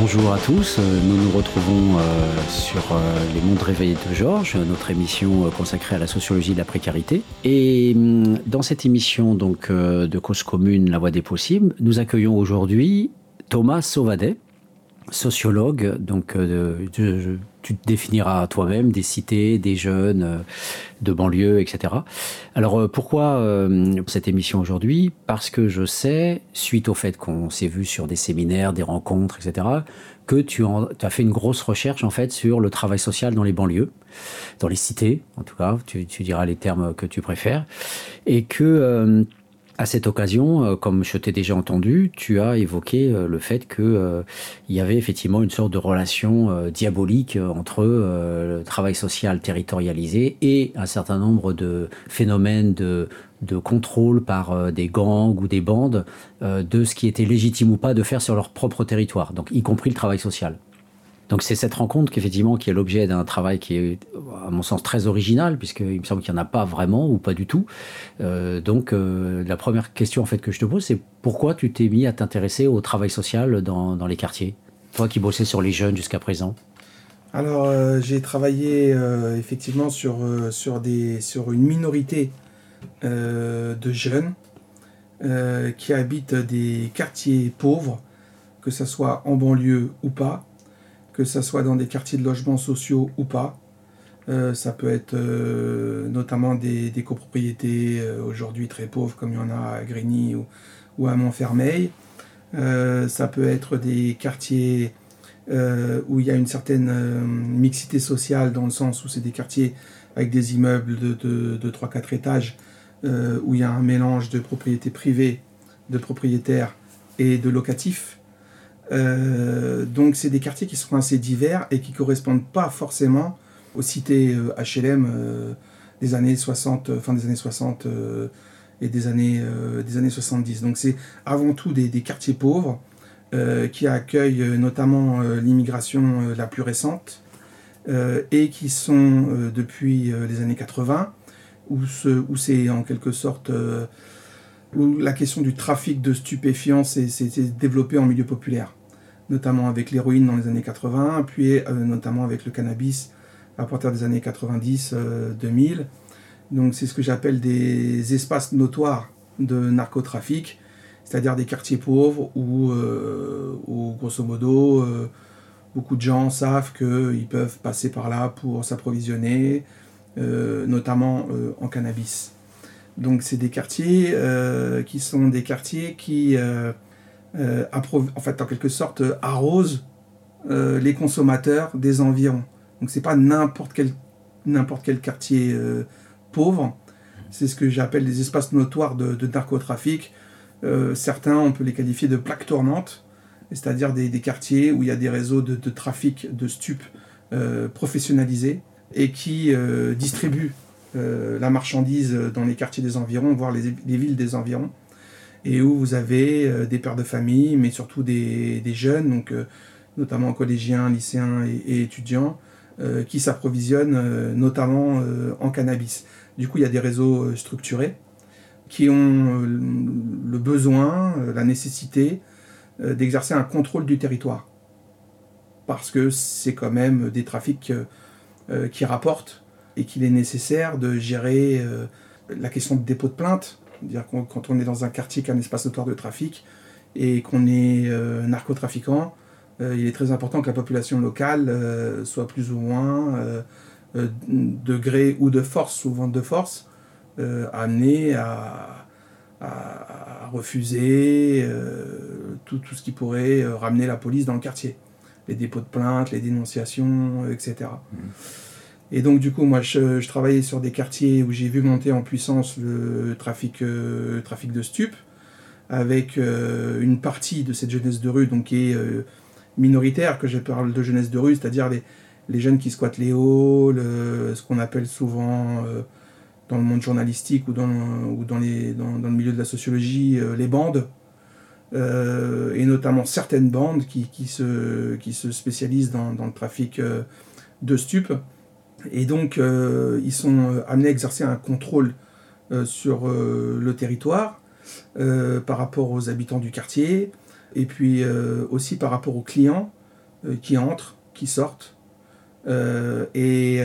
Bonjour à tous, nous nous retrouvons euh, sur euh, Les Mondes Réveillés de Georges, notre émission euh, consacrée à la sociologie de la précarité. Et hum, dans cette émission donc de Cause Commune, La Voix des Possibles, nous accueillons aujourd'hui Thomas Sauvadet, sociologue, donc tu te définiras toi-même des cités, des jeunes, euh, de banlieue, etc. Alors euh, pourquoi euh, cette émission aujourd'hui? Parce que je sais, suite au fait qu'on s'est vu sur des séminaires, des rencontres, etc., que tu, as fait une grosse recherche en fait sur le travail social dans les banlieues, dans les cités, en tout cas, tu, tu diras les termes que tu préfères, et que à cette occasion, euh, comme je t'ai déjà entendu, tu as évoqué euh, le fait qu'il euh, y avait effectivement une sorte de relation diabolique entre le travail social territorialisé et un certain nombre de phénomènes de, de contrôle par des gangs ou des bandes de ce qui était légitime ou pas de faire sur leur propre territoire, donc y compris le travail social. Donc c'est cette rencontre qui est l'objet d'un travail qui est à mon sens très original puisqu'il me semble qu'il n'y en a pas vraiment ou pas du tout. Euh, donc euh, la première question que je te pose c'est pourquoi tu t'es mis à t'intéresser au travail social dans, les quartiers? Toi qui bossais sur les jeunes jusqu'à présent. Alors euh, j'ai travaillé effectivement sur une minorité de jeunes qui habitent des quartiers pauvres, que ce soit en banlieue ou pas que ce soit dans des quartiers de logements sociaux ou pas. Euh, ça peut être euh, notamment des, copropriétés euh, aujourd'hui très pauvres comme il y en a à Grigny ou, à Montfermeil. ça peut être des quartiers où il y a une certaine mixité sociale dans le sens où c'est des quartiers avec des immeubles de, de 3-4 étages où il y a un mélange de propriétés privées, de propriétaires et de locatifs. Euh, donc c'est des quartiers qui sont assez divers et qui correspondent pas forcément aux cités HLM euh, euh, des années 60, fin des années 60 et des années, des années 70. Donc c'est avant tout des, quartiers pauvres qui accueillent notamment l'immigration la plus récente et qui sont depuis les années 80 où, où c'est en quelque sorte où la question du trafic de stupéfiants s'est développée en milieu populaire notamment avec l'héroïne dans les années 80, puis euh, notamment avec le cannabis à partir des années 90-2000. Euh, Donc c'est ce que j'appelle des espaces notoires de narcotrafic, c'est-à-dire des quartiers pauvres où, euh, grosso modo, beaucoup de gens savent qu'ils peuvent passer par là pour s'approvisionner, notamment en cannabis. Donc c'est des quartiers qui sont des quartiers qui euh, en fait, en quelque sorte, euh, arrose euh, les consommateurs des environs. Donc, c'est pas n'importe quel, n'importe quel quartier pauvre. C'est ce que j'appelle des espaces notoires de, narcotrafic. certains, on peut les qualifier de plaques tournantes, c'est-à-dire des, quartiers où il y a des réseaux de, trafic de stupes professionnalisés et qui distribuent la marchandise dans les quartiers des environs, voire les villes des environs et où vous avez euh, des pères de famille, mais surtout des, des jeunes, donc, euh, notamment collégiens, lycéens et, étudiants, euh, qui s'approvisionnent notamment en cannabis. Du coup, il y a des réseaux structurés qui ont le besoin, la nécessité d'exercer un contrôle du territoire. Parce que c'est quand même des trafics qui rapportent et qu'il est nécessaire de gérer la question de dépôt de plainte, dire quand on est dans un quartier qui a un espace notoire de trafic et qu'on est euh, narcotrafiquant, euh, il est très important que la population locale euh, soit plus ou moins de gré ou de force, souvent de force, amenée à, refuser tout, tout, ce qui pourrait ramener la police dans le quartier. Les dépôts de plaintes, les dénonciations, etc. Et donc du coup, moi, je, travaillais sur des quartiers où j'ai vu monter en puissance le trafic, euh, trafic de stupes, avec euh, une partie de cette jeunesse de rue, donc qui est euh, minoritaire, que je parle de jeunesse de rue, c'est-à-dire les, les, jeunes qui squattent les halls, ce qu'on appelle souvent dans le monde journalistique ou dans, ou dans, les, dans, dans, le milieu de la sociologie, les bandes. et notamment certaines bandes qui, qui, se, qui se spécialisent dans, dans le trafic de stupes. Et donc, euh, ils sont euh, amenés à exercer un contrôle euh, sur le territoire par rapport aux habitants du quartier, et puis aussi par rapport aux clients, qui entrent, qui sortent. Et,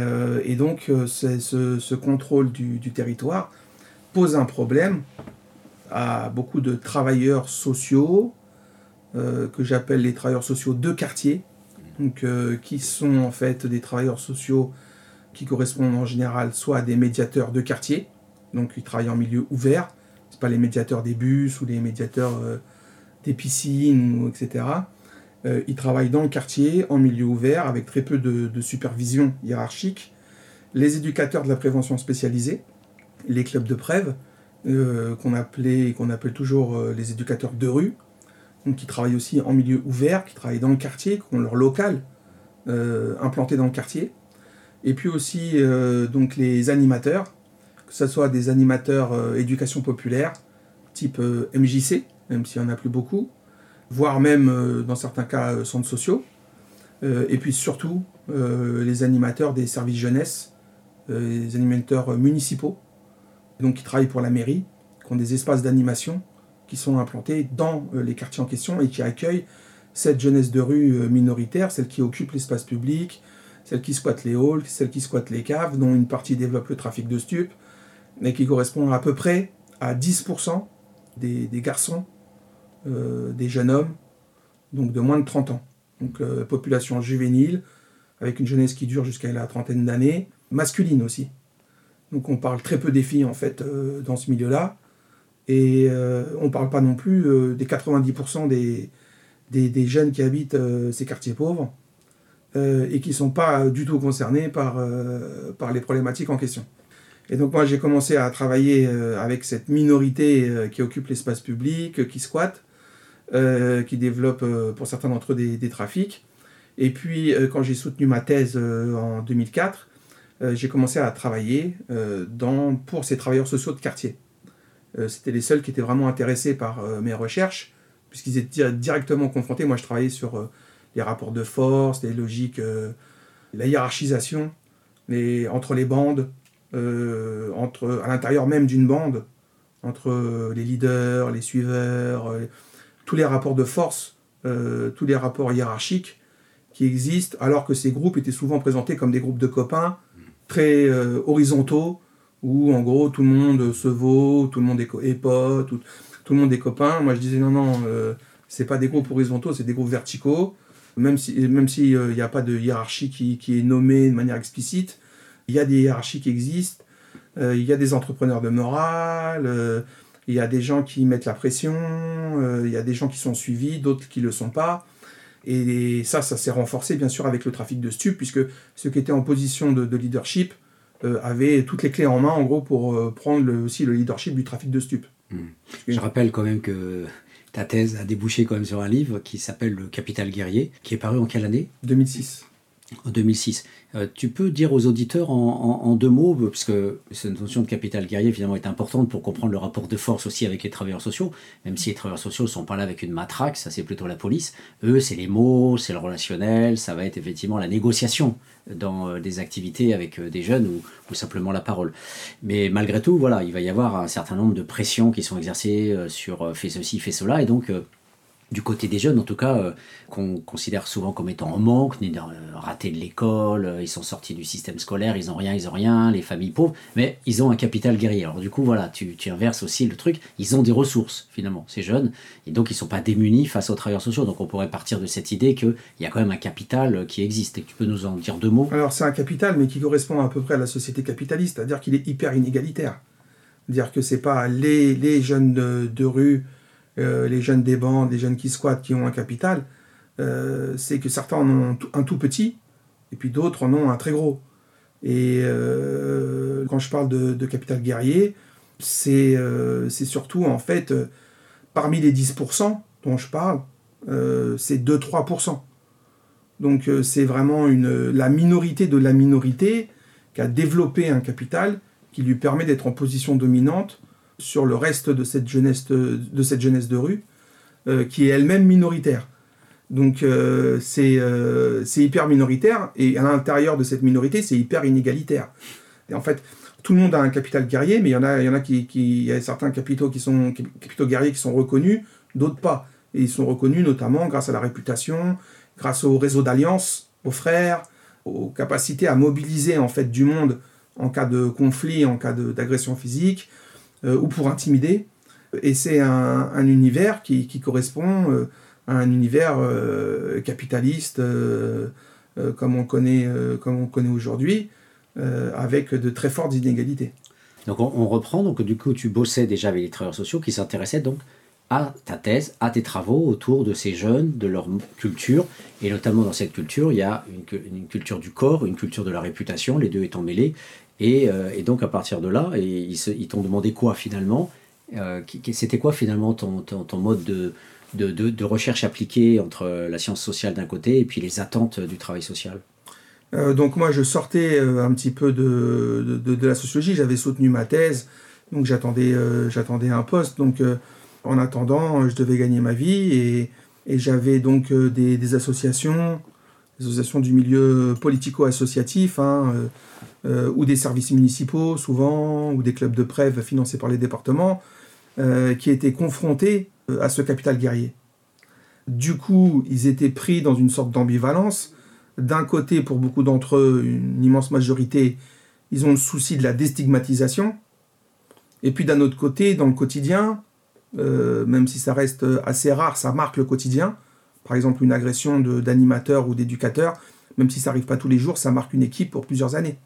donc ce, contrôle du, territoire pose un problème à beaucoup de travailleurs sociaux, que j'appelle les travailleurs sociaux de quartier, donc, qui sont en fait des travailleurs sociaux qui correspondent en général soit à des médiateurs de quartier, donc ils travaillent en milieu ouvert, c'est pas les médiateurs des bus ou les médiateurs euh, des piscines, etc. Euh, ils travaillent dans le quartier, en milieu ouvert, avec très peu de, supervision hiérarchique. Les éducateurs de la prévention spécialisée, les clubs de prève, euh, qu'on appelait qu'on appelle toujours les éducateurs de rue, donc qui travaillent aussi en milieu ouvert, qui travaillent dans le quartier, qui ont leur local implanté dans le quartier. Et puis aussi donc les animateurs, que ce soit des animateurs euh, éducation populaire, type euh, MJC, même s'il n'y en a plus beaucoup, voire même euh, dans certains cas centres sociaux, et puis surtout les animateurs des services jeunesse, les animateurs municipaux, donc qui travaillent pour la mairie, qui ont des espaces d'animation qui sont implantés dans les quartiers en question et qui accueillent cette jeunesse de rue minoritaire, celle qui occupe l'espace public, celle qui squatte les halls, celle qui squatte les caves, dont une partie développe le trafic de stupes, mais qui correspond à peu près à 10% des, garçons, euh, des jeunes hommes, donc de moins de 30 ans. Donc euh, population juvénile, avec une jeunesse qui dure jusqu'à la trentaine d'années, masculine aussi. Donc on parle très peu des filles en fait euh, dans ce milieu-là, et on ne parle pas non plus des 90% des, des, jeunes qui habitent ces quartiers pauvres, et qui ne sont pas du tout concernés par, par les problématiques en question. Et donc moi j'ai commencé à travailler euh, avec cette minorité euh, qui occupe l'espace public, qui squatte, euh, qui développe pour certains d'entre eux des, trafics. Et puis quand j'ai soutenu ma thèse en 2004, j'ai commencé à travailler dans, pour ces travailleurs sociaux de quartier. C'était les seuls qui étaient vraiment intéressés par mes recherches, puisqu'ils étaient directement confrontés. Moi je travaillais sur les rapports de force, les logiques, la hiérarchisation entre les bandes, euh, entre, à l'intérieur même d'une bande, entre les leaders, les suiveurs, euh, tous les rapports de force, euh, tous les rapports hiérarchiques qui existent, alors que ces groupes étaient souvent présentés comme des groupes de copains, très horizontaux, où en gros tout le monde se vaut, tout le monde est, pote, tout, tout, le monde est copain. Moi je disais non, non, c'est pas des groupes horizontaux, c'est des groupes verticaux. Même s'il si, même si, n'y a pas de hiérarchie qui, qui, est nommée de manière explicite, il y a des hiérarchies qui existent, euh, il y a des entrepreneurs de morale, euh, il y a des gens qui mettent la pression, euh, il y a des gens qui sont suivis, d'autres qui ne le sont pas. Et ça, ça s'est renforcé bien sûr avec le trafic de stupes, puisque ceux qui étaient en position de, leadership avaient toutes les clés en main, en gros, pour prendre aussi le leadership du trafic de stupes. Hmm. Je rappelle quand même que ta thèse a débouché quand même sur un livre qui s'appelle Le Capital guerrier, qui est paru en quelle année? 2006. En 2006. Euh, tu peux dire aux auditeurs en, deux mots, parce que cette notion de capital guerrier finalement est importante pour comprendre le rapport de force aussi avec les travailleurs sociaux, même si les travailleurs sociaux ne sont pas là avec une matraque, ça c'est plutôt la police. Eux, c'est les mots, c'est le relationnel, ça va être effectivement la négociation dans euh, des activités avec euh, des jeunes ou, simplement la parole. Mais malgré tout, voilà, il va y avoir un certain nombre de pressions qui sont exercées sur fais ceci, fais cela, et donc du côté des jeunes, en tout cas, euh, qu'on considère souvent comme étant en manque, euh, ratés de l'école, euh, ils sont sortis du système scolaire, ils ont rien, ils ont rien, les familles pauvres, mais ils ont un capital guerrier. Alors du coup, voilà, tu, inverses aussi le truc, ils ont des ressources, finalement, ces jeunes, et donc ils sont pas démunis face aux travailleurs sociaux. Donc on pourrait partir de cette idée qu'il y a quand même un capital qui existe, et tu peux nous en dire deux mots? Alors c'est un capital, mais qui correspond à peu près à la société capitaliste, c'est-à-dire qu'il est hyper inégalitaire. Dire que c'est pas les, jeunes de rue euh, les jeunes des bandes, les jeunes qui squattent, qui ont un capital, euh, c'est que certains en ont un tout petit, et puis d'autres en ont un très gros. Et euh, quand je parle de, capital guerrier, c'est surtout en fait, parmi les 10% dont je parle, c'est 2-3%. Donc c'est vraiment une, la minorité de la minorité qui a développé un capital qui lui permet d'être en position dominante sur le reste de cette jeunesse de, cette jeunesse de rue, euh, qui est elle-même minoritaire. Donc euh, euh, c'est hyper minoritaire, et à l'intérieur de cette minorité, c'est hyper inégalitaire. Et en fait, tout le monde a un capital guerrier, mais il y en a, il y en a qui, qui y a certains capitaux qui sont capitaux guerriers qui sont reconnus, d'autres pas. Et ils sont reconnus notamment grâce à la réputation, grâce au réseau d'alliance, aux frères, aux capacités à mobiliser en fait du monde en cas de conflit, en cas d'agression physique, ou pour intimider. Et c'est un, univers qui, correspond euh, à un univers euh, capitaliste comme on connaît, comme on connaît aujourd'hui, avec de très fortes inégalités. Donc on, reprend, donc du coup tu bossais déjà avec les travailleurs sociaux qui s'intéressaient donc à ta thèse, à tes travaux autour de ces jeunes, de leur culture, et notamment dans cette culture, il y a une, culture du corps, une culture de la réputation, les deux étant mêlés, et, euh, donc à partir de là, et ils, t'ont demandé quoi finalement euh, C'était quoi finalement ton, ton, mode de, de, de, recherche appliquée entre la science sociale d'un côté et puis les attentes du travail social? Euh, donc moi je sortais un petit peu de, de, la sociologie, j'avais soutenu ma thèse, donc j'attendais j'attendais un poste, donc en attendant, je devais gagner ma vie. Et, j'avais donc des, associations, des associations du milieu politico-associatif, hein, euh, euh, ou des services municipaux souvent, ou des clubs de prêve financés par les départements, qui étaient confrontés à ce capital guerrier. Du coup, ils étaient pris dans une sorte d'ambivalence. D'un côté, pour beaucoup d'entre eux, une immense majorité, ils ont le souci de la déstigmatisation. Et puis d'un autre côté, dans le quotidien, euh, même si ça reste assez rare, ça marque le quotidien. Par exemple, une agression d'animateur ou d'éducateur, même si ça n'arrive pas tous les jours, ça marque une équipe pour plusieurs années.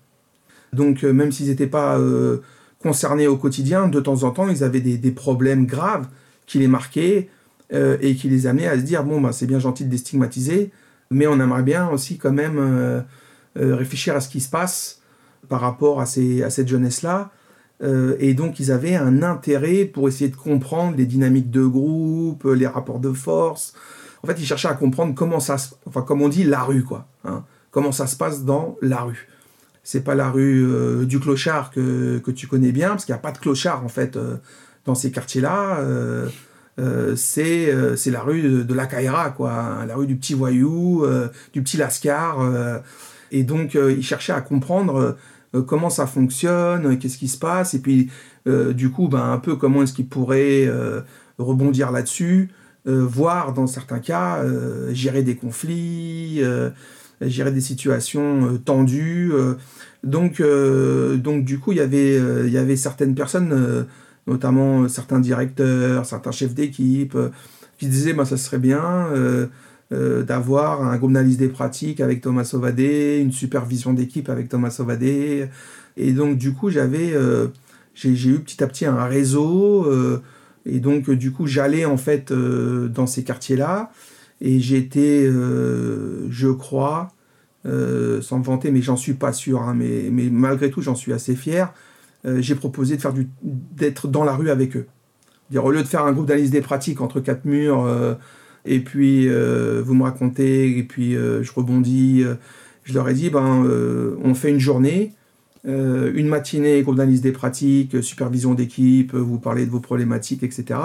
Donc, euh, même s'ils n'étaient pas euh, concernés au quotidien, de temps en temps, ils avaient des, problèmes graves qui les marquaient et qui les amenaient à se dire bon, bah, c'est bien gentil de déstigmatiser, mais on aimerait bien aussi quand même réfléchir à ce qui se passe par rapport à, ces, à cette jeunesse-là euh, et donc ils avaient un intérêt pour essayer de comprendre les dynamiques de groupe, les rapports de force. En fait, ils cherchaient à comprendre comment ça, se, enfin comme on dit, la rue quoi. Hein. comment ça se passe dans la rue. C'est pas la rue euh, du clochard que, que, tu connais bien, parce qu'il n'y a pas de clochard en fait euh, dans ces quartiers-là. c'est c'est la rue de, la Caïra, quoi, hein. la rue du petit voyou, du petit lascar. et donc ils cherchaient à comprendre euh, comment ça fonctionne, euh, qu'est-ce qui se passe, et puis euh, du coup, ben, un peu comment est-ce qu'il pourrait rebondir là-dessus, voir dans certains cas gérer des conflits, gérer des situations tendues. Donc, donc du coup, il y avait, avait certaines personnes, notamment certains directeurs, certains chefs d'équipe, qui disaient ben, ça serait bien euh, d'avoir un groupe d'analyse des pratiques avec Thomas Sauvadé, une supervision d'équipe avec Thomas Sauvadé. Et donc, du coup, j'avais, euh, j'ai, eu petit à petit un réseau. Euh, et donc, du coup, j'allais en fait dans ces quartiers-là. Et j'étais, je crois, sans me vanter, mais j'en suis pas sûr, hein, mais, malgré tout, j'en suis assez fier. j'ai proposé de faire d'être dans la rue avec eux. Dire, au lieu de faire un groupe d'analyse des pratiques entre quatre murs, et puis euh, vous me racontez, et puis euh, je rebondis. Euh, je leur ai dit, ben, on fait une journée, une matinée, groupe d'analyse des pratiques, supervision d'équipe, vous parlez de vos problématiques, etc.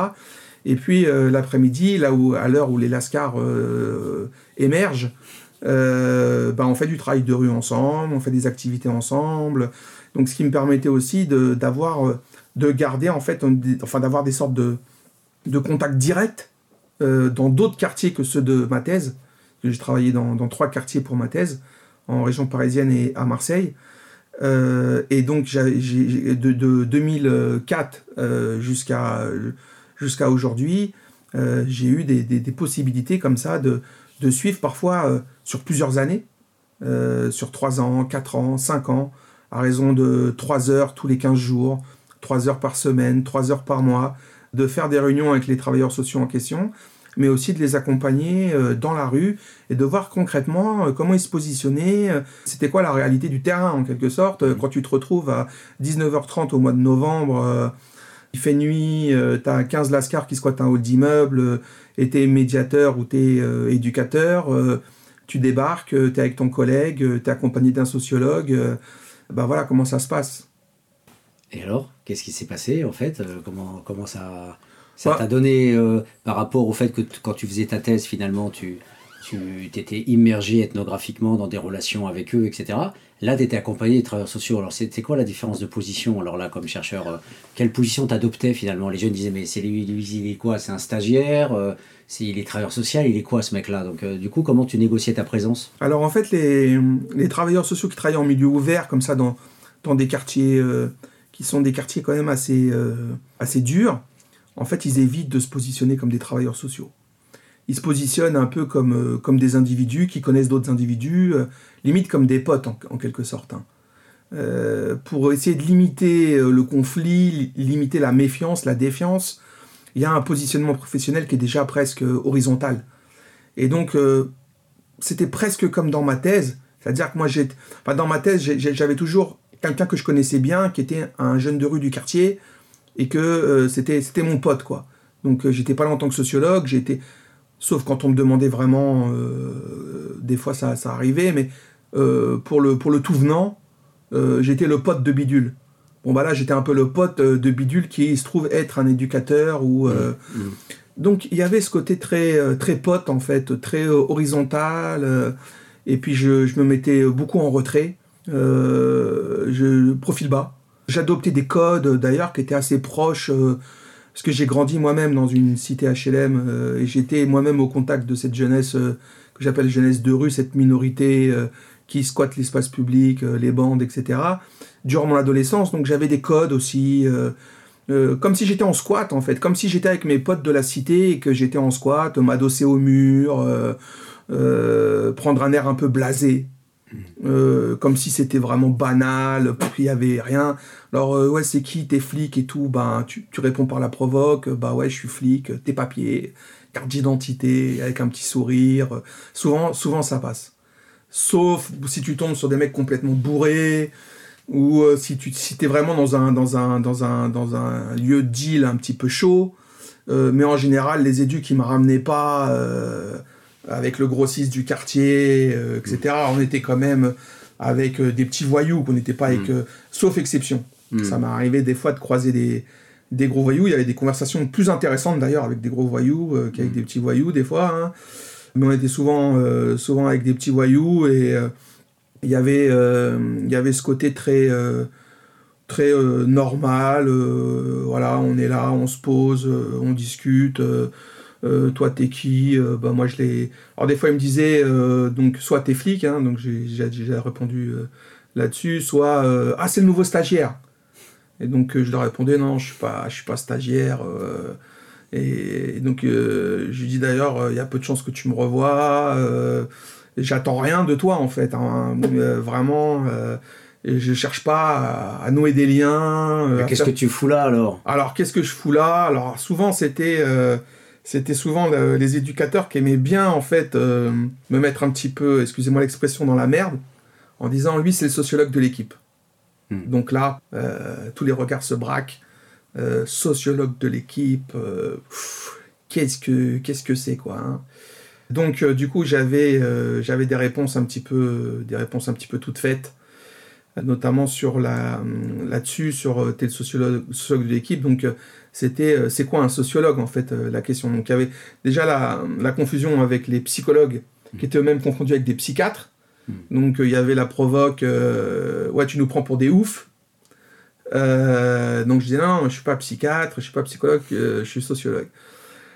Et puis l'après-midi, là où, à l'heure où les lascars émergent, ben, on fait du travail de rue ensemble, on fait des activités ensemble. Donc ce qui me permettait aussi d'avoir, de, garder en fait, enfin d'avoir des sortes de, de contacts directs euh, dans d'autres quartiers que ceux de ma thèse. J'ai travaillé dans, trois quartiers pour ma thèse, en région parisienne et à Marseille. Euh, et donc, j'ai, de, de, 2004 euh, jusqu'à, jusqu'à aujourd'hui, j'ai eu des, des, possibilités comme ça de, de suivre parfois sur plusieurs années, sur 3 ans, 4 ans, 5 ans, à raison de 3 heures tous les 15 jours, 3 heures par semaine, 3 heures par mois, de faire des réunions avec les travailleurs sociaux en question, mais aussi de les accompagner euh, dans la rue et de voir concrètement euh, comment ils se positionnaient, euh, c'était quoi la réalité du terrain en quelque sorte. Quand tu te retrouves à 19h30 au mois de novembre, il fait nuit, tu as 15 lascars qui squattent un hall d'immeuble, et tu es médiateur ou tu es éducateur, tu débarques, tu es avec ton collègue, tu es accompagné d'un sociologue, ben voilà comment ça se passe? Et alors, qu'est-ce qui s'est passé en fait? Euh, comment, comment ça ça bah t'a donné euh, par rapport au fait que quand tu faisais ta thèse, finalement, tu, tu étais immergé ethnographiquement dans des relations avec eux, etc. Là, tu étais accompagné des travailleurs sociaux. Alors, c'est quoi la différence de position Alors là, comme chercheur, euh, quelle position t'adoptais finalement? Les jeunes disaient, mais c'est lui, lui, il est quoi? C'est un stagiaire euh, c'est, Il est travailleur social Il est quoi ce mec-là? Donc, euh, du coup, comment tu négociais ta présence? Alors, en fait, les, travailleurs sociaux qui travaillent en milieu ouvert, comme ça, dans, dans des quartiers qui sont des quartiers quand même assez, assez durs, en fait, ils évitent de se positionner comme des travailleurs sociaux ils se positionnent un peu comme, euh, comme des individus qui connaissent d'autres individus, euh, limite comme des potes en, quelque sorte. Hein. Euh, pour essayer de limiter le conflit, limiter la méfiance, la défiance, il y a un positionnement professionnel qui est déjà presque horizontal. Et donc, c'était presque comme dans ma thèse, c'est-à-dire que moi, j'ai, dans ma thèse, j'avais toujours quelqu'un que je connaissais bien, qui était un jeune de rue du quartier, et que c'était, mon pote, quoi. Donc, j'étais pas là en tant que sociologue, j'étais Sauf quand on me demandait vraiment, euh, des fois ça, ça arrivait, mais euh, pour, le, pour le tout venant, euh, j'étais le pote de Bidule. Bon bah là j'étais un peu le pote de Bidule qui se trouve être un éducateur ou... Mmh, mmh. Donc il y avait ce côté très, très pote en fait, très horizontal, et puis je, je, me mettais beaucoup en retrait, je profil bas. J'adoptais des codes d'ailleurs qui étaient assez proches parce que j'ai grandi moi-même dans une cité HLM euh, et j'étais moi-même au contact de cette jeunesse euh, que j'appelle jeunesse de rue, cette minorité euh, qui squatte l'espace public, les bandes, etc. Durant mon adolescence, donc j'avais des codes aussi, comme si j'étais en squat en fait, comme si j'étais avec mes potes de la cité et que j'étais en squat, m'adosser au mur, prendre un air un peu blasé. Euh, comme si c'était vraiment banal, il n'y avait rien. Alors, euh, ouais, c'est qui T'es flic et tout? Ben, tu, tu, réponds par la provoque, bah ouais, je suis flic, tes papiers, carte d'identité, avec un petit sourire. Souvent, souvent ça passe. Sauf si tu tombes sur des mecs complètement bourrés, ou euh, si tu si es vraiment dans un, dans, un, dans, un, dans un lieu de deal un petit peu chaud. mais en général, les édus qui me ramenaient pas avec le grossiste du quartier, euh, etc. On était quand même avec euh, des petits voyous, qu'on n'était pas avec, mm. euh, sauf exception. Mm. Ça m'est arrivé des fois de croiser des, des gros voyous. Il y avait des conversations plus intéressantes d'ailleurs avec des gros voyous qu'avec mm. des petits voyous des fois. Hein. Mais on était souvent, souvent avec des petits voyous et il y avait, il y avait ce côté très, très normal. voilà, on est là, on se pose, on discute. Euh, toi t'es qui? Euh, bah moi je l'ai alors des fois il me disait euh, donc soit t'es flic hein, donc j'ai déjà répondu là-dessus soit ah c'est le nouveau stagiaire. Et donc je leur répondais non je suis pas je suis pas stagiaire et, donc je lui dis d'ailleurs il y a peu de chances que tu me revois j'attends rien de toi en fait hein, vraiment et je cherche pas à, nouer des liens. Qu'est-ce que tu fous là alors? Alors qu'est-ce que je fous là? Alors souvent c'était c'était souvent les éducateurs qui aimaient bien en fait euh, me mettre un petit peu, excusez-moi l'expression, dans la merde, en disant lui c'est le sociologue de l'équipe. Hmm. Donc là, euh, tous les regards se braquent. Euh, sociologue de l'équipe, qu'est-ce que qu'est-ce que c'est quoi hein Donc du coup j'avais j'avais des réponses un petit peu des réponses un petit peu toutes faites notamment sur la là-dessus sur tel sociologue, sociologue de l'équipe donc c'était euh, c'est quoi un sociologue en fait euh, la question? Donc il y avait déjà la, confusion avec les psychologues qui étaient eux-mêmes confondus avec des psychiatres. Hmm. Donc il y avait la provoque euh, ouais tu nous prends pour des oufs. donc je disais non je suis pas psychiatre, je suis pas psychologue, je suis sociologue.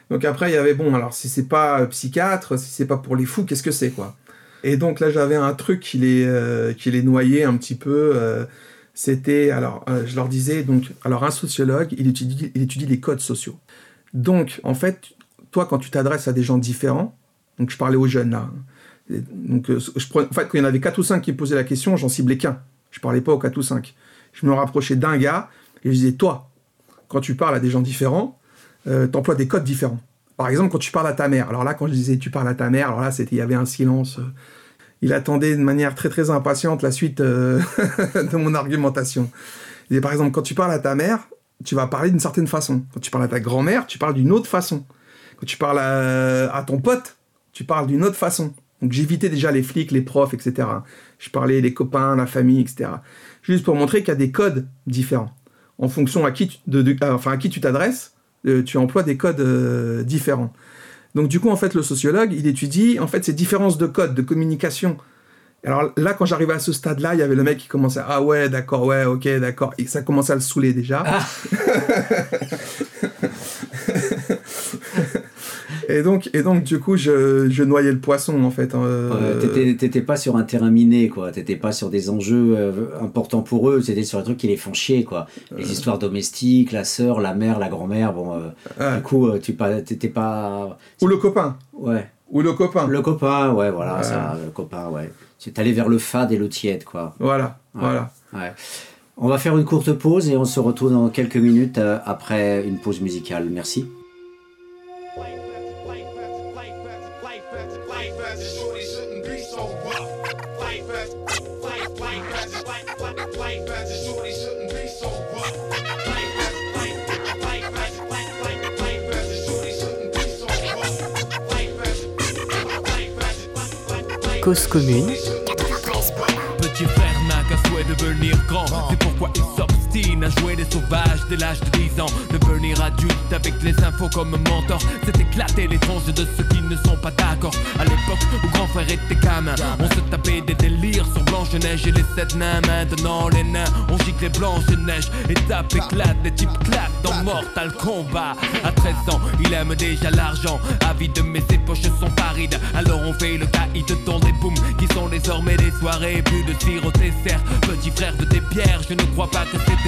Donc après il y avait bon alors si c'est pas psychiatre, si c'est pas pour les fous, qu'est-ce que c'est quoi? Et donc là j'avais un truc qui les qui les noyait un petit peu c'était, alors, euh, je leur disais, donc, alors un sociologue, il étudie, il étudie les codes sociaux. Donc, en fait, toi, quand tu t'adresses à des gens différents, donc je parlais aux jeunes là, donc, euh, je en fait, quand il y en avait 4 ou 5 qui me posaient la question, j'en ciblais qu'un. Je parlais pas aux 4 ou 5. Je me rapprochais d'un gars et je disais, toi, quand tu parles à des gens différents, euh, tu emploies des codes différents. Par exemple, quand tu parles à ta mère. Alors là, quand je disais tu parles à ta mère, alors là, il y avait un silence il attendait de manière très très impatiente la suite euh, de mon argumentation. Par exemple, quand tu parles à ta mère, tu vas parler d'une certaine façon. Quand tu parles à ta grand-mère, tu parles d'une autre façon. Quand tu parles à, ton pote, tu parles d'une autre façon. Donc j'évitais déjà les flics, les profs, etc. Je parlais des copains, la famille, etc. Juste pour montrer qu'il y a des codes différents. En fonction à qui tu, enfin, à qui tu t'adresses, euh, tu emploies des codes euh, différents. Donc du coup, en fait, le sociologue, il étudie en fait ces différences de code, de communication. Alors là, quand j'arrivais à ce stade-là, il y avait le mec qui commençait ah ouais, d'accord, ouais, ok, d'accord, et ça commençait à le saouler déjà. Ah. et donc, et donc du coup, je, je noyais le poisson en fait. Euh... T'étais pas sur un terrain miné, quoi. T'étais pas sur des enjeux euh, importants pour eux. C'était sur des trucs qui les font chier, quoi. Les euh. histoires domestiques, la sœur, la mère, la grand-mère. Bon, euh, du coup, tu t'étais pas. Ou le copain. Ouais. Ou le copain. Le copain, ouais, voilà, ça, le copain, ouais. C'est aller vers le fade et le tiède, quoi. Voilà, voilà. Ouais. On va faire une courte pause et on se retrouve dans quelques minutes après une pause musicale. Merci. Cause commune devenir grand. C'est pourquoi il à jouer des sauvages dès l'âge de 10 ans. Devenir adulte avec les infos comme mentor, c'est éclater les tranches de ceux qui ne sont pas d'accord. À l'époque où grand frère était gamin, on se tapait des délires sur Blanche-Neige et les sept nains. Maintenant, les nains, on gicle les Blanche-Neige. Étape éclate, les types claquent dans Mortal Kombat. À 13 ans, il aime déjà l'argent. Avide, mais ses poches sont parides. Alors on fait le caïd dans des booms qui sont désormais des soirées. Plus de sirop dessert petit frère de tes pierres. Je ne crois pas que c'était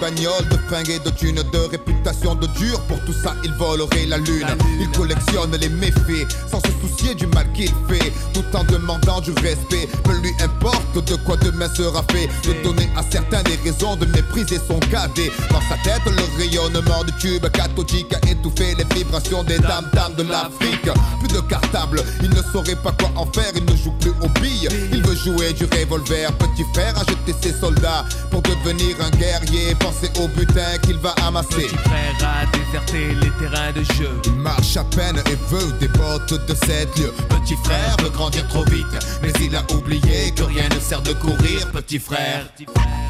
De fringues et de thunes, de réputation de dur. Pour tout ça, il volerait la lune. Il collectionne les méfaits sans se soucier du mal qu'il fait, tout en demandant du respect. Peu lui importe de quoi demain sera fait. De donner à certains des raisons de mépriser son cadet. Dans sa tête, le rayonnement du tube cathodique a étouffé les vibrations des dames dames de l'Afrique. Plus de cartable, il ne saurait pas quoi en faire. Il ne joue plus aux billes, il veut jouer du revolver. Petit frère a jeté ses soldats pour devenir un guerrier? Au butin qu'il va amasser. Petit frère a déserté les terrains de jeu. Il marche à peine et veut des bottes de sept lieux. Petit frère veut grandir trop vite, mais il a oublié que rien ne sert de courir. Petit frère. Petit frère.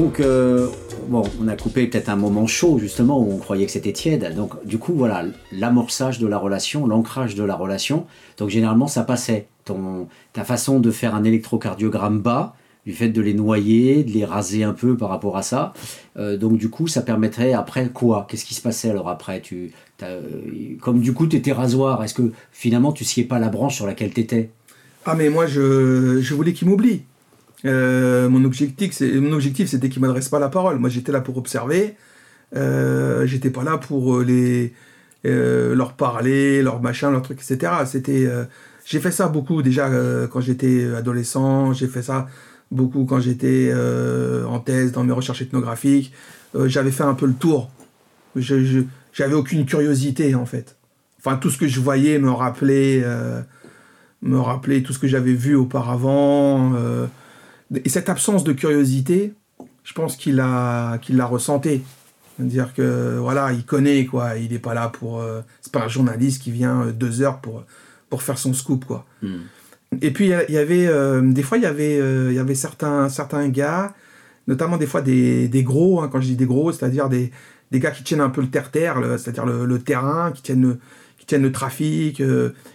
Donc, euh, bon, on a coupé peut-être un moment chaud, justement, où on croyait que c'était tiède. Donc, du coup, voilà, l'amorçage de la relation, l'ancrage de la relation. Donc, généralement, ça passait. Ta façon de faire un électrocardiogramme bas, du fait de les noyer, de les raser un peu par rapport à ça. Euh, donc, du coup, ça permettrait après quoi? Qu'est-ce qui se passait alors après? Tu, euh, Comme du coup, tu étais rasoir, est-ce que finalement, tu sciais pas la branche sur laquelle tu étais Ah, mais moi, je, je voulais qu'il m'oublie. Euh, mon objectif, c'est, mon objectif, c'était qu'ils m'adressent pas la parole. Moi, j'étais là pour observer. Euh, j'étais pas là pour euh, les euh, leur parler, leur machin, leur truc, etc. C'était, j'ai fait ça beaucoup déjà quand j'étais adolescent. J'ai fait ça beaucoup quand j'étais en thèse dans mes recherches ethnographiques. j'avais fait un peu le tour. Je, j'avais aucune curiosité en fait. Enfin, tout ce que je voyais me rappelait, me rappelait tout ce que j'avais vu auparavant. Et cette absence de curiosité, je pense qu'il a qu'il l'a ressenti. dire que voilà, il connaît quoi, il n'est pas là pour. Euh, c'est pas un journaliste qui vient euh, deux heures pour pour faire son scoop quoi. Hmm. Et puis il y avait euh, des fois il y avait il y avait certains certains gars, notamment des fois des, des gros. Hein, quand je dis des gros, c'est-à-dire des des gars qui tiennent un peu le terre-terre, c'est-à-dire le, le, terrain, qui tiennent le, qui tiennent le trafic,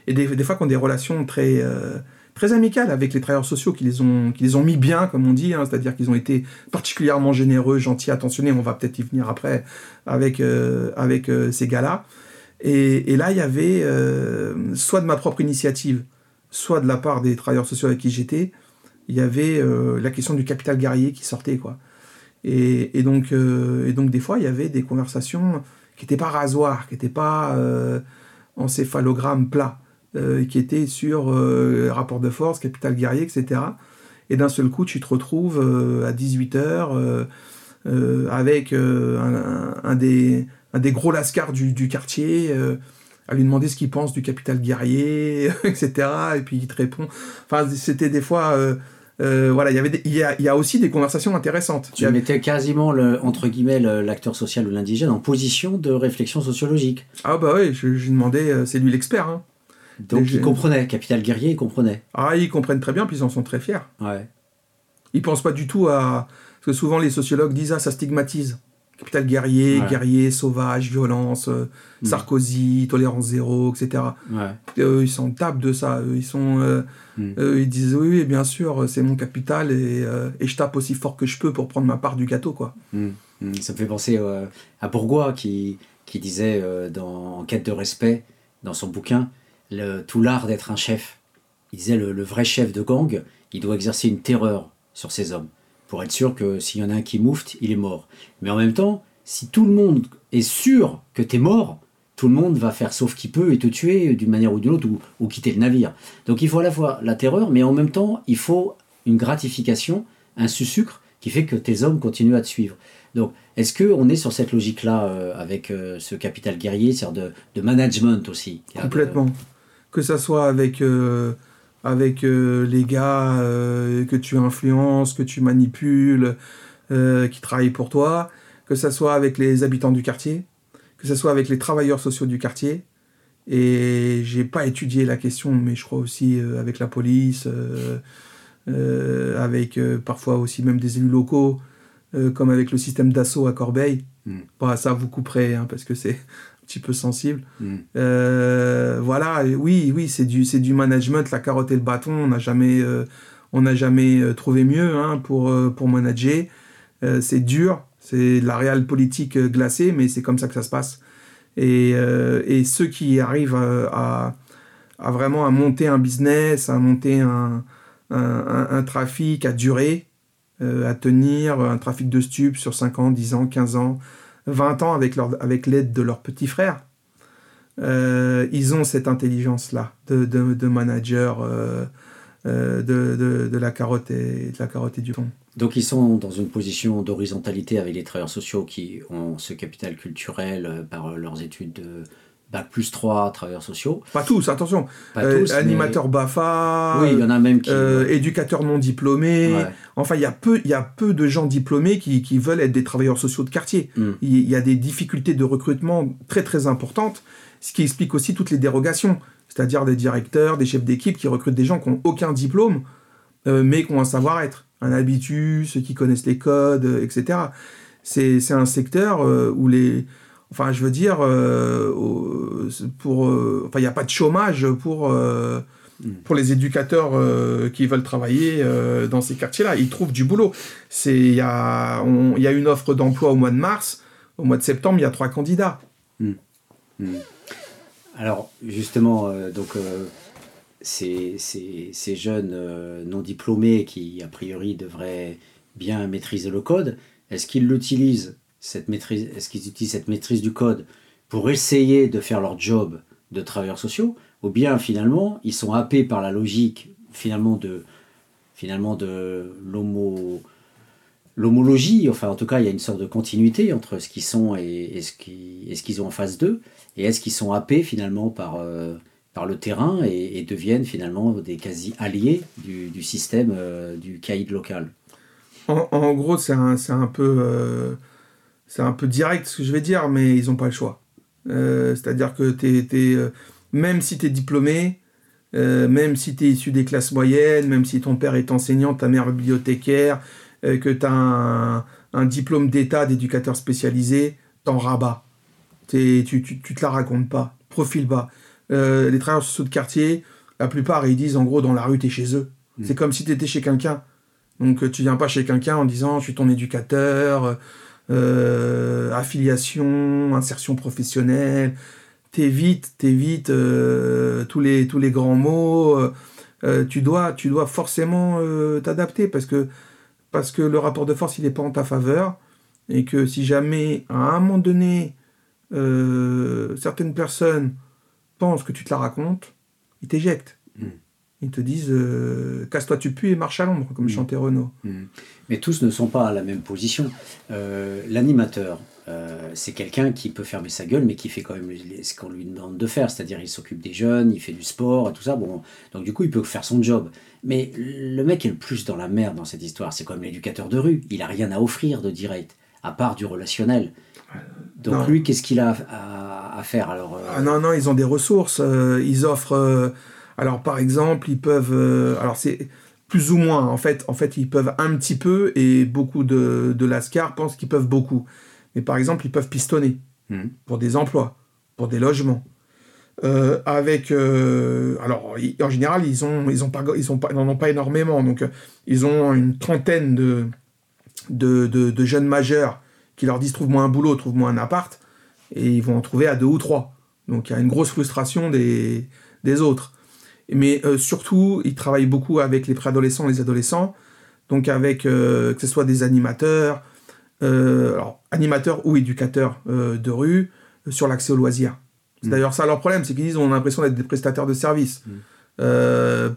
et des, des, fois qui ont des relations très très amical avec les travailleurs sociaux qui les ont, mis bien, comme on dit, hein, c'est-à-dire qu'ils ont été particulièrement généreux, gentils, attentionnés. On va peut-être y venir après avec, euh, euh, ces gars-là. Et, là, il y avait, euh, soit de ma propre initiative, soit de la part des travailleurs sociaux avec qui j'étais, il y avait la question du capital guerrier qui sortait. quoi. Et, donc, des fois, il y avait des conversations qui n'étaient pas rasoirs, qui n'étaient pas encéphalogramme plat. Euh, qui était sur euh, rapport de force, capital guerrier, etc. Et d'un seul coup, tu te retrouves euh, à 18h avec un, des, un des gros lascars du, du quartier à lui demander ce qu'il pense du capital guerrier, etc. Et puis il te répond. Enfin, c'était des fois. voilà, il y avait, il, y a, il y a aussi des conversations intéressantes. Tu mettais quasiment le, entre guillemets l'acteur social ou l'indigène en position de réflexion sociologique. Ah bah oui, je, lui demandais, c'est lui l'expert. Hein. Donc ils comprenaient, Capital Guerrier, ils comprenaient. Ah, ils comprennent très bien, puis ils en sont très fiers. Ouais. Ils pensent pas du tout à... Parce que souvent les sociologues disent, ah, ça stigmatise. Capital guerrier, guerrier, sauvage, violence, euh, mm. Sarkozy, tolérance zéro, etc. Ouais. ils s'en tapent de ça. ils sont, euh, mm. ils disent oui, bien sûr, c'est mon capital et, euh, et, je tape aussi fort que je peux pour prendre ma part du gâteau, quoi. Mm. Ça me fait penser à Bourgois qui, qui disait dans En quête de respect, dans son bouquin, le, tout l'art d'être un chef. Il disait le, le, vrai chef de gang, il doit exercer une terreur sur ses hommes, pour être sûr que s'il y en a un qui moufte, il est mort. Mais en même temps, si tout le monde est sûr que tu es mort, tout le monde va faire sauf qu'il peut et te tuer d'une manière ou d'une autre, ou, quitter le navire. Donc il faut à la fois la terreur, mais en même temps, il faut une gratification, un sucre qui fait que tes hommes continuent à te suivre. Donc, est-ce qu'on est sur cette logique-là euh, avec euh, ce capital guerrier, c'est-à-dire de, de, management aussi? Complètement que ça soit avec, euh, avec euh, les gars euh, que tu influences, que tu manipules, qui travaillent pour toi, que ça soit avec les habitants du quartier, que ça soit avec les travailleurs sociaux du quartier. Et j'ai pas étudié la question, mais je crois aussi avec la police, avec parfois aussi même des élus locaux, comme avec le système d'assaut à Corbeil. Hmm. Bah, ça vous couperez, hein, parce que c'est petit peu sensible. Mm. Euh, voilà, oui, oui, c'est du, c'est du management, la carotte et le bâton. On n'a jamais, euh, on n'a jamais euh, trouvé mieux hein, pour, pour manager. c'est dur, c'est la réelle politique glacée, mais c'est comme ça que ça se passe. Et, et ceux qui arrivent à, à, vraiment à monter un business, à monter un, un, un, trafic, à durer, à tenir un trafic de stupes sur 5 ans, 10 ans, 15 ans, 20 ans avec, leur, avec l'aide de leurs petits frères. Euh, ils ont cette intelligence-là de, manager euh, euh, de, la carotte et, de la carotte et du fond. Donc ils sont dans une position d'horizontalité avec les travailleurs sociaux qui ont ce capital culturel par leurs études de, Bac plus 3 travailleurs sociaux. Pas tous, attention. Pas euh, animateur BAFA. Oui, il y en a même qui. Euh, éducateur non diplômé. Enfin, il y, a peu, il y a peu de gens diplômés qui, qui veulent être des travailleurs sociaux de quartier. Hmm. Il y a des difficultés de recrutement très très importantes, ce qui explique aussi toutes les dérogations. C'est-à-dire des directeurs, des chefs d'équipe qui recrutent des gens qui n'ont aucun diplôme, euh, mais qui ont un savoir-être. un habitus, qui connaissent les codes, etc. C'est un secteur où les, enfin, je veux dire, pour, enfin, il n'y a pas de chômage pour Mm. pour les éducateurs euh, qui veulent travailler euh, dans ces quartiers-là. Ils trouvent du boulot. Il y, a, y a une offre d'emploi au mois de mars. Au mois de septembre, il y a trois candidats. Mm. Mm. Alors, justement, euh, donc, ces, ces, ces, jeunes non diplômés qui, a priori, devraient bien maîtriser le code, est-ce qu'ils l'utilisent, cette maîtrise, est-ce qu'ils utilisent cette maîtrise du code pour essayer de faire leur job de travailleurs sociaux ou bien finalement ils sont happés par la logique finalement de finalement de l'homo l'homologie, enfin en tout cas il y a une sorte de continuité entre ce qu'ils sont et, ce qu'ils ont en face d'eux, et est-ce qu'ils sont happés finalement par, euh, par le terrain et, deviennent finalement des quasi-alliés du, système euh, du caïd local? En, gros c'est un, un, peu euh, c'est un peu direct ce que je vais dire, mais ils n'ont pas le choix. C'est-à-dire que es, même si tu es diplômé, euh, même si tu es issu des classes moyennes, même si ton père est enseignant, ta mère bibliothécaire, euh, que tu as un, diplôme d'état d'éducateur spécialisé, t'en rabats. Tu, tu, tu, te la racontes pas, profile bas. Euh, les travailleurs sociaux de quartier, la plupart, ils disent en gros, dans la rue, tu es chez eux. Mm. C'est comme si tu étais chez quelqu'un. Donc tu viens pas chez quelqu'un en disant, je suis ton éducateur, affiliation, insertion professionnelle t'évites, t'évites euh, tous, les, tous les grands mots. Euh, euh, tu, dois, tu dois forcément t'adapter parce que, parce que le rapport de force, il n'est pas en ta faveur. Et que si jamais, à un moment donné, certaines personnes pensent que tu te la racontes, ils t'éjectent. Hmm. Ils te disent casse-toi tu pues et marche à l'ombre, comme hmm. chantait Renaud. Hmm. Mais tous ne sont pas à la même position. L'animateur, euh, c'est quelqu'un qui peut fermer sa gueule, mais qui fait quand même ce qu'on lui demande de faire. C'est-à-dire, il s'occupe des jeunes, il fait du sport et tout ça. Bon, donc du coup, il peut faire son job. Mais le mec est le plus dans la merde dans cette histoire. C'est comme l'éducateur de rue. Il a rien à offrir de direct, à part du relationnel. Donc lui, qu'est-ce qu'il a à, faire alors euh? ah Non, non, ils ont des ressources. Euh, ils offrent. alors, par exemple, ils peuvent. alors, c'est plus ou moins. En fait, en fait, ils peuvent un petit peu, et beaucoup de, de Lascar pensent qu'ils peuvent beaucoup. Mais par exemple, ils peuvent pistonner hmm. pour des emplois, pour des logements. Euh, avec euh, alors en général ils ont ils ont pas ils ont pas n'en ont pas énormément donc euh, ils ont une trentaine de de, de jeunes majeurs qui leur disent trouve-moi un boulot trouve-moi un appart et ils vont en trouver à deux ou trois donc il y a une grosse frustration des, des autres mais surtout ils travaillent beaucoup avec les préadolescents les adolescents donc avec que ce soit des animateurs euh, alors, animateurs ou éducateurs euh, de rue euh, sur l'accès aux loisirs. C'est mm. d'ailleurs ça leur problème, c'est qu'ils ont l'impression d'être des prestataires de services. Mm.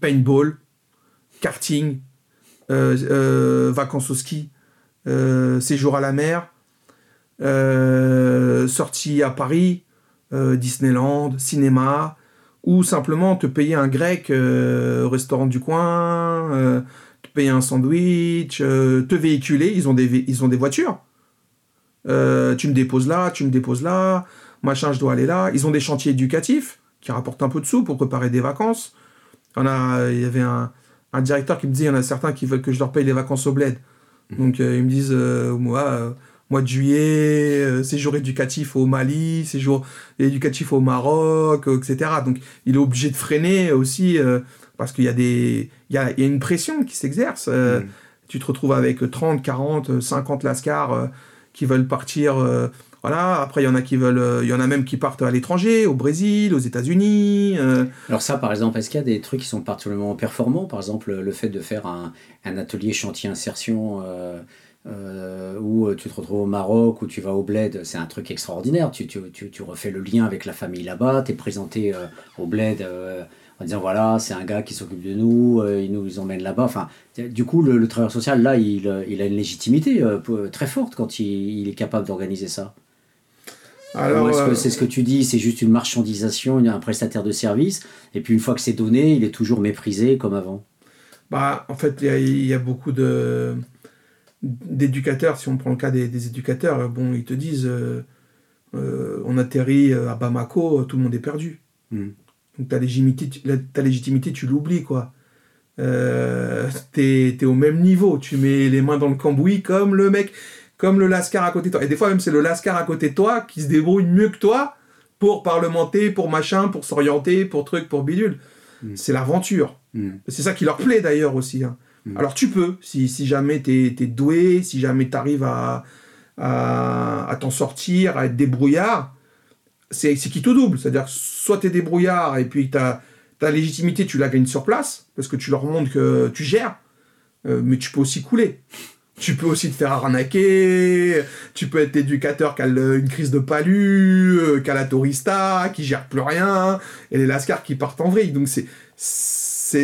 paintball, karting, vacances au ski, séjour à la mer, sortie à Paris, Disneyland, cinéma, ou simplement te payer un grec au restaurant du coin, payer un sandwich, euh, te véhiculer, ils ont des, ils ont des voitures. Euh, tu me déposes là, tu me déposes là, machin, je dois aller là. Ils ont des chantiers éducatifs qui rapportent un peu de sous pour préparer des vacances. On a, il y avait un, directeur qui me disait, il y en a certains qui veulent que je leur paye les vacances au bled. Mmh. Donc euh, ils me disent, moi, mois de juillet, séjour éducatif au Mali, séjour éducatif au Maroc, etc. Donc il est obligé de freiner aussi parce qu'il y a des il y a, une pression qui s'exerce. Euh, mm. Tu te retrouves avec 30, 40, 50 lascars euh, qui veulent partir. Euh, voilà. Après, il y en a qui veulent, il y en a même qui partent à l'étranger, au Brésil, aux États-Unis. Alors ça, par exemple, est-ce qu'il y a des trucs qui sont particulièrement performants? Par exemple, le fait de faire un, atelier chantier insertion. Où tu te retrouves au Maroc, où tu vas au bled, c'est un truc extraordinaire. Tu, tu, tu, refais le lien avec la famille là-bas, tu es présenté au bled en disant voilà, c'est un gars qui s'occupe de nous, euh, il nous emmène là-bas. Enfin, du coup, le, travailleur social, là, il, euh, il a une légitimité euh, très forte quand il, il est capable d'organiser ça. Alors, est-ce que c'est ce que tu dis, c'est juste une marchandisation, un prestataire de service, et puis une fois que c'est donné, il est toujours méprisé comme avant? Bah, en fait, il y, a beaucoup de d'éducateurs, si on prend le cas des, éducateurs, bon, ils te disent, on atterrit à Bamako, tout le monde est perdu. Hmm. Donc ta légitimité, ta légitimité tu l'oublies, quoi. euh, t'es es au même niveau. Tu mets les mains dans le cambouis comme le mec, comme le lascar à côté de toi. Et des fois même c'est le lascar à côté de toi qui se débrouille mieux que toi pour parlementer, pour machin, pour s'orienter, pour truc, pour bidule. Mm. C'est l'aventure. Mm. C'est ça qui leur plaît d'ailleurs aussi. Hein. Mm. Alors tu peux, si, jamais t'es es doué, si jamais t'arrives à, à, t'en sortir, à être débrouillard, c'est qui tout double. C'est-à-dire soit t'es débrouillard et puis ta légitimité, tu la gagnes sur place, parce que tu leur montres que tu gères, euh, mais tu peux aussi couler. Tu peux aussi te faire arnaquer, tu peux être éducateur qui a une crise de palu, euh, qui a la tourista, qui gère plus rien, et les lascars qui partent en vrille. Donc c'est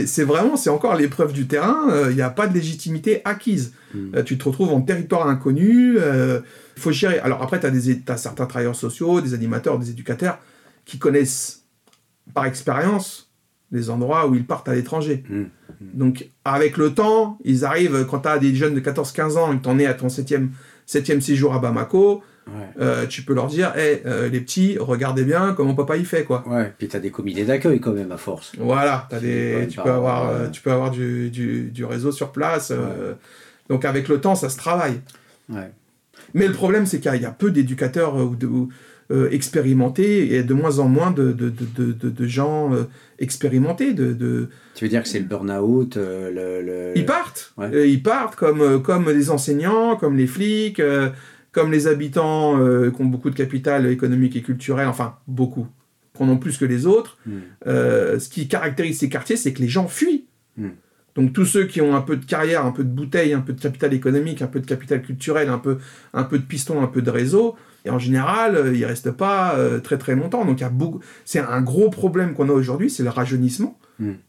c'est vraiment, c'est encore l'épreuve du terrain, il euh, n'y a pas de légitimité acquise. Hmm. tu te retrouves en territoire inconnu, il faut gérer. Alors après, tu as, as, certains travailleurs sociaux, des animateurs, des éducateurs qui connaissent par expérience les endroits où ils partent à l'étranger. Mmh. Mmh. Donc, avec le temps, ils arrivent, quand tu as des jeunes de 14-15 ans et que tu en es à ton septième, septième séjour à Bamako, euh, tu peux leur dire, hey, euh, les petits, regardez bien comment papa y fait, quoi. Ouais, puis tu as des comités d'accueil quand même, à force. Voilà, as des, tu, peux avoir, euh, tu peux avoir du, du, du réseau sur place. donc, avec le temps, ça se travaille. Mais le problème, c'est qu'il y, a peu d'éducateurs ou de, expérimentés et de moins en moins de, de, de, de gens expérimentés. De, Tu veux dire que c'est le burn-out le, Ils partent Ils partent comme, comme les enseignants, comme les flics, comme les habitants qui ont beaucoup de capital économique et culturel, enfin beaucoup, prenons plus que les autres. Hmm. ce qui caractérise ces quartiers, c'est que les gens fuient. Hmm. Donc tous ceux qui ont un peu de carrière, un peu de bouteille, un peu de capital économique, un peu de capital culturel, un peu, un peu de piston, un peu de réseau, et en général, euh, ils restent pas euh, très très longtemps. Donc, beaucoup... c'est un gros problème qu'on a aujourd'hui, c'est le rajeunissement.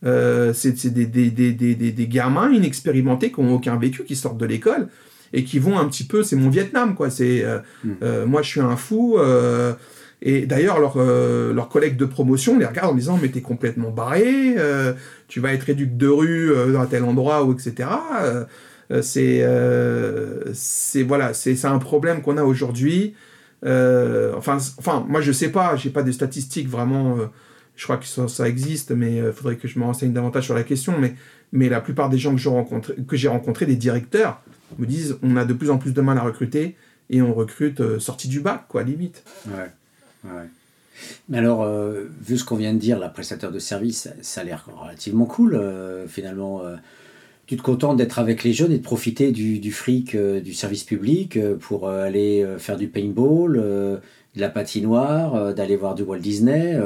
Euh, c'est des, des, des, des, gamins inexpérimentés qui n'ont aucun vécu, qui sortent de l'école et qui vont un petit peu. C'est mon Vietnam, quoi. C'est hmm. moi, je suis un fou. et d'ailleurs, leurs leur collègues de promotion les regardent en disant Mais t'es complètement barré, tu vas être éduque de rue à tel endroit, ou etc. c'est c'est voilà, c'est un problème qu'on a aujourd'hui. Euh, enfin, enfin, moi je sais pas, j'ai pas des statistiques vraiment. Euh, je crois que ça, existe, mais il euh, faudrait que je me renseigne davantage sur la question. Mais, mais la plupart des gens que j'ai rencontrés, que j'ai rencontrés, des directeurs, me disent on a de plus en plus de mal à recruter et on recrute sorti du bac, quoi, limite. Ouais, ouais. Mais alors, vu ce qu'on vient de dire, la prestataire de service, ça, a l'air relativement cool, finalement tu te contentes d'être avec les jeunes et de profiter du, du fric euh, du service public euh, pour euh, aller faire du paintball, de la patinoire, d'aller voir du Walt Disney.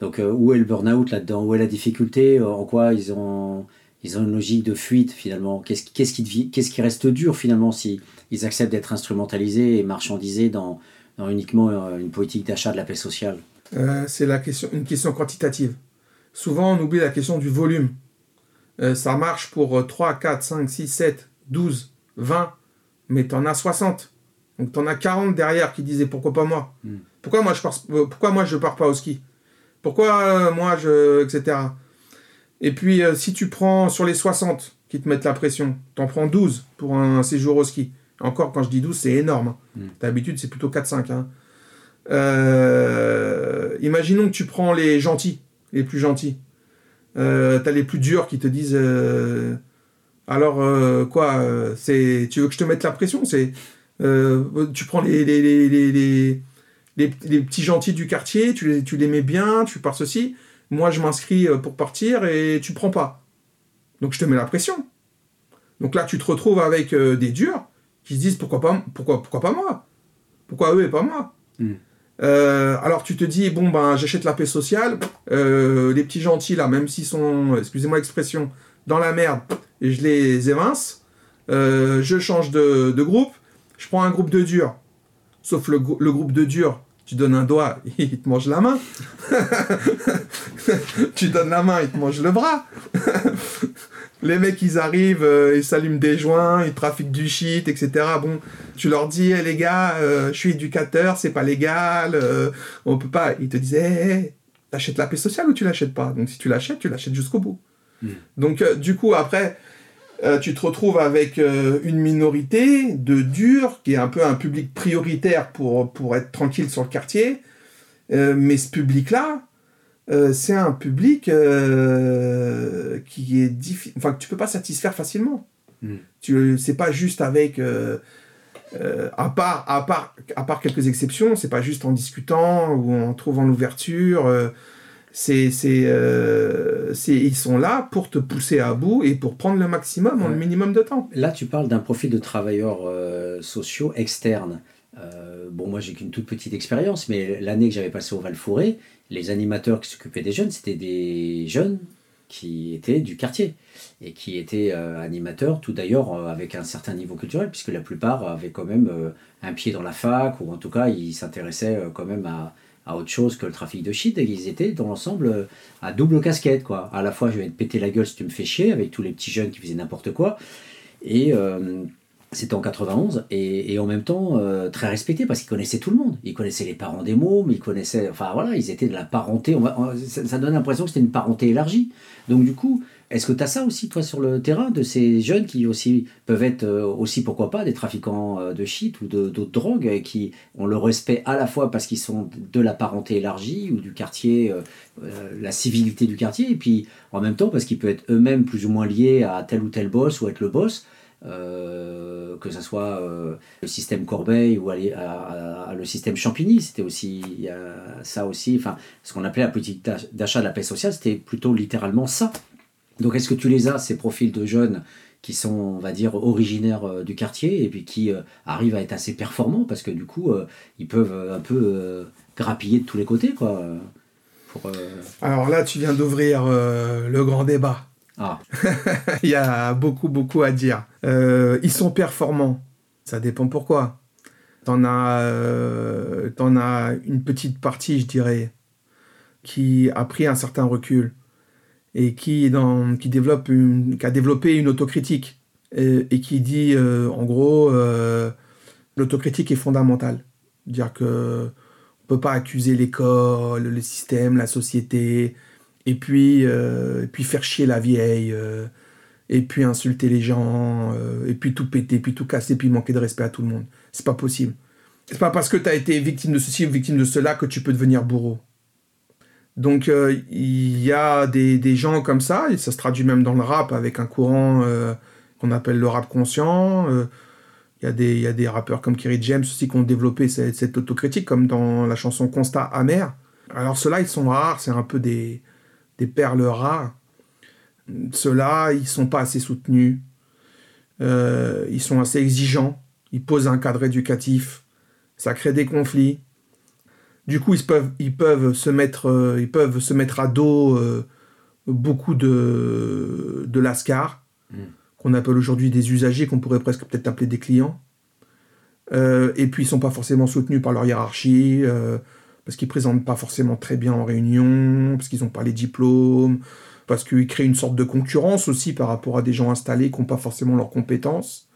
donc où est le burn-out là-dedans? Où est la difficulté? En quoi ils ont, ils ont une logique de fuite finalement Qu'est-ce qui, reste dur finalement si ils acceptent d'être instrumentalisés et marchandisés dans, dans uniquement une politique d'achat de la paix sociale? C'est la question, une question quantitative. Souvent on oublie la question du volume. Euh, ça marche pour 3, 4, 5, 6, 7, 12, 20, mais tu en as 60. Donc tu en as 40 derrière qui disaient pourquoi pas moi? Hmm. Pourquoi moi je pars, euh, pourquoi moi je pars pas au ski? Pourquoi euh, moi je. etc. Et puis si tu prends sur les 60 qui te mettent la pression, tu en prends 12 pour un séjour au ski. Encore quand je dis 12, c'est énorme. Hmm. D'habitude c'est plutôt 4-5. Hein. imaginons que tu prends les gentils, les plus gentils. Euh, t'as les plus durs qui te disent euh, alors euh, quoi c'est tu veux que je te mette la pression? C'est tu prends les les, les, les, les, petits gentils du quartier tu les, tu les mets bien tu pars ceci moi je m'inscris pour partir et tu prends pas. Donc je te mets la pression. Donc là tu te retrouves avec des durs qui se disent pourquoi pas pourquoi pourquoi pas moi? Pourquoi eux et pas moi? Hmm. Euh, alors tu te dis, bon, ben j'achète la paix sociale, euh, les petits gentils là, même s'ils sont, excusez-moi l'expression, dans la merde, et je les évince, euh, je change de, groupe, je prends un groupe de dur, sauf le, le groupe de dur, tu donnes un doigt, il te mange la main, tu donnes la main, il te mange le bras. les mecs, ils arrivent, euh, ils s'allument des joints, ils trafiquent du shit, etc. Bon, tu leur dis, les gars, euh, je suis éducateur, c'est pas légal, euh, on peut pas. Ils te disaient, t'achètes la paix sociale ou tu l'achètes pas? Donc si tu l'achètes, tu l'achètes jusqu'au bout. Hmm. Donc du coup, après, tu te retrouves avec une minorité de durs, qui est un peu un public prioritaire pour, pour être tranquille sur le quartier. mais ce public-là, euh, c'est un public euh, qui est difficile, enfin que tu peux pas satisfaire facilement. Mm. Tu, c'est pas juste avec, euh, euh, à part, à part, à part quelques exceptions, c'est pas juste en discutant ou en trouvant l'ouverture. C'est, c'est, euh, c'est, ils sont là pour te pousser à bout et pour prendre le maximum en le minimum de temps. Là, tu parles d'un profil de travailleurs euh, sociaux externes. Euh, bon, moi, j'ai qu'une toute petite expérience, mais l'année que j'avais passée au Val-Fouré, les animateurs qui s'occupaient des jeunes, c'était des jeunes qui étaient du quartier et qui étaient animateurs, tout d'ailleurs avec un certain niveau culturel, puisque la plupart avaient quand même un pied dans la fac, ou en tout cas, ils s'intéressaient quand même à, à autre chose que le trafic de shit, et ils étaient dans l'ensemble euh, à double casquette, quoi. À la fois, je vais te péter la gueule si tu me fais chier, avec tous les petits jeunes qui faisaient n'importe quoi, et euh, c'était en 91, et, et en même temps euh, très respecté parce qu'ils connaissaient tout le monde. Ils connaissaient les parents des mômes, ils connaissaient. Enfin voilà, ils étaient de la parenté. On va- ça, ça donne l'impression que c'était une parenté élargie. Donc du coup, est-ce que tu as ça aussi, toi, sur le terrain, de ces jeunes qui aussi peuvent être euh, aussi, pourquoi pas, des trafiquants euh, de shit ou d'autres drogues, et qui ont le respect à la fois parce qu'ils sont de la parenté élargie ou du quartier, euh, euh, la civilité du quartier, et puis en même temps parce qu'ils peuvent être eux-mêmes plus ou moins liés à tel ou tel boss ou être le boss. euh, que ce soit euh, le système Corbeil ou aller le système Champigny, c'était aussi ça aussi, enfin ce qu'on appelait la politique d'ach- d'achat de la paix sociale, c'était plutôt littéralement ça. Donc est-ce que tu les as, ces profils de jeunes qui sont, on va dire, originaires euh, du quartier et puis qui euh, arrivent à être assez performants parce que du coup, euh, ils peuvent un peu grappiller de tous les côtés, quoi. Pour, Alors là, tu viens d'ouvrir le grand débat. Ah, Il y a beaucoup, beaucoup à dire. Ils sont performants. Ça dépend pourquoi. T'en as, t'en as une petite partie, je dirais, qui a pris un certain recul et qui, dans, qui, développe une, qui a développé une autocritique et, et qui dit, euh, en gros, euh, l'autocritique est fondamentale. Dire que on peut pas accuser l'école, le système, la société, et puis, euh, et puis faire chier la vieille, euh, et puis insulter les gens, euh, et puis tout péter, puis tout casser, puis manquer de respect à tout le monde. C'est pas possible. C'est pas parce que tu as été victime de ceci ou victime de cela que tu peux devenir bourreau. Donc euh, il y a des, gens comme ça, et ça se traduit même dans le rap avec un courant euh, qu'on appelle le rap conscient. euh, il y, a des, rappeurs comme Kerry James aussi qui ont développé cette, autocritique, comme dans la chanson Constat amer. Alors ceux-là, ils sont rares, c'est un peu des, perles rares. Ceux-là, ils sont pas assez soutenus. Ils sont assez exigeants. Ils posent un cadre éducatif. Ça crée des conflits. Du coup, ils peuvent, ils peuvent, se, mettre, euh, ils peuvent se mettre à dos euh, beaucoup de, de lascars, Mm. qu'on appelle aujourd'hui des usagers, qu'on pourrait presque peut-être appeler des clients. Euh, et puis, ils sont pas forcément soutenus par leur hiérarchie, euh, parce qu'ils présentent pas forcément très bien en réunion, parce qu'ils n'ont pas les diplômes, parce qu'ils créent une sorte de concurrence aussi par rapport à des gens installés qui n'ont pas forcément leurs compétences.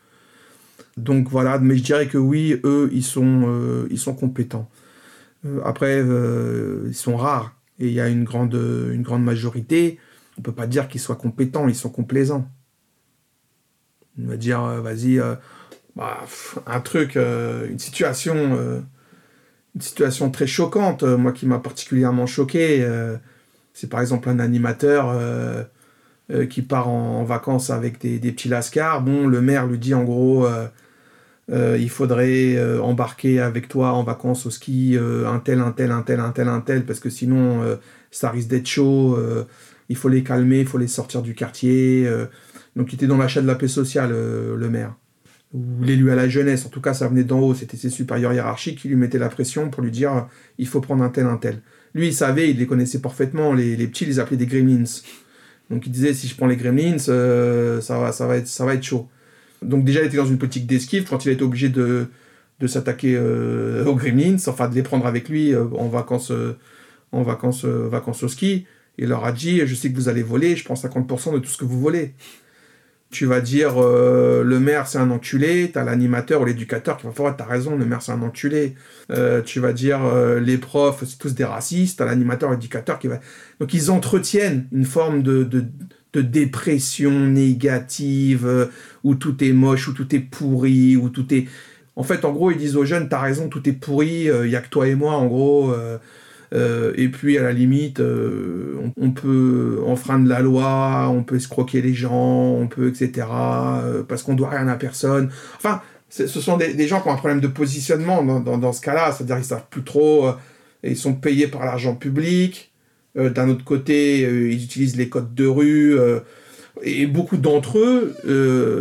Donc voilà, mais je dirais que oui, eux, ils sont, euh, ils sont compétents. Euh, après, euh, ils sont rares, et il y a une grande, majorité. On peut pas dire qu'ils soient compétents, ils sont complaisants. On va dire, euh, vas-y, bah, un truc, une situation, très choquante, moi qui m'a particulièrement choqué. c'est par exemple un animateur qui part en, vacances avec des, des petits lascars. Bon, le maire lui dit en gros, euh, il faudrait euh, embarquer avec toi en vacances au ski euh, un tel, un tel, un tel, un tel, un tel, parce que sinon ça risque d'être chaud. il faut les calmer, il faut les sortir du quartier. donc il était dans l'achat de la paix sociale, le maire. Ou l'élu à la jeunesse, en tout cas ça venait d'en haut, c'était ses supérieurs hiérarchiques qui lui mettaient la pression pour lui dire il faut prendre un tel, un tel. Lui il savait, il les connaissait parfaitement, les, les petits ils les appelaient des gremlins. Donc il disait si je prends les gremlins, ça, va, ça, va être, ça va être chaud. Donc déjà il était dans une politique d'esquive quand il a obligé de, s'attaquer euh, aux gremlins, enfin de les prendre avec lui euh, en vacances, euh, vacances, au ski. Il leur a dit je sais que vous allez voler, je prends 50% de tout ce que vous volez. Tu vas dire le maire c'est un enculé, t'as l'animateur ou l'éducateur qui va faire t'as raison, le maire c'est un enculé. Tu vas dire les profs c'est tous des racistes, t'as l'animateur l'éducateur qui va. Donc ils entretiennent une forme de, de dépression négative euh, où tout est moche, où tout est pourri, où tout est. En fait, en gros, ils disent aux jeunes t'as raison, tout est pourri, il y a que toi et moi, en gros. euh, Euh, et puis à la limite, euh, on, peut enfreindre la loi, on peut escroquer les gens, on peut etc. euh, parce qu'on doit rien à personne. Enfin, ce sont des, gens qui ont un problème de positionnement dans, dans, dans ce cas-là, c'est-à-dire ils savent plus trop, euh, et ils sont payés par l'argent public. Euh, D'un autre côté, euh, ils utilisent les codes de rue. euh, et beaucoup d'entre eux,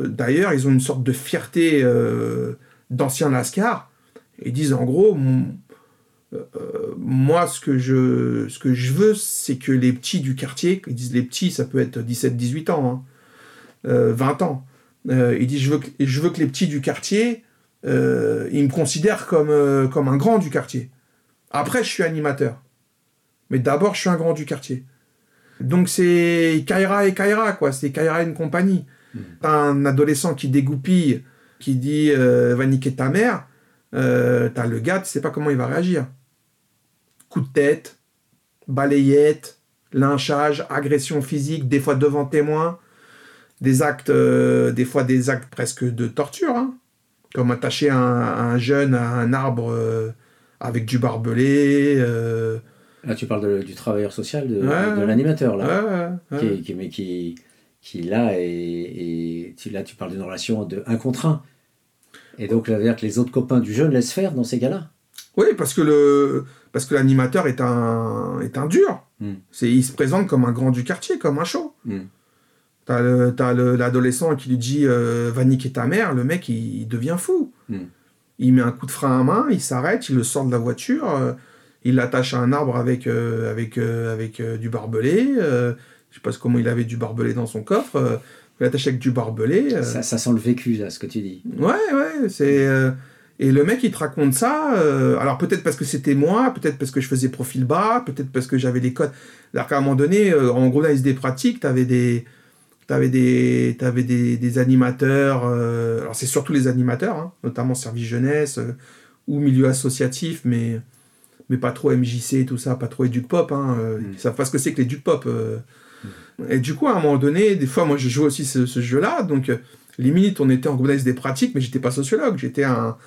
d'ailleurs, ils ont une sorte de fierté d'anciens lascar. Ils disent en gros, moi, ce que je, ce que je veux, c'est que les petits du quartier, ils disent les petits, ça peut être 17-18 ans, hein, euh, 20 ans. Ils disent je veux, que, je veux que les petits du quartier, ils me considèrent comme, comme un grand du quartier. Après, je suis animateur. Mais d'abord, je suis un grand du quartier. Donc c'est Kaira et Kaira, quoi. C'est Kaira et une compagnie. T'as un adolescent qui dégoupille, qui dit euh, va niquer ta mère. Euh, T'as le gars, tu sais pas comment il va réagir. Coup de tête, balayette, lynchage, agression physique, des fois devant témoin, des actes, euh, des fois des actes presque de torture, hein. comme attacher un, un jeune à un arbre avec du barbelé. Là, tu parles de- du travailleur social, de, Ouais, de ouais. l'animateur, là. ouais, ouais, ouais. Qui, qui- mais qui, qui là, est, est- tu, là, tu parles d'une relation de un contre un. Et donc, veut dire que les autres copains du jeune laissent faire dans ces cas-là. Oui, parce que le parce que l'animateur est un est un dur. Mm. C'est il se présente comme un grand du quartier, comme un show. Mm. T'as le t'as le- l'adolescent qui lui dit euh, va niquer ta mère, le mec il, il devient fou. Mm. Il met un coup de frein à main, il s'arrête, il le sort de la voiture, euh, il l'attache à un arbre avec euh, avec euh, avec euh, du barbelé. je sais pas comment il avait du barbelé dans son coffre. il l'attache avec du barbelé. Ça, ça sent le vécu, là, ce que tu dis. Ouais, ouais, c'est. Et le mec, il te raconte ça. alors peut-être parce que c'était moi, peut-être parce que je faisais profil bas, peut-être parce que j'avais des codes. Alors qu'à un moment donné, en gros, des pratiques, t'avais des. T'avais des, t'avais des, des animateurs, euh, alors c'est surtout les animateurs, hein, notamment service jeunesse euh, ou milieu associatif, mais, mais pas trop MJC, tout ça, pas trop éduc pop. Hein, euh, Mm. Ils savent pas ce que c'est que l'éduc pop. euh. Et du coup, à un moment donné, des fois, moi je joue aussi ce, ce jeu-là, donc euh, limite, on était en groupe des pratiques, mais j'étais pas sociologue, j'étais un,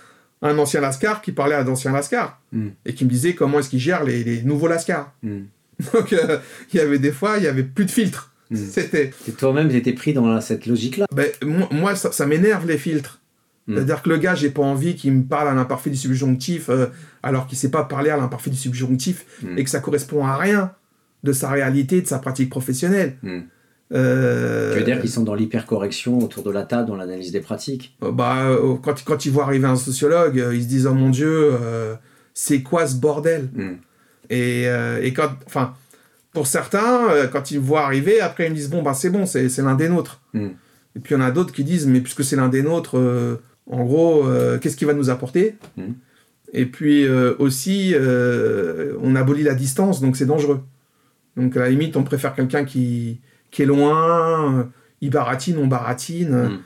un ancien lascar qui parlait à d'anciens lascars Mm. et qui me disait comment est-ce qu'ils gèrent les, les nouveaux lascars. Mm. Donc, euh, il y avait des fois, il y avait plus de filtres. Mm. C'était. Et toi-même, tu étais pris dans cette logique-là? Ben, moi, moi, ça, ça m'énerve les filtres. Mm. C'est-à-dire que le gars, j'ai pas envie qu'il me parle à l'imparfait du subjonctif euh, alors qu'il sait pas parler à l'imparfait du subjonctif Mm. et que ça correspond à rien de sa réalité, de sa pratique professionnelle. Mm. Euh, Tu veux dire qu'ils sont dans l'hypercorrection autour de la table, dans l'analyse des pratiques? Euh, bah, euh, quand, quand ils voient arriver un sociologue, ils se disent Oh mon Dieu, euh, c'est quoi ce bordel? Mm. et, euh, et quand, enfin, pour certains, quand ils voient arriver, après ils me disent Bon, bah c'est bon, c'est c'est l'un des nôtres. Mm. Et puis il y en a d'autres qui disent Mais puisque c'est l'un des nôtres, euh, en gros, euh, qu'est-ce qu'il va nous apporter Mm. Et puis euh, aussi, euh, on abolit la distance, donc c'est dangereux. Donc à la limite, on préfère quelqu'un qui, qui est loin, il baratine, on baratine. Mm.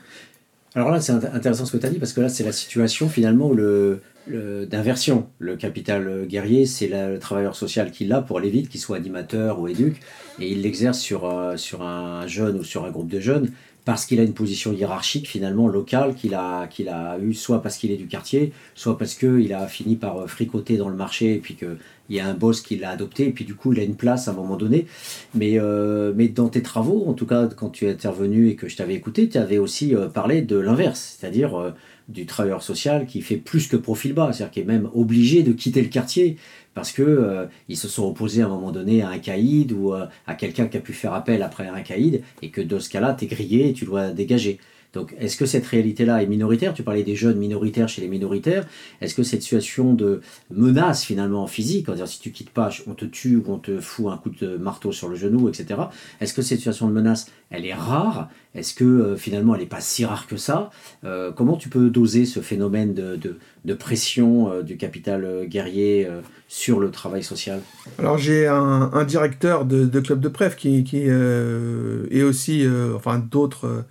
Alors là, c'est int- intéressant ce que tu as dit, parce que là, c'est la situation finalement où le, le- d'inversion. Le capital guerrier, c'est le travailleur social qui l'a pour aller vite, qu'il soit animateur ou éduc, et il l'exerce sur, euh, sur un jeune ou sur un groupe de jeunes, parce qu'il a une position hiérarchique finalement locale qu'il a, qu'il eu, soit parce qu'il est du quartier, soit parce qu'il a fini par euh, fricoter dans le marché, et puis qu'il y a un boss qui l'a adopté, et puis du coup, il a une place à un moment donné. Mais, euh, dans tes travaux, en tout cas, quand tu es intervenu et que je t'avais écouté, tu avais aussi euh, parlé de l'inverse, c'est-à-dire du travailleur social qui fait plus que profil bas, c'est-à-dire qui est même obligé de quitter le quartier parce que euh, ils se sont opposés à un moment donné à un caïd ou euh, à quelqu'un qui a pu faire appel après un caïd et que dans ce cas-là, tu es grillé et tu dois dégager. Donc, est-ce que cette réalité-là est minoritaire? Tu parlais des jeunes minoritaires chez les minoritaires. Est-ce que cette situation de menace finalement physique, c'est-à-dire si tu quittes pas, on te tue ou on te fout un coup de marteau sur le genou, etc. Est-ce que cette situation de menace, elle est rare? Est-ce que euh, finalement elle n'est pas si rare que ça? Euh, Comment tu peux doser ce phénomène de, de- pression euh, du capital guerrier sur le travail social? Alors j'ai un, directeur de, club de préf qui, qui est aussi, enfin d'autres,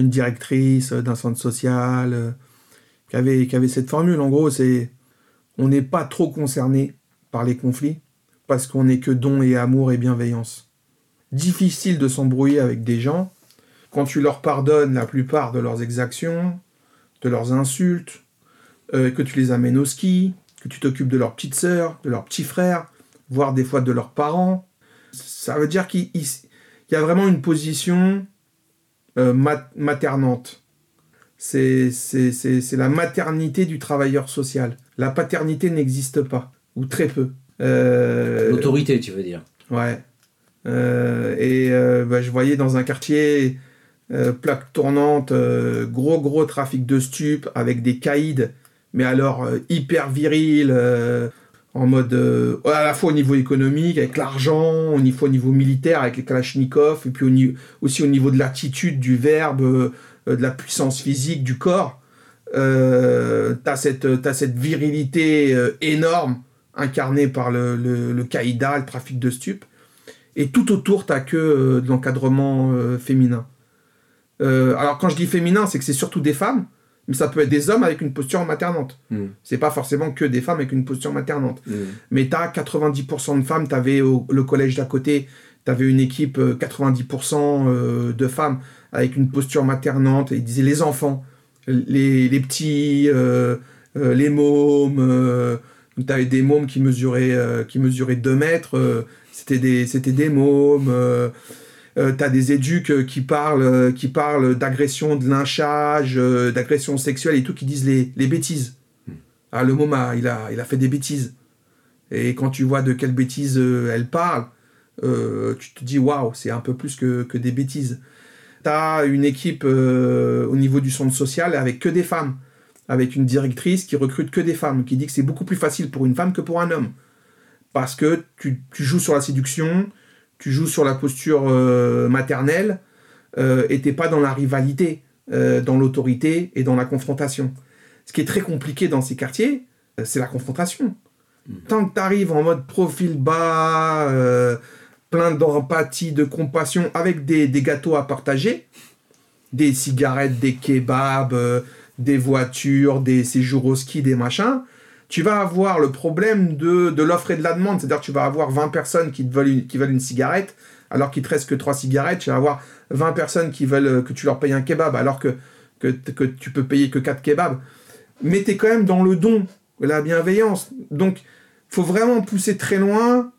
une directrice d'un centre social, euh, qui, avait, qui avait cette formule. En gros, c'est on n'est pas trop concerné par les conflits parce qu'on n'est que don et amour et bienveillance. Difficile de s'embrouiller avec des gens quand tu leur pardonnes la plupart de leurs exactions, de leurs insultes, euh, que tu les amènes au ski, que tu t'occupes de leur petite sœur, de leur petit frère, voire des fois de leurs parents. Ça veut dire qu'il y a vraiment une position euh, maternante. C'est la maternité du travailleur social. La paternité n'existe pas, ou très peu. Euh, L'autorité, tu veux dire Ouais. Euh, et bah, je voyais dans un quartier, plaque tournante, gros gros trafic de stupes avec des caïds, mais alors hyper viril, en mode à la fois au niveau économique, avec l'argent, au niveau, au niveau militaire, avec les Kalachnikov, et puis aussi au niveau de l'attitude, du verbe, de la puissance physique du corps euh, t'as cette, as cette virilité euh, énorme incarnée par le, le, le caïda, le trafic de stupes. Et tout autour, t'as que euh, de l'encadrement euh, féminin. alors quand je dis féminin, c'est que c'est surtout des femmes, mais ça peut être des hommes avec une posture maternante. Mm. C'est pas forcément que des femmes avec une posture maternante. Mm. Mais t'as 90% de femmes, t'avais au le collège d'à côté, t'avais une équipe 90% de femmes avec une posture maternante, et ils disaient les enfants les, les petits, euh, euh, les mômes. Euh, tu avais des mômes qui mesuraient, qui mesuraient 2 mètres. c'était des, c'était des mômes. Euh, tu as des éduques qui parlent, qui parlent d'agression, de lynchage, d'agression sexuelle et tout, qui disent les, les bêtises. Hmm. Ah, le môme, il, a, il a fait des bêtises. Et quand tu vois de quelles bêtises elle parle, tu te dis waouh, c'est un peu plus que, que des bêtises. T'as une équipe euh, au niveau du centre social avec que des femmes, avec une directrice qui recrute que des femmes, qui dit que c'est beaucoup plus facile pour une femme que pour un homme. Parce que tu, joues sur la séduction, tu joues sur la posture euh, maternelle, euh, et t'es pas dans la rivalité, dans l'autorité et dans la confrontation. Ce qui est très compliqué dans ces quartiers, c'est la confrontation. Mmh. Tant que tu arrives en mode profil bas, plein d'empathie, de compassion, avec des, gâteaux à partager, des cigarettes, des kebabs, euh, des voitures, des séjours au ski, des machins, tu vas avoir le problème de, de l'offre et de la demande. C'est-à-dire tu vas avoir 20 personnes qui, veulent une, qui veulent une cigarette, alors qu'il te reste que 3 cigarettes. Tu vas avoir 20 personnes qui veulent euh, que tu leur payes un kebab, alors que, que, que tu peux payer que 4 kebabs. Mais tu es quand même dans le don, la bienveillance. Donc, faut vraiment pousser très loin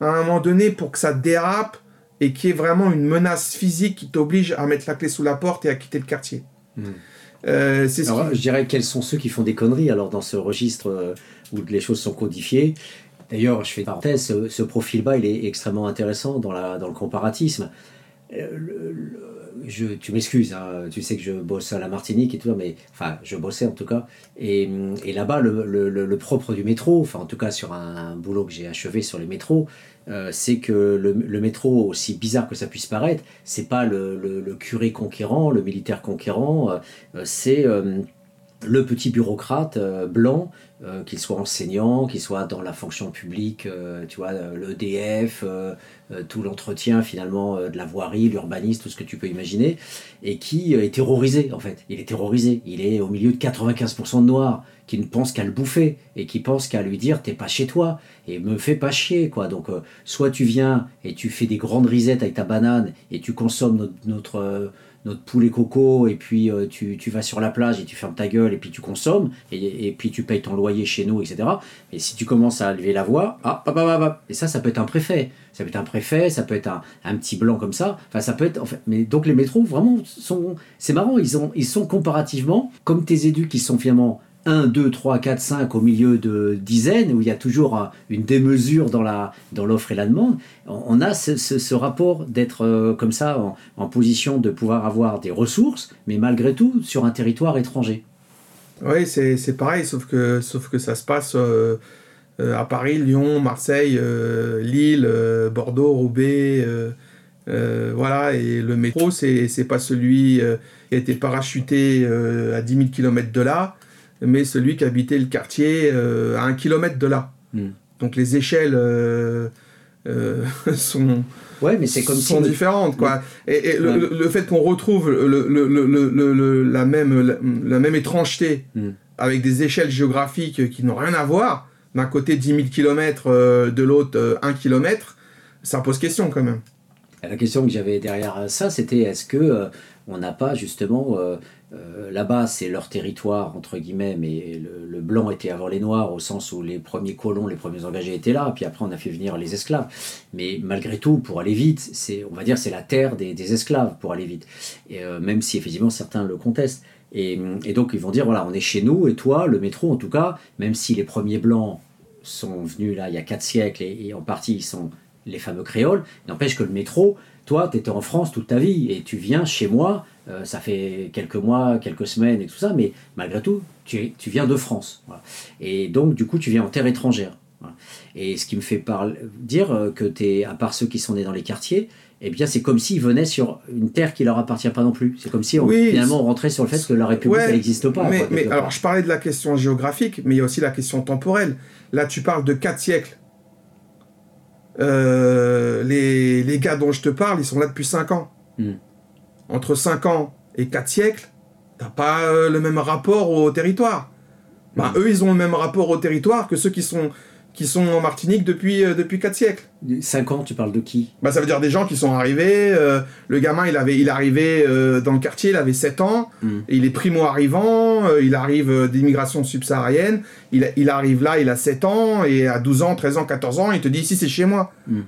à un moment donné pour que ça dérape et qu'il y ait vraiment une menace physique qui t'oblige à mettre la clé sous la porte et à quitter le quartier. Hmm. Euh, c'est Je dirais quels sont ceux qui font des conneries alors dans ce registre euh, où les choses sont codifiées. D'ailleurs, je fais une parenthèse, ce, profil-bas, il est extrêmement intéressant dans, la, dans le comparatisme. Euh, je, tu m'excuses, hein, tu sais que je bosse à la Martinique et tout, mais enfin, je bossais en tout cas. Et, et là-bas, le, le, le, propre du métro, enfin, en tout cas sur un, boulot que j'ai achevé sur les métros, euh, c'est que le, métro, aussi bizarre que ça puisse paraître, c'est pas le, curé conquérant, le militaire conquérant, euh, c'est le petit bureaucrate blanc euh, qu'il soit enseignant, qu'il soit dans la fonction publique, euh, tu vois, euh, l'EDF, tout l'entretien finalement de la voirie, l'urbanisme, tout ce que tu peux imaginer, et qui est terrorisé en fait. Il est terrorisé. Il est au milieu de 95% de noirs qui ne pensent qu'à le bouffer et qui pensent qu'à lui dire t'es pas chez toi et me fais pas chier quoi. Donc soit tu viens et tu fais des grandes risettes avec ta banane et tu consommes notre notre poulet coco, et puis euh, tu, tu, vas sur la plage et tu fermes ta gueule, et puis tu consommes, et, et, puis tu payes ton loyer chez nous, etc. Et si tu commences à lever la voix, ah, et ça, ça peut être un préfet. Ça peut être un préfet, ça peut être un, un petit blanc comme ça. Enfin, ça peut être. En fait, mais donc les métros, vraiment, sont. C'est marrant, ils, ont, ils sont comparativement, comme tes éducs qui sont finalement 1, 2, 3, 4, 5 au milieu de dizaines, où il y a toujours une démesure dans l'offre dans et la demande, on a ce, rapport d'être euh, comme ça en, position de pouvoir avoir des ressources, mais malgré tout sur un territoire étranger. Oui, c'est pareil, sauf que, sauf que ça se passe euh, euh, à Paris, Lyon, Marseille, Lille, Bordeaux, Roubaix. voilà, et le métro, c'est pas celui qui a été parachuté à 10 000 km de là, mais celui qui habitait le quartier euh, à un kilomètre de là. Hmm. Donc les échelles euh, euh, sont, ouais, mais c'est comme sont différentes. Quoi. Et, le, fait qu'on retrouve le, la, même, la, même étrangeté hmm. avec des échelles géographiques qui n'ont rien à voir, d'un côté 10 000 km, de l'autre 1 km, ça pose question quand même. La question que j'avais derrière ça, c'était est-ce que on n'a pas justement euh, là-bas, c'est leur territoire, entre guillemets, mais le, blanc était avant les noirs, au sens où les premiers colons, les premiers engagés étaient là, puis après on a fait venir les esclaves. Mais malgré tout, pour aller vite, c'est, on va dire, c'est la terre des, esclaves pour aller vite. Et, euh, même si effectivement certains le contestent. Et, donc ils vont dire, voilà, on est chez nous, et toi, le métro, en tout cas, même si les premiers blancs sont venus là il y a quatre siècles, et, en partie ils sont les fameux créoles, n'empêche que le métro, toi, tu étais en France toute ta vie, et tu viens chez moi, euh, ça fait quelques mois, quelques semaines et tout ça, mais malgré tout, tu, tu viens de France. Et donc, du coup, tu viens en terre étrangère. Et ce qui me fait dire euh, que tu es, à part ceux qui sont nés dans les quartiers, eh bien, c'est comme s'ils venaient sur une terre qui leur appartient pas non plus. C'est comme si on, finalement on rentrait sur le fait que la République n'existe pas. Mais, mais alors, je parlais de la question géographique, mais il y a aussi la question temporelle. Là, tu parles de quatre siècles. Euh, les, les, gars dont je te parle, ils sont là depuis 5 ans. Hmm entre 5 ans et 4 siècles, t'as pas euh, le même rapport au territoire. Bah, eux, ils ont le même rapport au territoire que ceux qui sont, qui sont en Martinique depuis, euh, depuis 4 siècles. 5 ans, tu parles de qui? Bah, Ça veut dire des gens qui sont arrivés. Euh, le gamin, il, avait, il arrivait dans le quartier, il avait 7 ans. Hmm. il est primo-arrivant. il arrive d'immigration subsaharienne. Il, il arrive là, il a 7 ans. Et à 12 ans, 13 ans, 14 ans, il te dit ici, c'est chez moi. Hmm.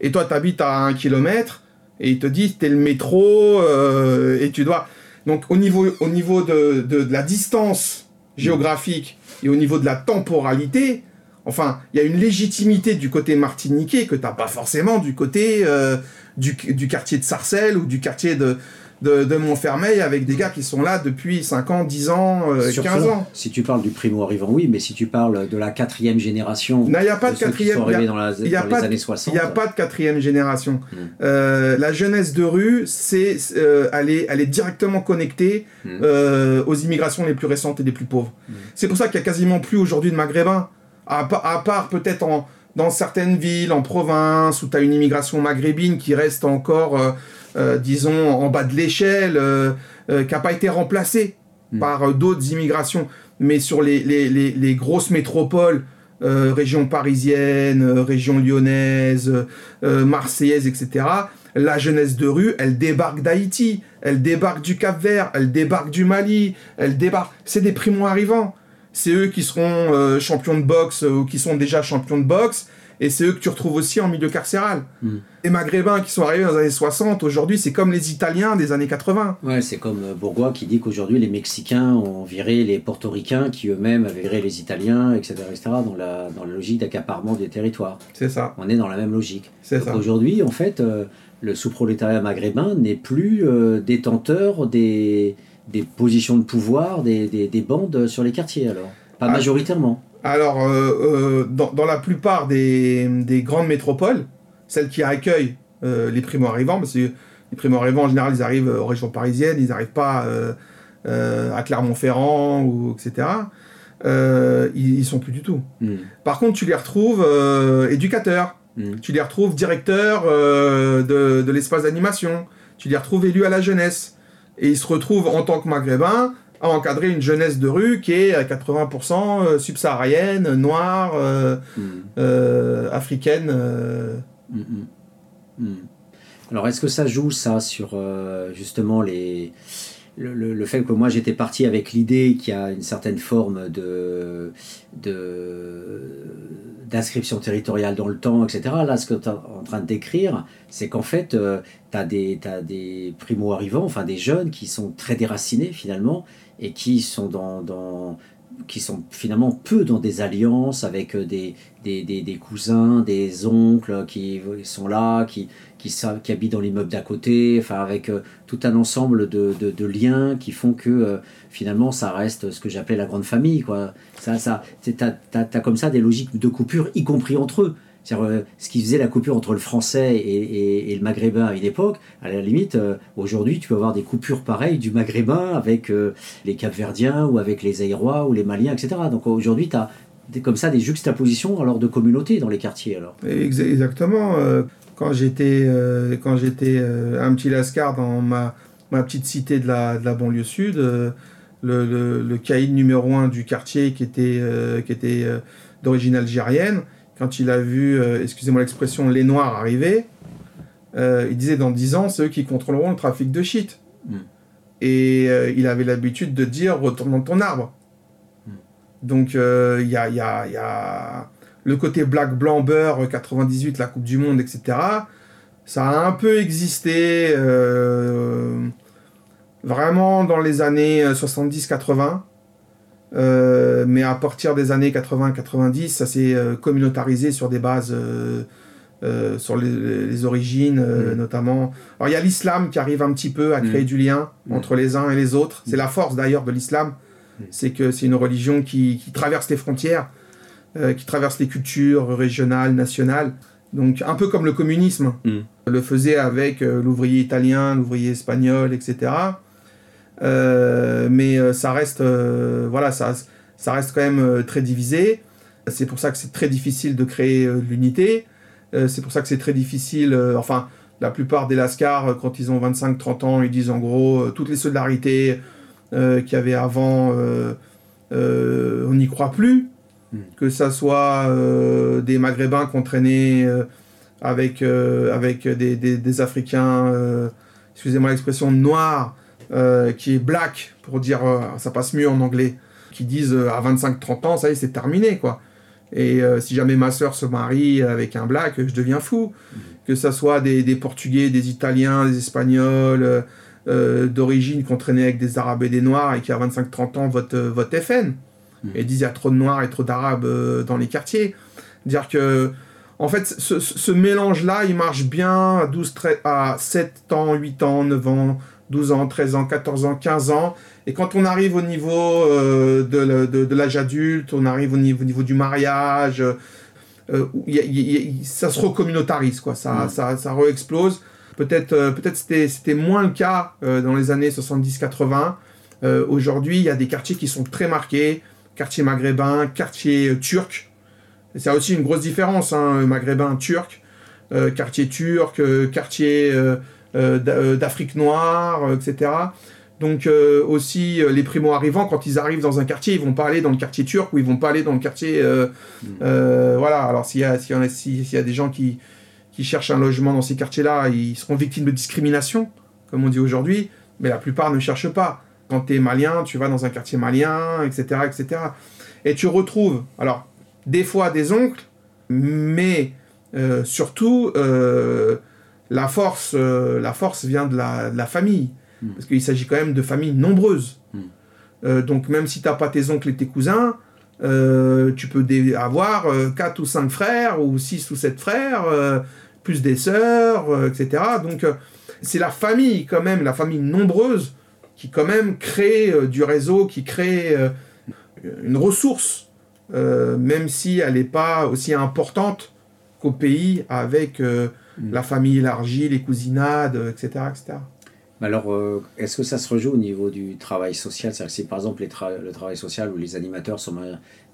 Et toi, tu habites à 1 km et ils te disent t'es le métro euh, et tu dois donc au niveau au niveau de, de, la distance géographique et au niveau de la temporalité enfin il y a une légitimité du côté martiniquais que t'as pas forcément du côté euh, du, du, quartier de Sarcelles ou du quartier de de, Montfermeil avec des gars qui sont là depuis 5 ans, 10 ans, 15 euh, ans. Si tu parles du primo arrivant, oui, mais si tu parles de la quatrième génération, il n'y a pas de, quatrième 60. Il n'y a pas de quatrième génération. Euh, la jeunesse de rue, c'est euh, elle, est, elle est directement connectée hmm. aux immigrations les plus récentes et les plus pauvres. Hmm. C'est pour ça qu'il n'y a quasiment plus aujourd'hui de maghrébins, à, à part peut-être en dans certaines villes, en province, où tu as une immigration maghrébine qui reste encore euh, disons, en bas de l'échelle, euh, euh, qui n'a pas été remplacé hmm. par d'autres immigrations. Mais sur les, les, les, grosses métropoles, région parisienne, région lyonnaise, marseillaise, etc., la jeunesse de rue, elle débarque d'Haïti, elle débarque du Cap-Vert, elle débarque du Mali, elle débarque. C'est des primo-arrivants. C'est eux qui seront champions de boxe ou qui sont déjà champions de boxe et c'est eux que tu retrouves aussi en milieu carcéral. Hmm. Les Maghrébins qui sont arrivés dans les années 60, aujourd'hui, c'est comme les Italiens des années 80. Ouais, c'est comme euh, Bourgois qui dit qu'aujourd'hui, les Mexicains ont viré les Portoricains qui eux-mêmes avaient viré les Italiens, etc., etc., dans la, dans la logique d'accaparement des territoires. C'est ça. On est dans la même logique. C'est ça. Aujourd'hui, en fait, euh, le sous-prolétariat maghrébin n'est plus euh, détenteur des, des positions de pouvoir des, des, des bandes sur les quartiers, alors? Pas ah. majoritairement. Alors, euh, euh, dans, la plupart des, grandes métropoles, celles qui accueillent euh, les primo-arrivants, parce que les primo-arrivants, en général, ils arrivent aux régions parisiennes, ils n'arrivent pas à Clermont-Ferrand, ou etc., ils, ne sont plus du tout. Hmm. Par contre, tu les retrouves éducateurs, hmm. tu les retrouves directeurs de, de l'espace d'animation, tu les retrouves élus à la jeunesse. Et ils se retrouvent en tant que maghrébins à encadrer une jeunesse de rue qui est à 80% euh, subsaharienne, noire, euh, euh, africaine. Hmm, hmm. Alors est-ce que ça joue ça sur justement les le, fait que moi j'étais parti avec l'idée qu'il y a une certaine forme de, d'inscription territoriale dans le temps, etc. Là, ce que tu es en train de décrire, c'est qu'en fait, tu as des, des primo-arrivants, enfin des jeunes qui sont très déracinés finalement, et qui sont dans, qui sont finalement peu dans des alliances avec euh, des, des, des, cousins, des oncles qui sont là, qui, qui, qui habitent dans l'immeuble d'à côté, enfin avec euh, tout un ensemble de, de, liens qui font que euh, finalement ça reste ce que j'appelais la grande famille. Quoi. Ça, ça, tu as, comme ça des logiques de coupure, y compris entre eux. Euh, ce qui faisait la coupure entre le français et, le maghrébin à une époque, à la limite, euh, aujourd'hui, tu peux avoir des coupures pareilles du maghrébin avec euh, les capverdiens ou avec les aérois ou les maliens, etc. Donc aujourd'hui, tu as comme ça des juxtapositions alors de communautés dans les quartiers. Alors. Exactement. Quand j'étais quand j'étais un petit lascar dans ma, ma petite cité de la, de la banlieue sud, le, le, le, caïd numéro un du quartier qui était, qui était d'origine algérienne, quand il a vu, euh, excusez-moi l'expression, les Noirs arriver, euh, il disait dans 10 ans, c'est eux qui contrôleront le trafic de shit. Hmm. Et euh, il avait l'habitude de dire retourne dans ton arbre. Donc euh, il y, a, y, a, y, a, le côté black blanc beurre 98, la Coupe du Monde, etc. Ça a un peu existé vraiment dans les années 70-80. Euh, mais à partir des années 80-90, ça s'est euh, communautarisé sur des bases, euh, sur les, les origines mm. notamment. Alors il y a l'islam qui arrive un petit peu à créer mm. du lien mm. entre les uns et les autres. C'est la force d'ailleurs de l'islam, c'est que c'est une religion qui, qui, traverse les frontières, qui traverse les cultures régionales, nationales. Donc un peu comme le communisme le faisait avec l'ouvrier italien, l'ouvrier espagnol, etc. Euh, mais euh, ça reste, euh, voilà, ça, ça reste quand même très divisé. C'est pour ça que c'est très difficile de créer l'unité. c'est pour ça que c'est très difficile. enfin, la plupart des Lascars, quand ils ont 25-30 ans, ils disent en gros toutes les solidarités qu'il y avait avant, on n'y croit plus. Hmm. Que ça soit des Maghrébins qu'on traînait avec, avec des, des, des Africains, excusez-moi l'expression, noirs, euh, qui est black, pour dire, euh, ça passe mieux en anglais, qui disent euh, à 25-30 ans, ça y est, c'est terminé, quoi. Et si jamais ma soeur se marie avec un black, je deviens fou. Mhm. Que ça soit des, des, Portugais, des Italiens, des Espagnols, d'origine qu'on traînait avec des Arabes et des Noirs et qui à 25-30 ans votent, vote FN. Mhm. Et disent il y a trop de Noirs et trop d'Arabes dans les quartiers. Dire que, en fait, ce, ce mélange-là, il marche bien à, 12, à 7 ans, 8 ans, 9 ans, 12 ans, 13 ans, 14 ans, 15 ans. Et quand on arrive au niveau euh, de, l'âge adulte, on arrive au niveau, niveau du mariage, euh, ça se recommunautarise, quoi. Ça, ça, ça re-explose. Peut-être euh, peut-être c'était, c'était moins le cas dans les années 70-80. Aujourd'hui, il y a des quartiers qui sont très marqués. Quartier maghrébin, quartier turc. C'est aussi une grosse différence, hein, maghrébin, turc. quartier turc, quartier euh, euh, d'Afrique noire, euh, etc. Donc aussi les primo-arrivants, quand ils arrivent dans un quartier, ils vont pas aller dans le quartier turc ou ils vont pas aller dans le quartier... Mm. voilà, alors s'il y, a, y, a des gens qui, qui cherchent un logement dans ces quartiers-là, ils seront victimes de discrimination, comme on dit aujourd'hui, mais la plupart ne cherchent pas. Quand tu es malien, tu vas dans un quartier malien, etc., etc. Et tu retrouves, alors, des fois des oncles, mais surtout la force, euh, la force vient de la, famille. Hmm. Parce qu'il s'agit quand même de familles nombreuses. Hmm. Euh, donc même si tu n'as pas tes oncles et tes cousins, euh, tu peux avoir 4 ou 5 frères, ou 6 ou 7 frères, plus des sœurs, etc. Donc c'est la famille quand même, la famille nombreuse, qui quand même crée du réseau, qui crée une ressource, même si elle n'est pas aussi importante qu'au pays avec la famille élargie, les cousinades, etc. etc. alors, euh, est-ce que ça se rejoue au niveau du travail social? C'est-à-dire que si par exemple le travail social où les animateurs sont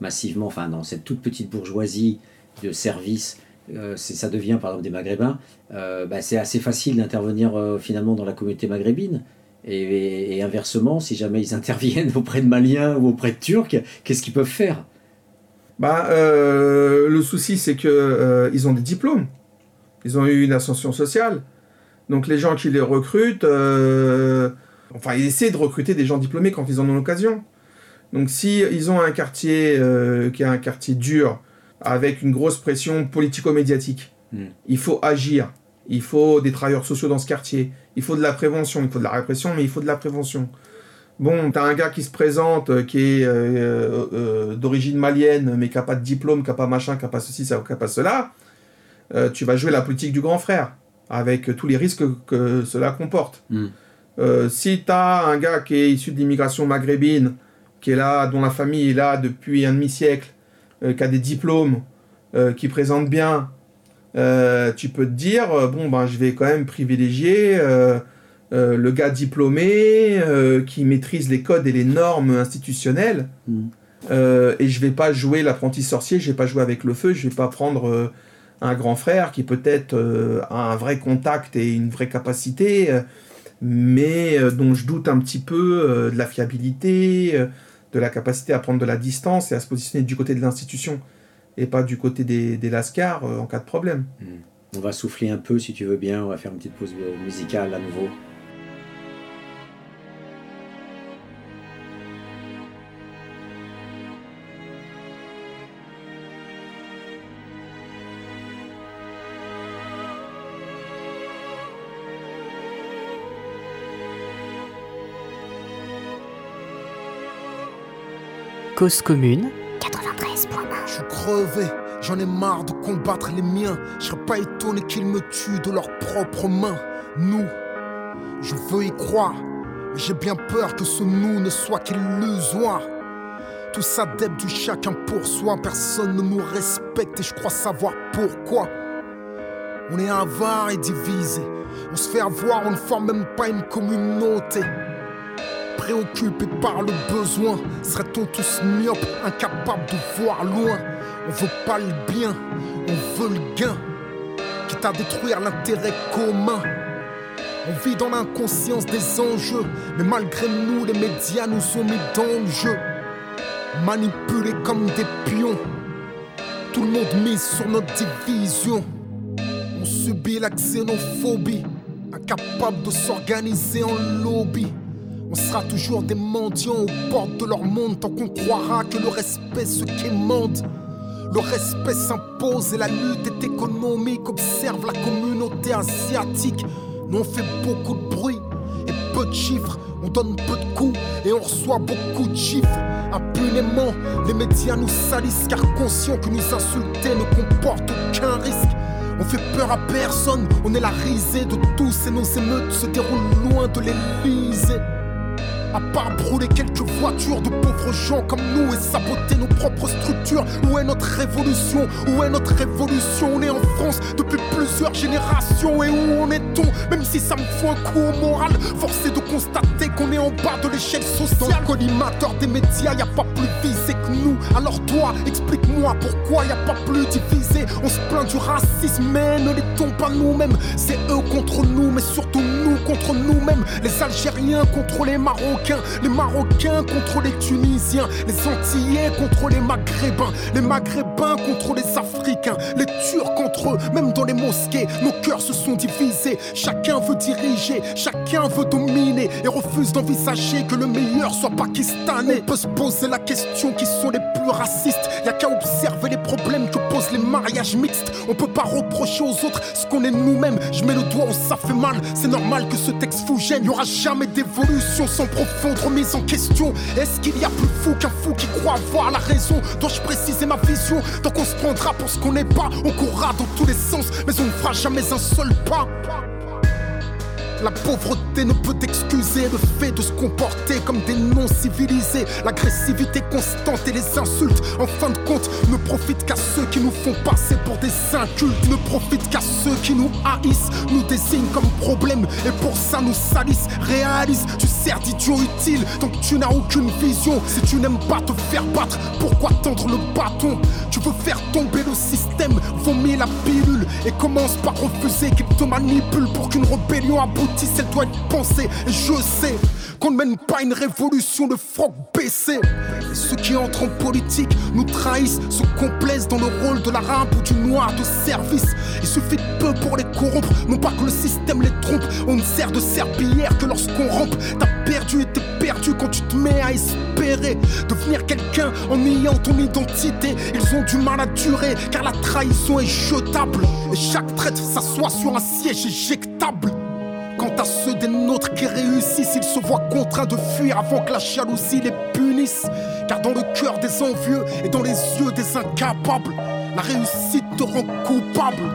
massivement, enfin dans cette toute petite bourgeoisie de services, euh, ça devient par exemple des maghrébins, euh, bah, c'est assez facile d'intervenir finalement dans la communauté maghrébine. Et, inversement, si jamais ils interviennent auprès de Maliens ou auprès de Turcs, qu'est-ce qu'ils peuvent faire? Bah, Le souci, c'est qu'ils ont des diplômes. Ils ont eu une ascension sociale. Donc les gens qui les recrutent, euh, enfin ils essaient de recruter des gens diplômés quand ils en ont l'occasion. Donc si ils ont un quartier euh, qui est un quartier dur, avec une grosse pression politico-médiatique, hmm. il faut agir. Il faut des travailleurs sociaux dans ce quartier. Il faut de la prévention. Il faut de la répression, mais il faut de la prévention. Bon, t'as un gars qui se présente, euh, qui est d'origine malienne, mais qui n'a pas de diplôme, qui n'a pas machin, qui n'a pas ceci, qui n'a pas cela. Euh, tu vas jouer la politique du grand frère, avec tous les risques que cela comporte. Hmm. Euh, si tu as un gars qui est issu de l'immigration maghrébine, qui est là, dont la famille est là depuis un demi-siècle, euh, qui a des diplômes, qui présente bien, tu peux te dire, bon, ben, je vais quand même privilégier le gars diplômé, qui maîtrise les codes et les normes institutionnelles, hmm. et je vais pas jouer l'apprenti sorcier, je vais pas jouer avec le feu, je vais pas prendre un grand frère qui peut-être euh, a un vrai contact et une vraie capacité, euh, mais euh, dont je doute un petit peu de la fiabilité, de la capacité à prendre de la distance et à se positionner du côté de l'institution et pas du côté des, des lascars en cas de problème. Hmm. On va souffler un peu si tu veux bien, on va faire une petite pause musicale à nouveau. Cause commune 93.1 Je suis crevé, j'en ai marre de combattre les miens. Je serais pas étonné qu'ils me tuent de leurs propres mains. Nous, je veux y croire, mais j'ai bien peur que ce nous ne soit qu'illusoire. Tout ça débute du chacun pour soi, personne ne nous respecte et je crois savoir pourquoi. On est avare et divisé, on se fait avoir, on ne forme même pas une communauté. Préoccupé par le besoin, serait-on tous myopes, incapables de voir loin? On veut pas le bien, on veut le gain, quitte à détruire l'intérêt commun. On vit dans l'inconscience des enjeux, mais malgré nous, les médias nous ont mis dans le jeu. Manipulés comme des pions, tout le monde mise sur notre division. On subit la xénophobie, incapable de s'organiser en lobby. On sera toujours des mendiants aux portes de leur monde tant qu'on croira que le respect se quémande. Le respect s'impose et la lutte est économique. Observe la communauté asiatique. Nous on fait beaucoup de bruit et peu de chiffres. On donne peu de coups et on reçoit beaucoup de chiffres. Impunément, les médias nous salissent car conscients que nous insulter ne comporte aucun risque. On fait peur à personne, on est la risée de tous et nos émeutes se déroulent loin de l'Élysée. À part brûler quelques voitures de pauvres gens comme nous et saboter nos propres structures. Où est notre révolution? Où est notre révolution? On est en France depuis plusieurs générations. Et où en est-on? Même si ça me fout un coup au moral, forcé de constater qu'on est en bas de l'échelle sociale. Collimateur des médias, y a pas plus visé que nous. Alors toi, explique-moi pourquoi y a pas plus divisé. On se plaint du racisme, mais ne les pas nous-mêmes. C'est eux contre nous, mais surtout nous contre nous-mêmes. Les Algériens contre les Marocains les Marocains contre les Tunisiens, les Antillais contre les Maghrébins, les Maghrébins contre les Africains, les Turcs contre eux, même dans les mosquées, nos cœurs se sont divisés. Chacun veut diriger, chacun veut dominer et refuse d'envisager que le meilleur soit pakistanais. On peut se poser la question qui sont les plus racistes. Y a qu'à observer les problèmes que posent les mariages mixtes. On peut pas reprocher aux autres ce qu'on est nous-mêmes. Je mets le doigt où ça fait mal. C'est normal que ce texte vous gêne. Y aura jamais d'évolution sans profit profonde remise en question. Est-ce qu'il y a plus fou qu'un fou qui croit avoir la raison? Dois-je préciser ma vision? Donc on se prendra pour ce qu'on n'est pas. On courra dans tous les sens, mais on ne fera jamais un seul pas. La pauvreté ne peut excuser le fait de se comporter comme des non-civilisés. L'agressivité constante et les insultes, en fin de compte, ne profitent qu'à ceux qui nous font passer pour des incultes. Ne profitent qu'à ceux qui nous haïssent, nous désignent comme problème et pour ça nous salissent. Réalise, tu sers d'idiot utile, donc tu n'as aucune vision. Si tu n'aimes pas te faire battre, pourquoi tendre le bâton? Tu veux faire tomber le système, vomir la pilule et commence par refuser qu'il te manipule pour qu'une rébellion aboutisse elle doit être pensée. Et je sais qu'on ne mène pas une révolution de froc baissé. ceux qui entrent en politique nous trahissent, se complaisent dans le rôle de l'arabe ou du noir de service. Il suffit de peu pour les corrompre, non pas que le système les trompe. On ne sert de serpillière que lorsqu'on rampe. T'as perdu et t'es perdu quand tu te mets à espérer devenir quelqu'un en ayant ton identité. Ils ont du mal à durer car la trahison est jetable. Et chaque traître s'assoit sur un siège éjectable. Quant à ceux des nôtres qui réussissent, ils se voient contraints de fuir avant que la jalousie les punisse. Car dans le cœur des envieux et dans les yeux des incapables, la réussite te rend coupable.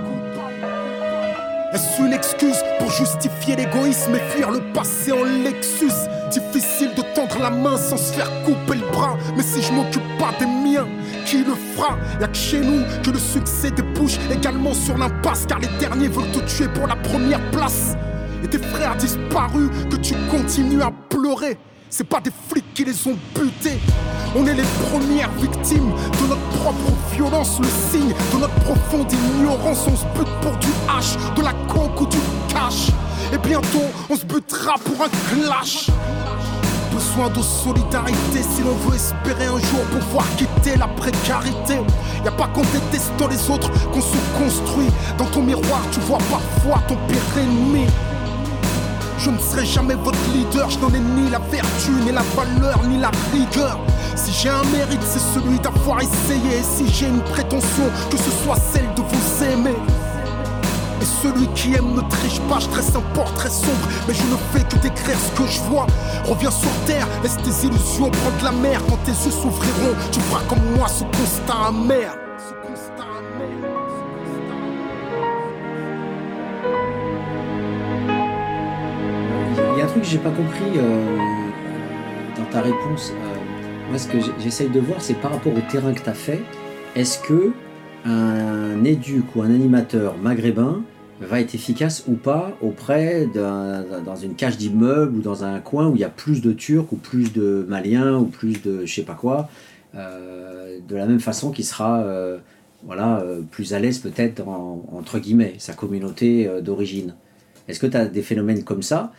Est-ce une excuse pour justifier l'égoïsme et fuir le passé en Lexus? Difficile de tendre la main sans se faire couper le bras. Mais si je m'occupe pas des miens, qui le fera? Y'a que chez nous que le succès débouche également sur l'impasse. Car les derniers veulent te tuer pour la première place et tes frères disparus que tu continues à pleurer. C'est pas des flics qui les ont butés. On est les premières victimes de notre propre violence, le signe de notre profonde ignorance. On se bute pour du H, de la coke ou du cash. Et bientôt, on se butera pour un clash. Besoin de solidarité si l'on veut espérer un jour pouvoir quitter la précarité. Y a pas qu'en détestant les autres qu'on se construit. Dans ton miroir, tu vois parfois ton pire ennemi. Je ne serai jamais votre leader, je n'en ai ni la vertu, ni la valeur, ni la rigueur. Si j'ai un mérite, c'est celui d'avoir essayé. Si j'ai une prétention, que ce soit celle de vous aimer. Et celui qui aime ne triche pas, je tresse un portrait sombre. Mais je ne fais que décrire ce que je vois. Reviens sur terre, laisse tes illusions prendre la mer. Quand tes yeux s'ouvriront, tu feras comme moi ce constat amer. Truc que j'ai pas compris euh, dans ta réponse. Euh, moi, ce que j'essaye de voir, c'est par rapport au terrain que tu as fait. Est-ce que un éduc ou un animateur maghrébin va être efficace ou pas auprès d'un dans une cage d'immeuble ou dans un coin où il y a plus de Turcs ou plus de Maliens ou plus de je sais pas quoi, euh, de la même façon qu'il sera voilà, plus à l'aise peut-être entre guillemets, sa communauté d'origine. Est-ce que tu as des phénomènes comme ça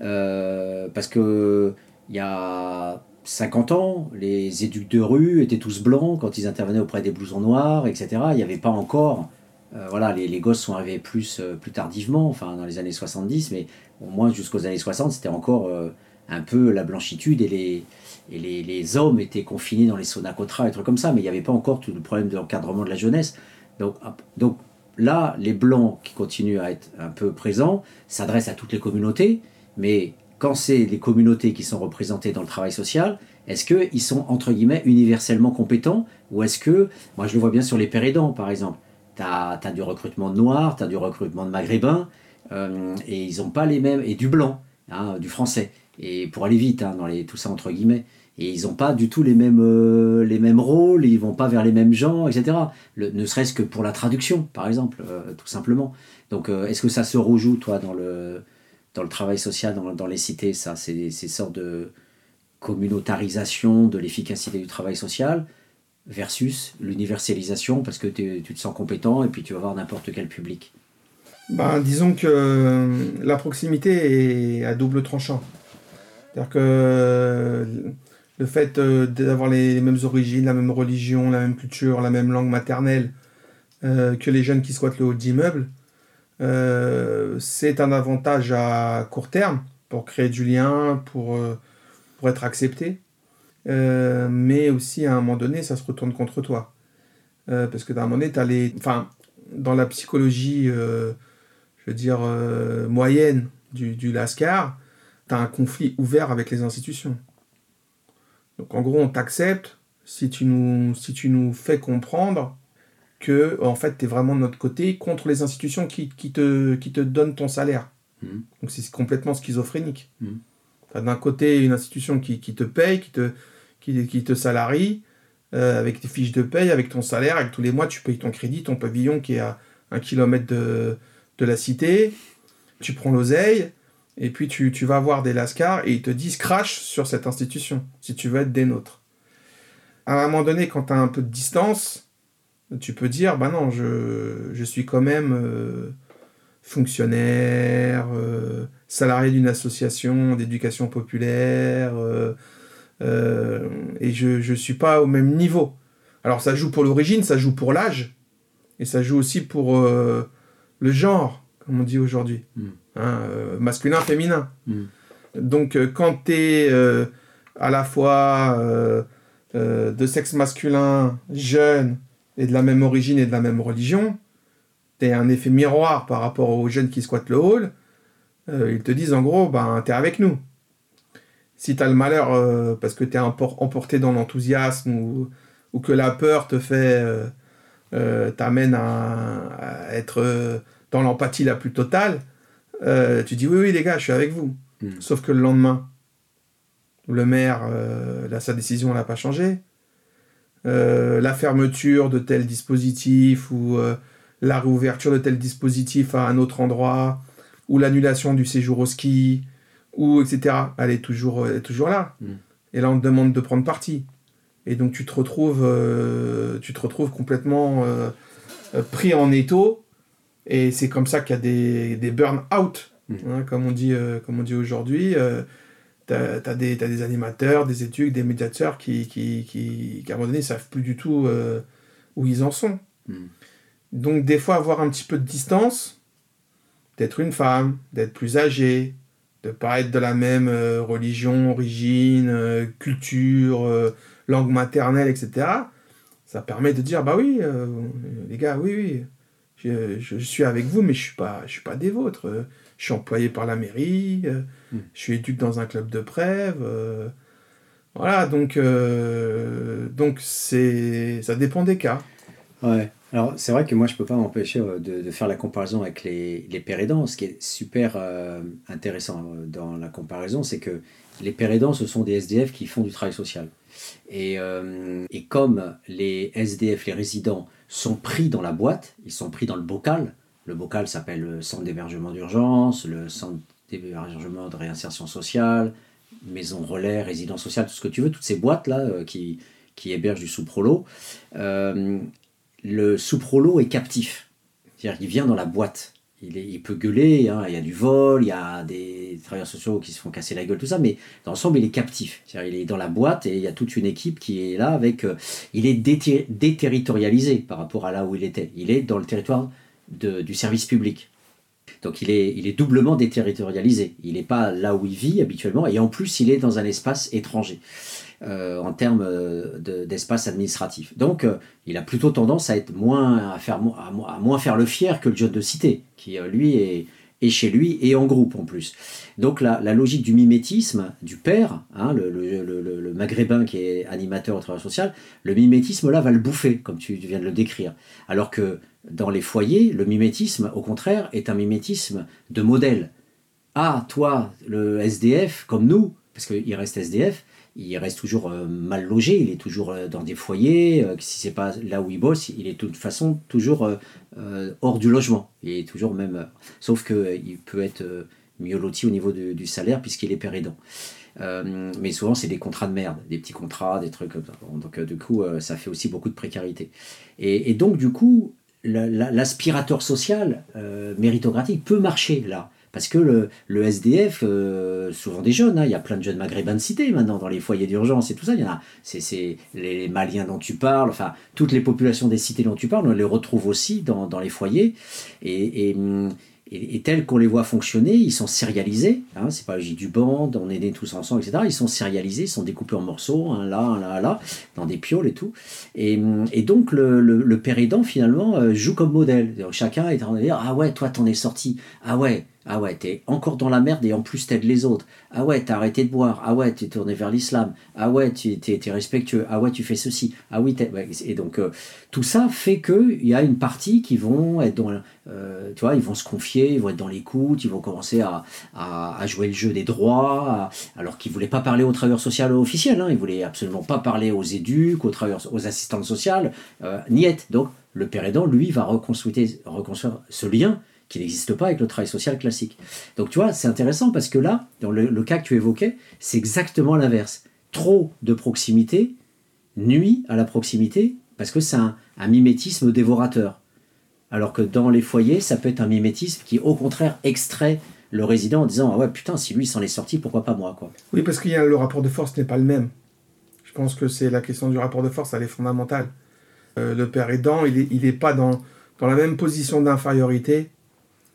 Parce que il y a 50 ans, les éducs de rue étaient tous blancs quand ils intervenaient auprès des blousons noirs, etc. Il n'y avait pas encore. Euh, voilà, les, gosses sont arrivés plus, euh, plus tardivement, enfin dans les années 70, mais au moins jusqu'aux années 60, c'était encore euh, un peu la blanchitude et les, et les, hommes étaient confinés dans les sonacotra et trucs comme ça, mais il n'y avait pas encore tout le problème de l'encadrement de la jeunesse. Donc, donc là, les blancs qui continuent à être un peu présents s'adressent à toutes les communautés, mais quand c'est les communautés qui sont représentées dans le travail social, est-ce qu'ils sont, entre guillemets, universellement compétents Ou est-ce que, moi je le vois bien sur les pérédants par exemple, tu as, du recrutement de noirs, tu as du recrutement de maghrébins, euh, et ils n'ont pas les mêmes, et du blanc, hein, du français, et pour aller vite, hein, dans les, tout ça entre guillemets, et ils n'ont pas du tout les mêmes, euh, les mêmes rôles, ils vont pas vers les mêmes gens, etc. ne serait-ce que pour la traduction, par exemple, euh, tout simplement. Donc est-ce que ça se rejoue, toi, dans le dans le travail social, dans, les cités, ça, c'est ces sortes de communautarisation de l'efficacité du travail social versus l'universalisation parce que tu te sens compétent et puis tu vas voir n'importe quel public ben, Disons que euh, la proximité est à double tranchant. C'est-à-dire que le fait euh, d'avoir les mêmes origines, la même religion, la même culture, la même langue maternelle euh, que les jeunes qui squattent le haut d'immeuble, euh, c'est un avantage à court terme pour créer du lien, pour, euh, pour être accepté. Euh, mais aussi à un moment donné, ça se retourne contre toi. parce que d'un moment donné, as les... enfin, dans la psychologie, je veux dire, moyenne du, du Lascar, tu as un conflit ouvert avec les institutions. Donc en gros, on t'accepte si, tu si tu nous fais comprendre que en fait tu es vraiment de notre côté contre les institutions qui, qui, te, qui te donnent ton salaire. Mmh. Donc c'est complètement schizophrénique. Mmh. D'un côté une institution qui, qui, te paye, qui te, qui, qui te salarie, euh, avec tes fiches de paye, avec ton salaire, et tous les mois tu payes ton crédit, ton pavillon qui est à un kilomètre de, de la cité, tu prends l'oseille, et puis tu, tu, vas voir des lascars et ils te disent crash sur cette institution, si tu veux être des nôtres. À un moment donné, quand tu as un peu de distance, tu peux dire, bah non, je, je suis quand même euh, fonctionnaire, euh, salarié d'une association d'éducation populaire, euh, et je ne suis pas au même niveau. Alors ça joue pour l'origine, ça joue pour l'âge, et ça joue aussi pour le genre, comme on dit aujourd'hui, mm. hein, masculin, féminin. Mm. Donc quand tu es à la fois de sexe masculin, jeune, et de la même origine et de la même religion, tu es un effet miroir par rapport aux jeunes qui squattent le hall, euh, ils te disent en gros, ben, tu es avec nous. Si tu as le malheur euh, parce que tu es emporté dans l'enthousiasme ou, ou, que la peur te fait, euh, t'amène à, être dans l'empathie la plus totale, tu dis oui, oui, les gars, je suis avec vous. Hmm. Sauf que le lendemain, le maire, là, sa décision n'a pas changé. Euh, la fermeture de tel dispositif ou euh, la réouverture de tel dispositif à un autre endroit ou l'annulation du séjour au ski ou etc. Elle est toujours, toujours là. Mm. Et là, on te demande de prendre parti. Et donc, tu te retrouves, euh, tu te retrouves complètement pris en étau. Et c'est comme ça qu'il y a des, des burn-out, mm. hein, comme on dit, comme on dit aujourd'hui tu as, des animateurs, des études, des médiateurs qui, qui, qui, à un moment donné, ne savent plus du tout euh, où ils en sont. Hmm. Donc, des fois, avoir un petit peu de distance, d'être une femme, d'être plus âgée, de ne pas être de la même euh, religion, origine, euh, culture, langue maternelle, etc. Ça permet de dire, bah oui, les gars, oui, oui, Je, suis avec vous, mais je suis pas, je suis pas des vôtres. Je suis employé par la mairie, hmm. je suis éduqué dans un club de prêve. voilà, donc, donc c'est, ça dépend des cas. Ouais. Alors, c'est vrai que moi, je ne peux pas m'empêcher euh, de, faire la comparaison avec les, les. Ce qui est super euh, intéressant euh, dans la comparaison, c'est que les pères aidants, ce sont des SDF qui font du travail social. Et, et, comme les SDF, les résidents, sont pris dans la boîte, ils sont pris dans le bocal. Le bocal s'appelle le centre d'hébergement d'urgence, le centre d'hébergement de réinsertion sociale, maison relais, résidence sociale, tout ce que tu veux, toutes ces boîtes-là qui, qui hébergent du sous-prolo le sous-prolo est captif. C'est-à-dire qu'il vient dans la boîte. Il, il peut gueuler, hein, il y a du vol, il y a des travailleurs sociaux qui se font casser la gueule, tout ça, mais dans l'ensemble, il est captif. C'est-à-dire il est dans la boîte et il y a toute une équipe qui est là avec... Euh, il est déterritorialisé par rapport à là où il était. Il est dans le territoire du service public. Donc il est, il est doublement déterritorialisé. Il n'est pas là où il vit habituellement et en plus il est dans un espace étranger. Euh, en termes euh, d'espace administratif. Donc, euh, il a plutôt tendance à être moins à faire à, moins faire le fier que le jeune de cité, qui lui est, chez lui et en groupe en plus. Donc la, logique du mimétisme du père, hein, le, maghrébin qui est animateur au travail social, le mimétisme là va le bouffer, comme tu viens de le décrire. Alors que dans les foyers, le mimétisme, au contraire, est un mimétisme de modèle. Ah, toi, le SDF, comme nous, parce qu'il reste SDF, il reste toujours euh, mal logé, il est toujours euh, dans des foyers, euh, si c'est pas là où il bosse, il est de toute façon toujours hors du logement. Il est toujours même, sauf qu'il peut être mieux loti au niveau du salaire puisqu'il est père mais souvent, c'est des contrats de merde, des petits contrats, des trucs. Donc, du coup, ça fait aussi beaucoup de précarité. Et, donc, du coup, l'aspirateur social méritocratique peut marcher là. Parce que le, SDF, euh, souvent des jeunes, hein, il y a plein de jeunes maghrébins de cité maintenant dans les foyers d'urgence et tout ça. Il y en a, c'est les Maliens dont tu parles, enfin, toutes les populations des cités dont tu parles, on les retrouve aussi dans, les foyers. Et, et, tels qu'on les voit fonctionner, ils sont sérialisés. Hein, c'est pas du band, on est nés tous ensemble, etc. Ils sont sérialisés, ils sont découpés en morceaux, là, là, là, dans des pioles et tout. Et, donc le, le, aidant, finalement, euh, joue comme modèle. Chacun est en train de dire Ah ouais, toi, t'en es sorti. Ah ouais, ah ouais, t'es encore dans la merde et en plus t'aides les autres. Ah ouais, t'as arrêté de boire. Ah ouais, t'es tourné vers l'islam. Ah ouais, tu es, respectueux. Ah ouais, tu fais ceci. Ah oui, et donc euh, tout ça fait qu'il y a une partie qui vont être dans, euh, tu vois, ils vont se confier, ils vont être dans l'écoute, ils vont commencer à, à, jouer le jeu des droits, alors qu'ils voulaient pas parler aux travailleurs sociaux officiels. Hein, ils voulaient absolument pas parler aux éduques, aux travailleurs, aux assistantes sociales, euh, niet. Donc le père aidant, lui, va reconstruire, reconstruire ce lien qui n'existe pas avec le travail social classique. Donc tu vois, c'est intéressant parce que là, dans le, cas que tu évoquais, c'est exactement l'inverse. Trop de proximité nuit à la proximité parce que c'est un, mimétisme dévorateur. Alors que dans les foyers, ça peut être un mimétisme qui, au contraire, extrait le résident en disant Ah ouais, putain, si lui s'en est sorti, pourquoi pas moi quoi. Oui, parce que le rapport de force n'est pas le même. Je pense que c'est la question du rapport de force, elle est fondamentale. Euh, le père aidant, il n'est il est pas dans, dans la même position d'infériorité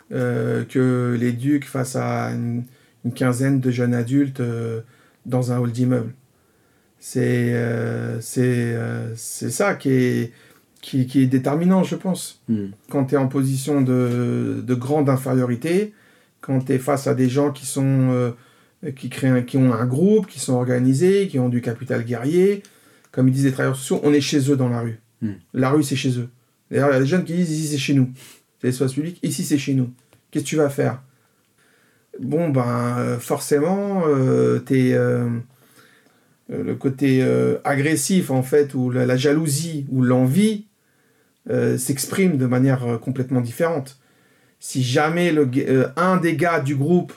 que les ducs face à une, quinzaine de jeunes adultes euh, dans un hall d'immeuble. C'est euh, c'est ça qui est, qui, est déterminant, je pense. Hmm. Quand tu es en position de, de, grande infériorité, quand tu es face à des gens qui, sont, qui, créent qui ont un groupe, qui sont organisés, qui ont du capital guerrier, comme ils disent les travailleurs sociaux, on est chez eux dans la rue. Hmm. La rue, c'est chez eux. D'ailleurs, il y a des jeunes qui disent ici, c'est chez nous l'espace public, ici c'est chez nous. Qu'est-ce que tu vas faire? Bon, ben, euh, forcément, euh, euh, le côté agressif, en fait, ou la, jalousie, ou l'envie, s'exprime de manière complètement différente. Si jamais le, un des gars du groupe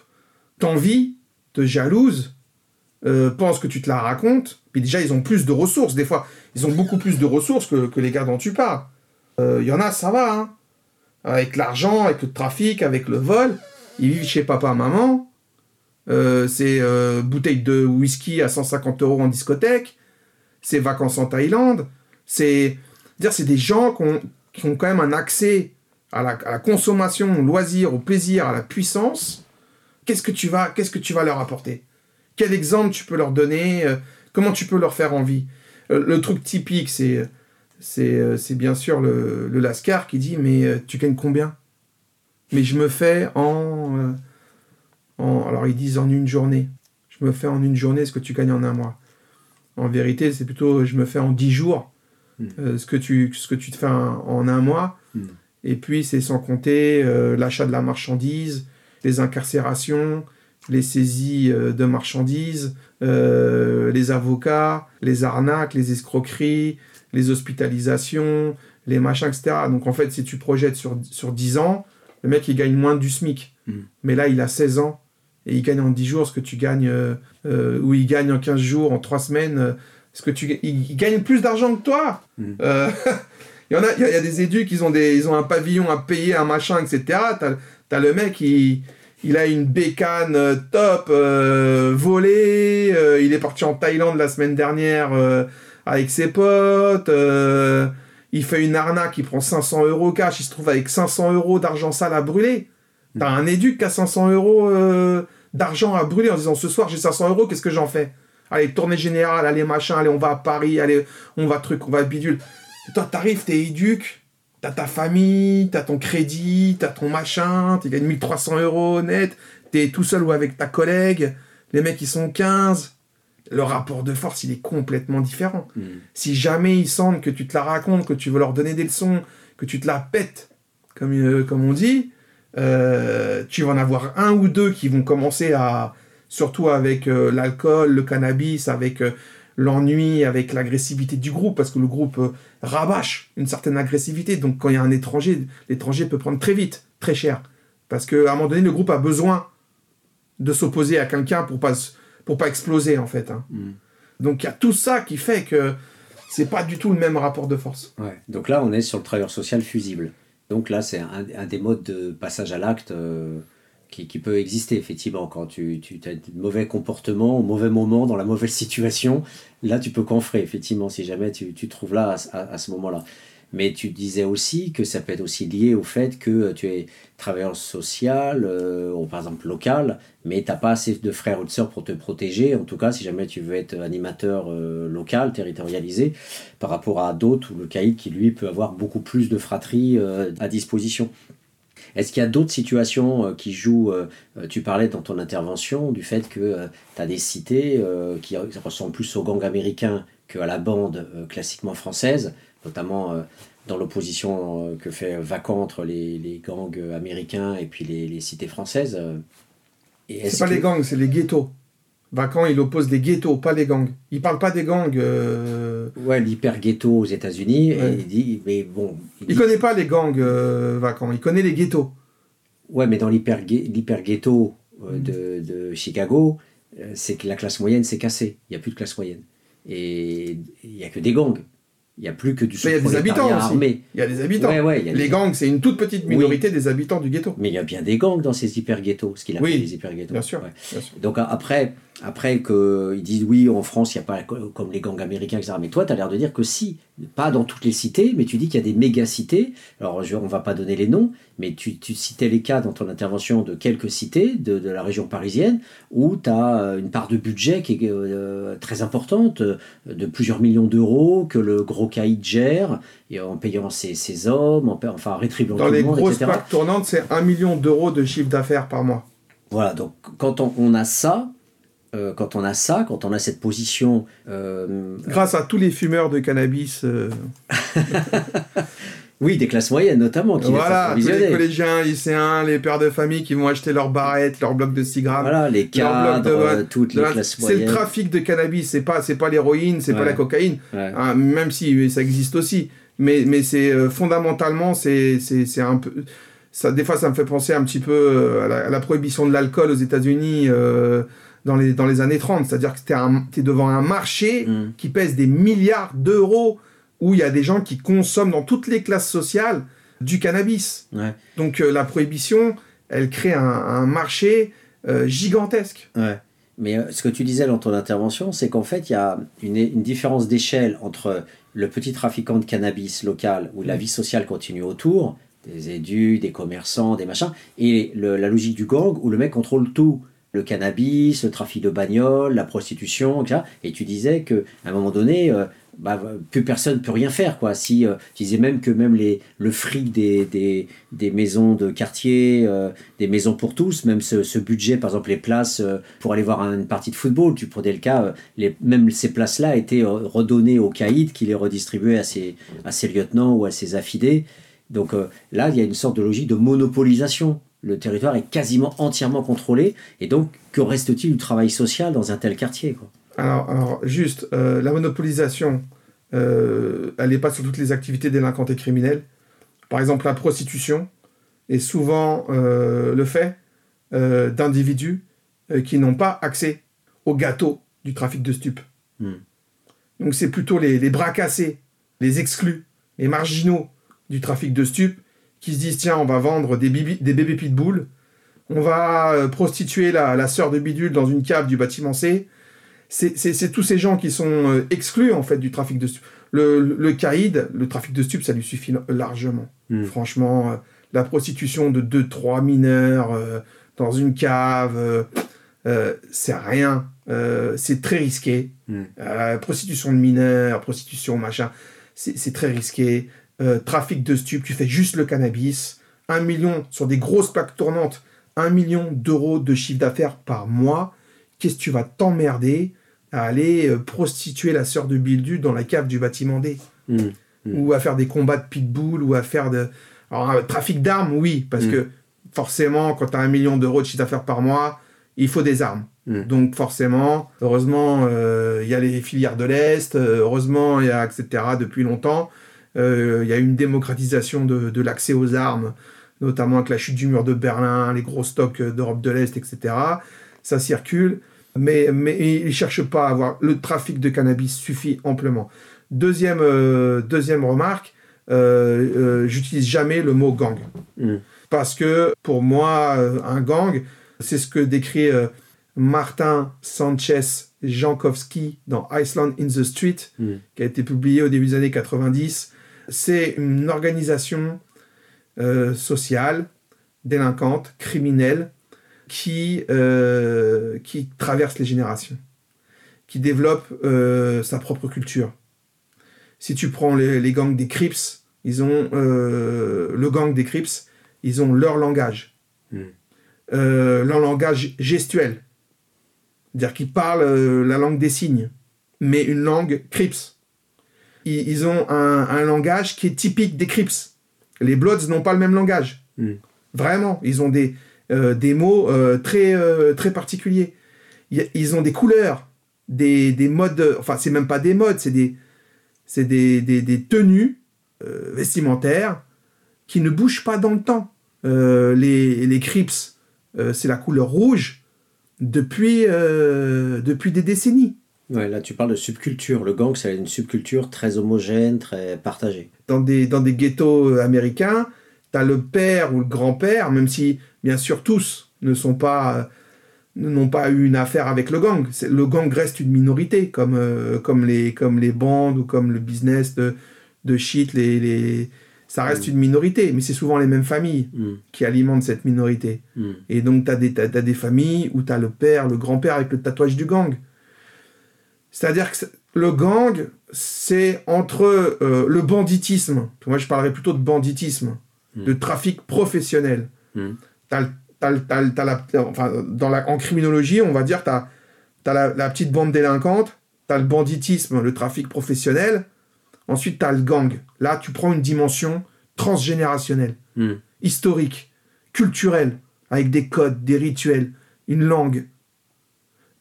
t'envie, te jalouse, pense que tu te la racontes, puis déjà, ils ont plus de ressources, des fois, ils ont beaucoup plus de ressources que, que les gars dont tu parles. Il y en a, ça va, hein avec l'argent, avec le trafic, avec le vol. Ils vivent chez papa, maman. Euh, c'est euh, bouteille de whisky à 150 euros en discothèque. C'est vacances en Thaïlande. C'est dire c'est des gens qui ont, qui ont, quand même un accès à la, consommation, au loisir, au plaisir, à la puissance. Qu'est-ce que tu vas, qu'est-ce que tu vas leur apporter? Quel exemple tu peux leur donner? Euh, Comment tu peux leur faire envie? Le truc typique, c'est c'est c'est bien sûr le, le Lascar qui dit Mais tu gagnes combien? Mais je me fais en, en. Alors ils disent en une journée. Je me fais en une journée ce que tu gagnes en un mois. En vérité, c'est plutôt je me fais en dix jours ce, que tu, ce que tu te fais en, un mois. Et puis, c'est sans compter l'achat de la marchandise, les incarcérations, les saisies de marchandises, les avocats, les arnaques, les escroqueries, les hospitalisations, les machins, etc. Donc, en fait, si tu projettes sur, sur 10 ans, le mec, il gagne moins du SMIC. Mais là, il a 16 ans et il gagne en 10 jours ce que tu gagnes, ou il gagne en 15 jours, en 3 semaines parce que tu, ils, gagnent plus d'argent que toi. Mm. Euh, il y en a, il y, a des éducs, ils ont, des, ils ont un pavillon à payer, un machin, etc. T'as as le mec, il, il a une bécane euh, top, euh, volée, il est parti en Thaïlande la semaine dernière avec ses potes, il fait une arnaque, il prend 500 euros cash, il se trouve avec 500 euros d'argent sale à brûler. T'as un éduc qui a 500 euros d'argent à brûler en disant ce soir j'ai 500 euros, qu'est-ce que j'en fais? Allez, tournée générale, allez, machin, allez, on va à Paris, allez, on va truc, on va bidule. Et toi, t'arrives, t'es éduque, t'as ta famille, t'as ton crédit, t'as ton machin, tu gagnes 1300 euros net, t'es tout seul ou avec ta collègue, les mecs, ils sont 15. Le rapport de force, il est complètement différent. Hmm. Si jamais ils sentent que tu te la racontes, que tu veux leur donner des leçons, que tu te la pètes, comme, euh, comme on dit, euh, tu vas en avoir un ou deux qui vont commencer à, surtout avec euh, l'alcool, le cannabis, avec l'ennui, avec l'agressivité du groupe, parce que le groupe rabâche une certaine agressivité. Donc quand il y a un étranger, l'étranger peut prendre très vite, très cher. Parce qu'à un moment donné, le groupe a besoin de s'opposer à quelqu'un pour pas, pour pas exploser, en fait. Hein. Mm. Donc il y a tout ça qui fait que c'est pas du tout le même rapport de force. Ouais. Donc là, on est sur le travailleur social fusible. Donc là, c'est un, des modes de passage à l'acte qui, peut exister effectivement quand tu, tu as de mauvais comportements au mauvais moment, dans la mauvaise situation. Là, tu peux confrer effectivement si jamais tu, tu trouves là à, ce moment-là. Mais tu disais aussi que ça peut être aussi lié au fait que tu es travailleur social, euh, ou par exemple local, mais tu n'as pas assez de frères ou de sœurs pour te protéger. En tout cas, si jamais tu veux être animateur euh, local, territorialisé, par rapport à d'autres, ou le caïd qui lui peut avoir beaucoup plus de fratries euh, à disposition. Est-ce qu'il y a d'autres situations euh, qui jouent Tu parlais dans ton intervention du fait que tu as des cités qui ressemblent plus au gang américain qu'à la bande classiquement française, notamment dans l'opposition que fait Vacan entre les, gangs américains et puis les, cités françaises. C'est pas les gangs, c'est les ghettos. Vacan, il oppose des ghettos, pas les gangs. Il parle pas des gangs. Euh... Ouais, l'hyper-ghetto aux États-Unis. Il dit, mais bon. Il, connaît pas les gangs, euh, Vacan. Il connaît les ghettos. Ouais, mais dans l'hyper-ghetto euh, de, de, Chicago, euh, c'est que la classe moyenne s'est cassée. Il n'y a plus de classe moyenne. Et il n'y a que des gangs. Il n'y a plus que du Il y a des habitants aussi. Il y a des habitants. les gangs, c'est une toute petite minorité des habitants du ghetto. Mais il y a bien des gangs dans ces hyper-ghettos, ce qu'il appelle oui, les hyper-ghettos. Bien sûr, Donc après, après qu'ils disent oui, en France, il n'y a pas comme les gangs américains, etc. Mais toi, tu as l'air de dire que si, pas dans toutes les cités, mais tu dis qu'il y a des méga-cités. Alors, je, on ne va pas donner les noms, mais tu, citais les cas dans ton intervention de quelques cités de, la région parisienne où tu as euh, une part de budget qui est euh, très importante, euh, de plusieurs millions d'euros, que le gros caïd gère, et en payant ses, hommes, en, enfin rétribuant Dans les grosses plaques tournantes, c'est un million d'euros de chiffre d'affaires par mois. Voilà, donc quand on a ça, euh, quand on a ça, quand on a cette position. Euh, Grâce à tous les fumeurs de cannabis. Euh. oui, des classes moyennes notamment. Qui voilà, tous les collégiens, lycéens, les pères de famille qui vont acheter leurs barrettes, leurs blocs de 6 grammes. Voilà, les cadres, de, toutes les classes moyennes. C'est le trafic de cannabis, c'est pas, pas l'héroïne, c'est pas la cocaïne, hein, même si ça existe aussi. Mais, mais c'est fondamentalement, c'est un peu. Ça, des fois, ça me fait penser un petit peu à la, à la prohibition de l'alcool aux États-Unis dans les, dans les années 30. C'est-à-dire que tu es, devant un marché mm. qui pèse des milliards d'euros, où il y a des gens qui consomment dans toutes les classes sociales du cannabis. Donc euh, la prohibition, elle crée un, marché euh, gigantesque. Ouais. Mais euh, ce que tu disais dans ton intervention, c'est qu'en fait, il y a une, une différence d'échelle entre le petit trafiquant de cannabis local, où la mm. vie sociale continue autour, des édus, des commerçants, des machins, et la logique du gang, où le mec contrôle tout le cannabis, le trafic de bagnoles, la prostitution, etc. Et tu disais qu'à un moment donné, euh, bah, plus personne peut rien faire quoi. Si euh, tu disais même que même les le fric des, des, des maisons de quartier, euh, des maisons pour tous, même ce, ce, budget par exemple les places pour aller voir une partie de football, tu prenais le cas, les, même ces places là étaient redonnées aux caïds qui les redistribuaient à ses à ses lieutenants ou à ses affidés. Donc là il y a une sorte de logique de monopolisation. Le territoire est quasiment entièrement contrôlé et donc que reste-t-il du travail social dans un tel quartier quoi? Alors, juste, euh, la monopolisation, euh, elle n'est pas sur toutes les activités délinquantes et criminelles. Par exemple, la prostitution est souvent euh, le fait d'individus qui n'ont pas accès au gâteau du trafic de stupes. Hmm. Donc c'est plutôt les, bras cassés, les exclus, les marginaux du trafic de stupes qui se disent tiens, on va vendre des, des bébés pitbull, on va prostituer la, la sœur de bidule dans une cave du bâtiment C, c'est tous ces gens qui sont euh, exclus en fait du trafic de stupes. Le, le caïd, le trafic de stupes, ça lui suffit largement. Hmm. Franchement, euh, la prostitution de 2-3 mineurs euh, dans une cave, c'est rien. c'est très risqué. Hmm. prostitution de mineurs, prostitution machin, c'est très risqué. Trafic de stupes, tu fais juste le cannabis. Un million sur des grosses plaques tournantes, un million d'euros de chiffre d'affaires par mois qu'est-ce que tu vas t'emmerder à aller euh, prostituer la sœur de Bildu dans la cave du bâtiment D mmh, mmh. Ou à faire des combats de pitbull, ou à faire de... Alors, un trafic d'armes, oui, parce mmh. que forcément, quand tu as un million d'euros de chiffre d'affaires par mois, il faut des armes. Donc forcément, heureusement, euh, il y a les filières de l'Est, euh, heureusement, il y a, etc., depuis longtemps, il y a une démocratisation de, de l'accès aux armes, notamment avec la chute du mur de Berlin, les gros stocks d'Europe de l'Est, etc ça circule, mais, mais ils ne cherchent pas à avoir. Le trafic de cannabis suffit amplement. Deuxième, euh, deuxième remarque, euh, euh, j'utilise jamais le mot gang. Mm. Parce que pour moi, un gang, c'est ce que décrit Martin Sanchez Jankowski dans Iceland in the Street, mm. qui a été publié au début des années 90. C'est une organisation sociale, délinquante, criminelle, qui, euh, qui traverse les générations, qui développe euh, sa propre culture. Si tu prends les, gangs des Crips, ils ont euh, le gang des Crips, ils ont leur langage, hmm. leur langage gestuel, c'est-à-dire qu'ils parlent la langue des signes, mais une langue Crips. Ils, ont un, langage qui est typique des Crips. Les Bloods n'ont pas le même langage. Hmm. Vraiment, ils ont des, euh, des mots euh, très, euh, très particuliers. ils ont des couleurs, des, des modes, enfin c'est même pas des modes, c'est des, c'est des, des, des, tenues vestimentaires qui ne bougent pas dans le temps. les, les Crips, c'est la couleur rouge depuis, depuis des décennies. Ouais, là tu parles de subculture. Le gang, c'est une subculture très homogène, très partagée. Dans des, dans des ghettos américains, tu as le père ou le grand-père, même si bien sûr tous ne sont pas n'ont pas eu une affaire avec le gang. Le gang reste une minorité, comme, euh, comme, les, comme les bandes ou comme le business de, de shit. Les, les... Ça reste mm. une minorité, mais c'est souvent les mêmes familles mm. qui alimentent cette minorité. Mm. Et donc, tu as, as, des familles où tu as le père, le grand-père avec le tatouage du gang. C'est-à-dire que le gang, c'est entre euh, le banditisme, moi je parlerais plutôt de banditisme, de trafic professionnel enfin, dans la, en criminologie, on va dire, tu as, la, petite bande délinquante, tu as le banditisme, le trafic professionnel, ensuite tu as le gang. Là, tu prends une dimension transgénérationnelle, hmm. historique, culturelle, avec des codes, des rituels, une langue.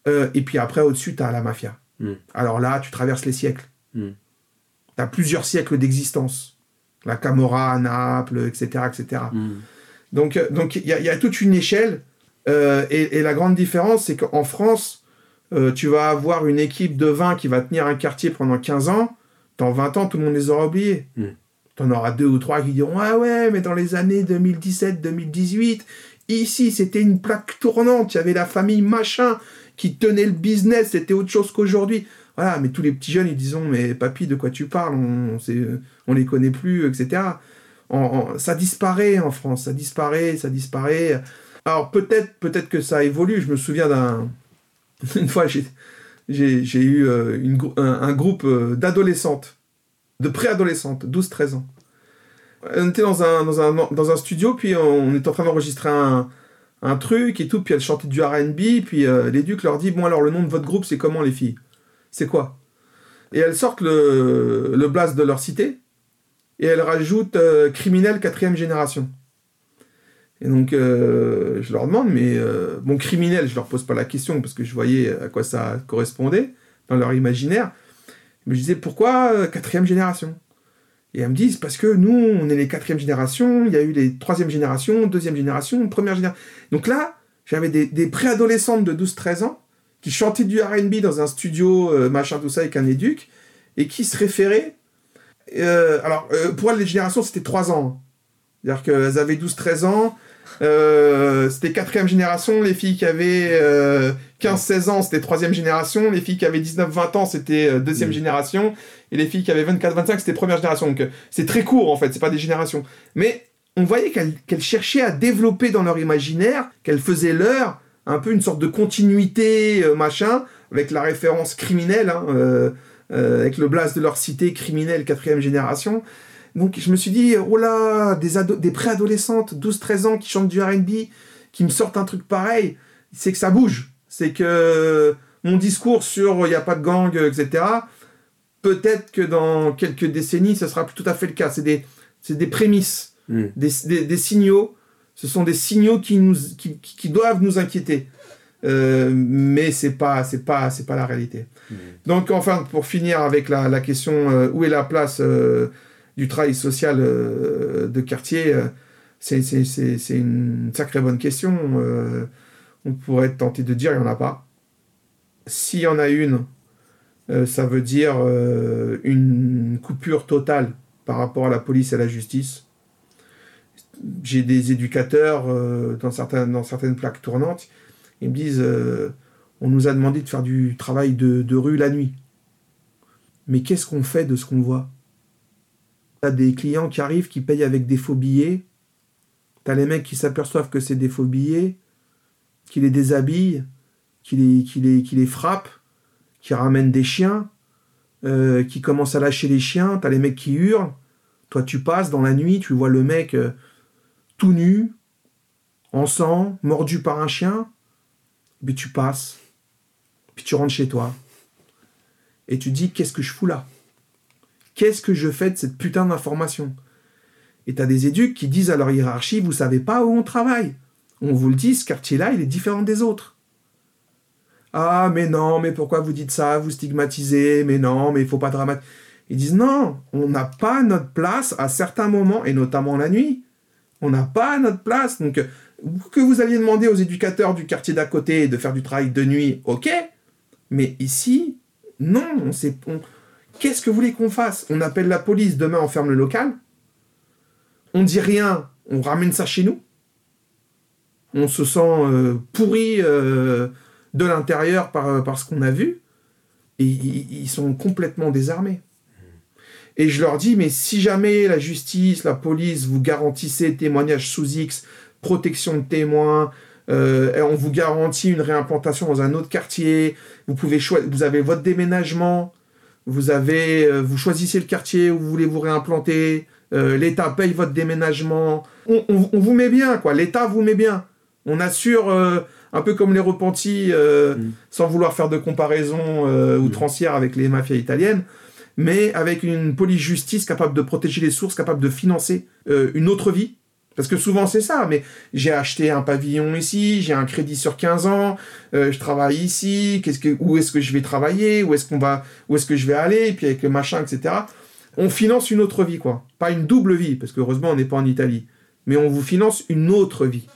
Euh, et puis après, au-dessus, tu as la mafia. Hmm. Alors là, tu traverses les siècles. Hmm. Tu as plusieurs siècles d'existence. La Camorra, Naples, etc. etc. Donc, euh, donc il y, a toute une échelle. Euh, et, la grande différence, c'est qu'en France, euh, tu vas avoir une équipe de 20 qui va tenir un quartier pendant 15 ans. Dans 20 ans, tout le monde les aura oubliés. Mm. Tu en auras deux ou trois qui diront Ah ouais, mais dans les années 2017-2018, ici, c'était une plaque tournante. Il y avait la famille machin qui tenait le business. C'était autre chose qu'aujourd'hui. Voilà, mais tous les petits jeunes, ils disent Mais papy, de quoi tu parles? On, on les connaît plus, etc ça disparaît en France, ça disparaît, ça disparaît. Alors peut-être que ça évolue. Je me souviens d'un une fois j'ai eu une, un, groupe d'adolescentes, de préadolescentes, 12-13 ans. On était dans un studio, puis on était en train d'enregistrer un, un truc et tout, puis elles chantaient du RB, puis l'éduc leur dit Bon, alors le nom de votre groupe, c'est comment les filles? C'est quoi? Et elles sortent le, le blast de leur cité, et elles rajoutent criminel quatrième génération. Et donc, euh, je leur demande, mais euh, bon, criminel, je leur pose pas la question parce que je voyais à quoi ça correspondait dans leur imaginaire. Mais je disais, pourquoi euh, quatrième génération? Et elles me disent, parce que nous, on est les quatrième génération, il y a eu les troisième génération, deuxième génération, première génération. Donc là, j'avais des, préadolescentes de 12-13 ans qui chantaient du RB dans un studio, machin, tout ça, avec un éduc, et qui se référaient. alors, pour elles, les générations, c'était 3 ans. C'est-à-dire qu'elles avaient 12-13 ans, euh, c'était quatrième génération, les filles qui avaient 15-16 euh, ans, c'était troisième génération, les filles qui avaient 19-20 ans, c'était euh, deuxième mm. génération, et les filles qui avaient 24-25, c'était première génération. Donc c'est très court en fait, c'est pas des générations. Mais on voyait qu'elles cherchaient à développer dans leur imaginaire, qu'elles faisaient leur, un peu une sorte de continuité, machin, avec la référence criminelle, hein, avec le blast de leur cité criminelle quatrième génération. Donc je me suis dit, oh là, des, des préadolescentes, 12-13 ans qui chantent du RB, qui me sortent un truc pareil, c'est que ça bouge. C'est que mon discours sur il n'y a pas de gang, etc., peut-être que dans quelques décennies, ce sera plus tout à fait le cas. C'est des, des prémices, hmm. des, signaux. Ce sont des signaux qui, nous, qui, doivent nous inquiéter. Euh, mais c'est pas c'est pas c'est pas la réalité. Hmm. Donc enfin pour finir avec la, question euh, où est la place euh, du travail social euh, de quartier, euh, c'est une sacrée bonne question. Euh, on pourrait être tenté de dire il n'y en a pas. S'il y en a une, ça veut dire une coupure totale par rapport à la police et à la justice. J'ai des éducateurs dans certaines plaques tournantes, ils me disent on nous a demandé de faire du travail de rue la nuit. Mais qu'est-ce qu'on fait de ce qu'on voit? T'as des clients qui arrivent, qui payent avec des faux billets. T'as les mecs qui s'aperçoivent que c'est des faux billets, qui les déshabillent, qui les, qui qui les frappent, qui ramènent des chiens, euh, qui commencent à lâcher les chiens. T'as les mecs qui hurlent. Toi, tu passes dans la nuit, tu vois le mec euh, tout nu, en sang, mordu par un chien. Puis tu passes. Puis tu rentres chez toi. Et tu dis, qu'est-ce que je fous là? Qu'est-ce que je fais de cette putain d'information? Et t'as des éducs qui disent à leur hiérarchie, vous savez pas où on travaille. On vous le dit, ce quartier-là, il est différent des autres. Ah, mais non, mais pourquoi vous dites ça? Vous stigmatisez, mais non, mais il faut pas dramatiser. Ils disent non, on n'a pas notre place à certains moments, et notamment la nuit. On n'a pas notre place. Donc, que vous alliez demander aux éducateurs du quartier d'à côté de faire du travail de nuit, ok. Mais ici, non, on, sait, Qu'est-ce que vous voulez qu'on fasse? On appelle la police, demain on ferme le local. On dit rien, on ramène ça chez nous. On se sent euh, pourri euh, de l'intérieur par, euh, par, ce qu'on a vu. Et ils sont complètement désarmés. Et je leur dis, mais si jamais la justice, la police vous garantissait témoignage sous X, protection de témoins, on vous garantit une réimplantation dans un autre quartier, vous, pouvez vous avez votre déménagement, vous avez, euh, vous choisissez le quartier où vous voulez vous réimplanter. Euh, L'État paye votre déménagement. On, vous met bien, quoi. L'État vous met bien. On assure, euh, un peu comme les repentis, mm. sans vouloir faire de comparaison mm. outrancière avec les mafias italiennes, mais avec une police-justice capable de protéger les sources, capable de financer une autre vie, parce que souvent c'est ça, mais j'ai acheté un pavillon ici, j'ai un crédit sur 15 ans, euh, je travaille ici, que, où est-ce que je vais travailler, où est-ce qu'on est-ce que je vais aller, et puis avec le machin, etc. On finance une autre vie, quoi. Pas une double vie, parce qu'heureusement on n'est pas en Italie, mais on vous finance une autre vie.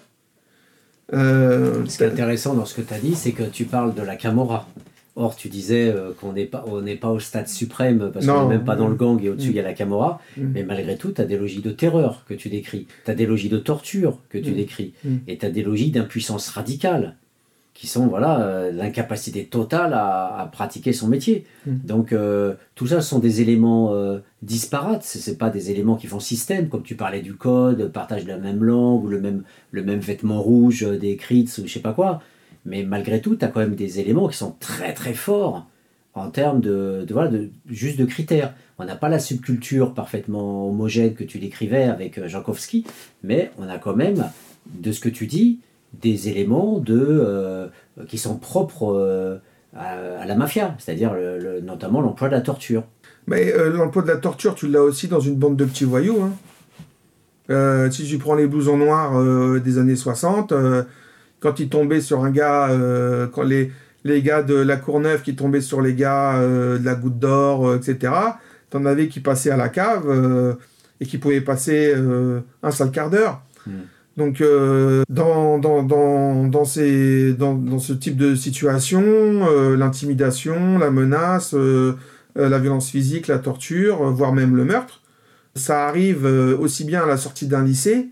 Euh, ce qui est intéressant dans ce que tu as dit, c'est que tu parles de la Camorra. Or, tu disais euh, qu'on n'est pas, on pas au stade suprême parce qu'on n'est même pas dans le gang et au-dessus il y a la Camorra. Mm. Mais malgré tout, tu as des logis de terreur que tu décris. Tu as des logis de torture que tu mm. décris. Mm. Et tu as des logis d'impuissance radicale qui sont voilà euh, l'incapacité totale à, pratiquer son métier. Donc euh, tout ça sont des éléments disparates, ce n'est pas des éléments qui font système, comme tu parlais du code, partage de la même langue, ou le même, le même vêtement rouge des crits ou je sais pas quoi Mais malgré tout, tu as quand même des éléments qui sont très très forts en termes de, voilà, de juste de critères. On n'a pas la subculture parfaitement homogène que tu décrivais avec euh, Jankowski, mais on a quand même, de ce que tu dis, des éléments de, euh, qui sont propres euh, à, la mafia, c'est-à-dire notamment l'emploi de la torture. Mais l'emploi de la torture, tu l'as aussi dans une bande de petits voyous. Hein. si tu prends les blousons noirs des années 60, quand ils tombaient sur un gars, quand les, les gars de la Courneuve qui tombaient sur les gars de la Goutte d'Or, etc., t'en avais qui passaient à la cave et qui pouvaient passer un sale quart d'heure. Hmm. Donc, euh, dans, dans, dans, dans, ces, dans, dans, ce type de situation, euh, l'intimidation, la menace, euh, la violence physique, la torture, voire même le meurtre, ça arrive aussi bien à la sortie d'un lycée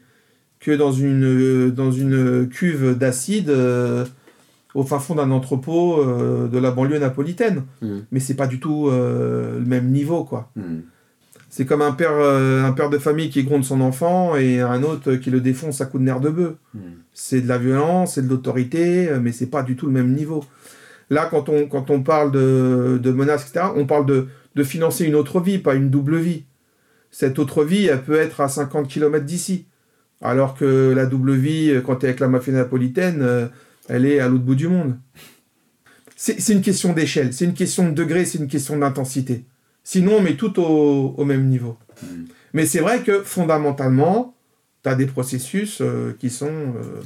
que dans une, dans une cuve d'acide au fin fond d'un entrepôt de la banlieue napolitaine. Mmh. Mais c'est pas du tout le même niveau, quoi. Mmh. C'est comme un père, euh, un père de famille qui gronde son enfant et un autre qui le défonce à coups de nerf de bœuf. Hmm. C'est de la violence, c'est de l'autorité, euh, mais c'est pas du tout le même niveau. Là, quand on, quand on parle de, de menaces, etc., on parle de, de, financer une autre vie, pas une double vie. Cette autre vie, elle peut être à 50 km d'ici. Alors que la double vie, quand tu es avec la mafia napolitaine, euh, elle est à l'autre bout du monde. C'est une question d'échelle, c'est une question de degré, c'est une question d'intensité. Sinon, on met tout au, même niveau. Hmm. Mais c'est vrai que fondamentalement, tu as des processus euh, qui sont euh,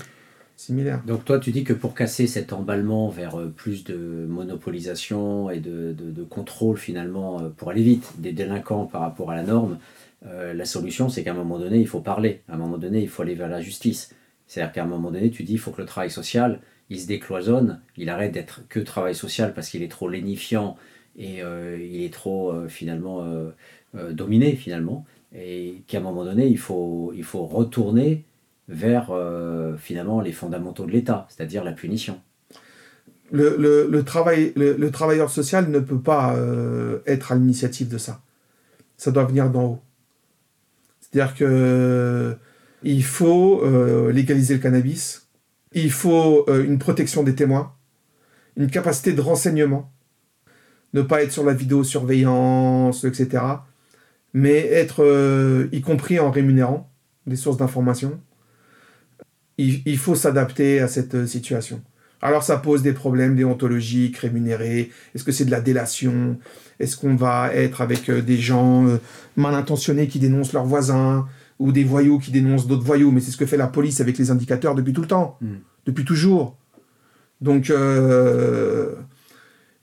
similaires. Donc toi, tu dis que pour casser cet emballement vers euh, plus de monopolisation et de, contrôle finalement, pour aller vite des délinquants par rapport à la norme, la solution, c'est qu'à un moment donné, il faut parler. À un moment donné, il faut aller vers la justice. C'est-à-dire qu'à un moment donné, tu dis, il faut que le travail social, il se décloisonne, il arrête d'être que travail social parce qu'il est trop lénifiant et euh, il est trop euh, finalement euh, dominé finalement et qu'à un moment donné il faut, il faut retourner vers finalement les fondamentaux de l'État, c'est-à-dire la punition. Le, le, travail, le, travailleur social ne peut pas être à l'initiative de ça. Ça doit venir d'en haut. C'est-à-dire que il faut légaliser le cannabis, il faut une protection des témoins, une capacité de renseignement, ne pas être sur la vidéosurveillance, etc. Mais être, euh, y compris en rémunérant des sources d'information, il, faut s'adapter à cette euh, situation. Alors ça pose des problèmes déontologiques, rémunérés. Est-ce que c'est de la délation? Est-ce qu'on va être avec euh, des gens mal intentionnés qui dénoncent leurs voisins ou des voyous qui dénoncent d'autres voyous? Mais c'est ce que fait la police avec les indicateurs depuis tout le temps, hmm. depuis toujours. Donc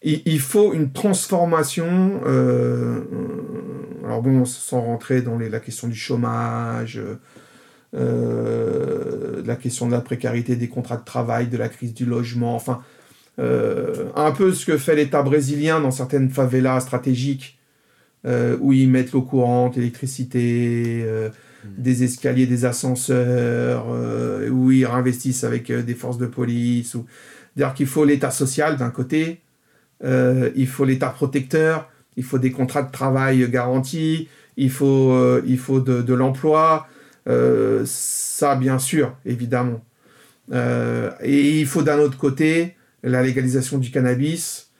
il, faut une transformation. Euh, alors bon, sans rentrer dans la question du chômage, euh, la question de la précarité des contrats de travail, de la crise du logement, enfin, euh, un peu ce que fait l'État brésilien dans certaines favelas stratégiques, où ils mettent l'eau courante, l'électricité, des escaliers, des ascenseurs, où ils réinvestissent avec des forces de police. Ou... C'est-à-dire qu'il faut l'État social d'un côté, euh, il faut l'État protecteur, il faut des contrats de travail garantis, il faut, euh, il faut de, l'emploi, euh, ça bien sûr, évidemment. et il faut d'un autre côté la légalisation du cannabis,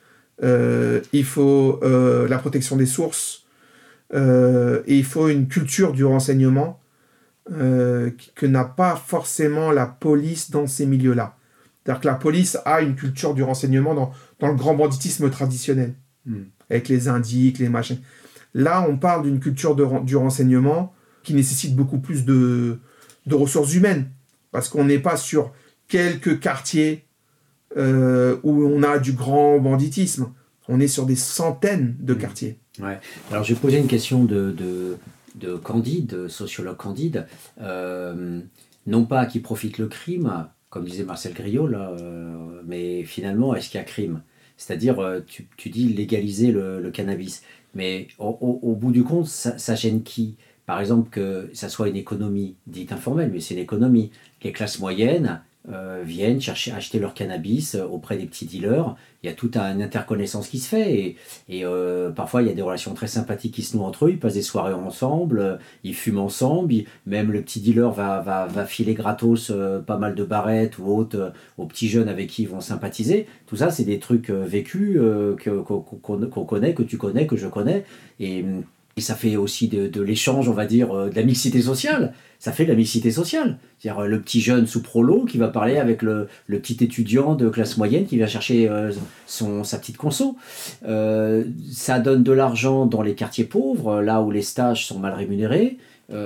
il faut la protection des sources, et il faut une culture du renseignement que n'a pas forcément la police dans ces milieux-là. C'est-à-dire que la police a une culture du renseignement dans, dans le grand banditisme traditionnel, hmm. avec les indiques, les machins. Là, on parle d'une culture de, du renseignement qui nécessite beaucoup plus de, de ressources humaines, parce qu'on n'est pas sur quelques quartiers euh, où on a du grand banditisme. On est sur des centaines de hmm. quartiers. Ouais. Alors, je vais poser une question de, de, de Candide, sociologue Candide. Euh, non pas à qui profite le crime, comme disait Marcel Griot, là, euh, mais finalement, est-ce qu'il y a crime? C'est-à-dire, tu, tu, dis légaliser le, cannabis, mais au, bout du compte, ça, gêne qui? Par exemple, que ça soit une économie dite informelle, mais c'est une économie. Les classes moyennes, euh, viennent chercher, acheter leur cannabis euh, auprès des petits dealers. Il y a toute une interconnaissance qui se fait et, euh, parfois il y a des relations très sympathiques qui se nouent entre eux. Ils passent des soirées ensemble, ils fument ensemble. même le petit dealer va, va, va filer gratos pas mal de barrettes ou autres aux petits jeunes avec qui ils vont sympathiser. Tout ça, c'est des trucs vécus qu'on connaît, que tu connais, que je connais. Et, et ça fait aussi de, l'échange, on va dire, de la mixité sociale ça fait de la mixité sociale. C'est-à-dire euh, le petit jeune sous prolo qui va parler avec le, petit étudiant de classe moyenne qui vient chercher euh, son, sa petite conso. Euh, ça donne de l'argent dans les quartiers pauvres, là où les stages sont mal rémunérés.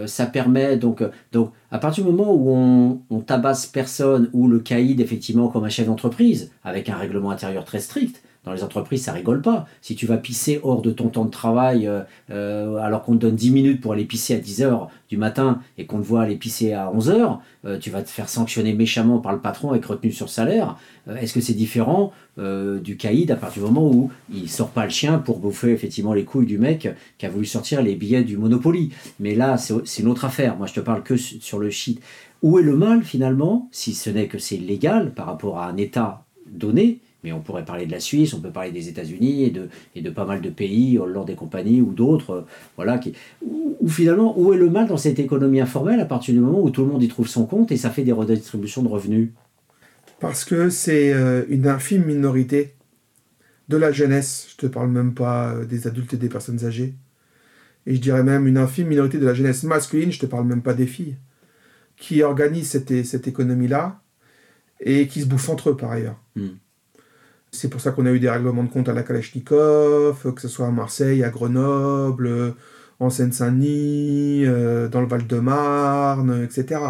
ça permet donc, donc, à partir du moment où on, on tabasse personne, ou le caïd, effectivement, comme un chef d'entreprise, avec un règlement intérieur très strict, dans les entreprises, ça rigole pas. Si tu vas pisser hors de ton temps de travail, euh, euh, alors qu'on te donne 10 minutes pour aller pisser à 10 heures du matin et qu'on te voit aller pisser à 11 heures, euh, tu vas te faire sanctionner méchamment par le patron avec retenue sur salaire. Est-ce que c'est différent du caïd à partir du moment où il sort pas le chien pour bouffer effectivement les couilles du mec qui a voulu sortir les billets du Monopoly? Mais là, c'est une autre affaire. Moi, je te parle que sur le shit. Où est le mal finalement, si ce n'est que c'est légal par rapport à un État donné mais on pourrait parler de la Suisse, on peut parler des États-Unis et de, et de pas mal de pays, Hollande et compagnie ou d'autres, euh, voilà, qui, où, finalement, où est le mal dans cette économie informelle à partir du moment où tout le monde y trouve son compte et ça fait des redistributions de revenus Parce que c'est euh, une infime minorité de la jeunesse, je te parle même pas euh, des adultes et des personnes âgées, et je dirais même une infime minorité de la jeunesse masculine, je te parle même pas des filles, qui organisent cette, cette économie-là et qui se bouffent entre eux par ailleurs. Hmm. C'est pour ça qu'on a eu des règlements de compte à la Kalachnikov, que ce soit à Marseille, à Grenoble, en Seine-Saint-Denis, euh, dans le Val-de-Marne, etc.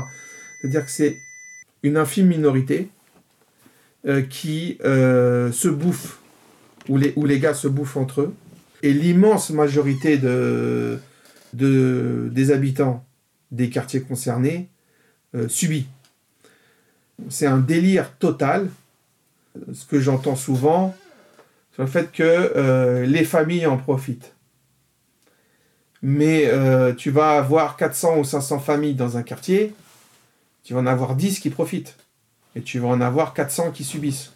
C'est-à-dire que c'est une infime minorité euh, qui euh, se bouffe, où les, où les gars se bouffent entre eux, et l'immense majorité de, de, des habitants des quartiers concernés subit. C'est un délire total ce que j'entends souvent, c'est le fait que euh, les familles en profitent. Mais euh, tu vas avoir 400 ou 500 familles dans un quartier, tu vas en avoir 10 qui profitent. Et tu vas en avoir 400 qui subissent.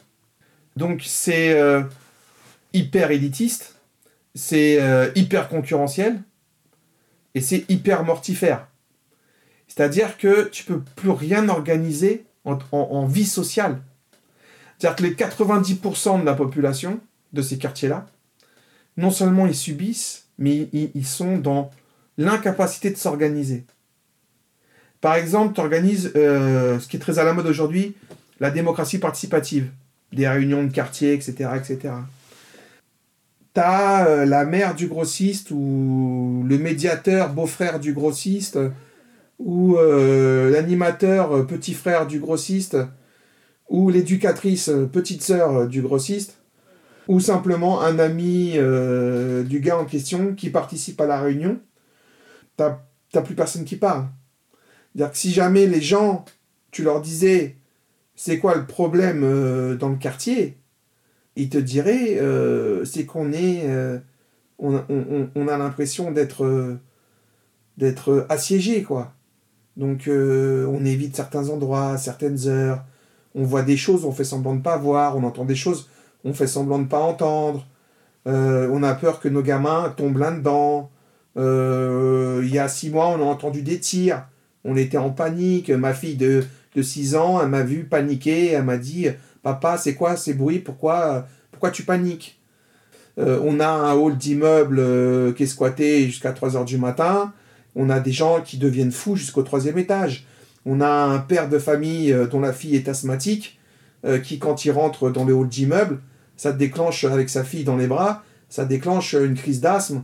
Donc c'est euh, hyper élitiste, c'est hyper concurrentiel, et c'est hyper mortifère. C'est-à-dire que tu peux plus rien organiser en vie sociale. C'est-à-dire que les 90% de la population de ces quartiers-là, non seulement ils subissent, mais ils, sont dans l'incapacité de s'organiser. Par exemple, tu organises euh, ce qui est très à la mode aujourd'hui, la démocratie participative, des réunions de quartier, etc. etc. Tu as euh, la mère du grossiste ou le médiateur beau-frère du grossiste ou euh, l'animateur petit frère du grossiste ou l'éducatrice euh, petite sœur euh, du grossiste, ou simplement un ami euh, du gars en question qui participe à la réunion, t'as plus personne qui parle. C'est-à-dire que si jamais les gens, tu leur disais c'est quoi le problème dans le quartier, ils te diraient c'est qu'on est, on, a l'impression d'être d'être assiégé quoi. Donc on évite certains endroits, certaines heures, on voit des choses, on fait semblant de pas voir, on entend des choses, on fait semblant de pas entendre. Euh, on a peur que nos gamins tombent là-dedans. Euh, il y a six mois, on a entendu des tirs. On était en panique. Ma fille de, de 6 ans, elle m'a vu paniquer. Elle m'a dit Papa, c'est quoi ces bruits? Pourquoi, pourquoi tu paniques? Euh, On a un hall d'immeuble qui est squatté jusqu'à 3 heures du matin. On a des gens qui deviennent fous jusqu'au troisième étage. On a un père de famille euh, dont la fille est asthmatique, euh, qui quand il rentre dans le hall d'immeuble, ça déclenche avec sa fille dans les bras, ça déclenche une crise d'asthme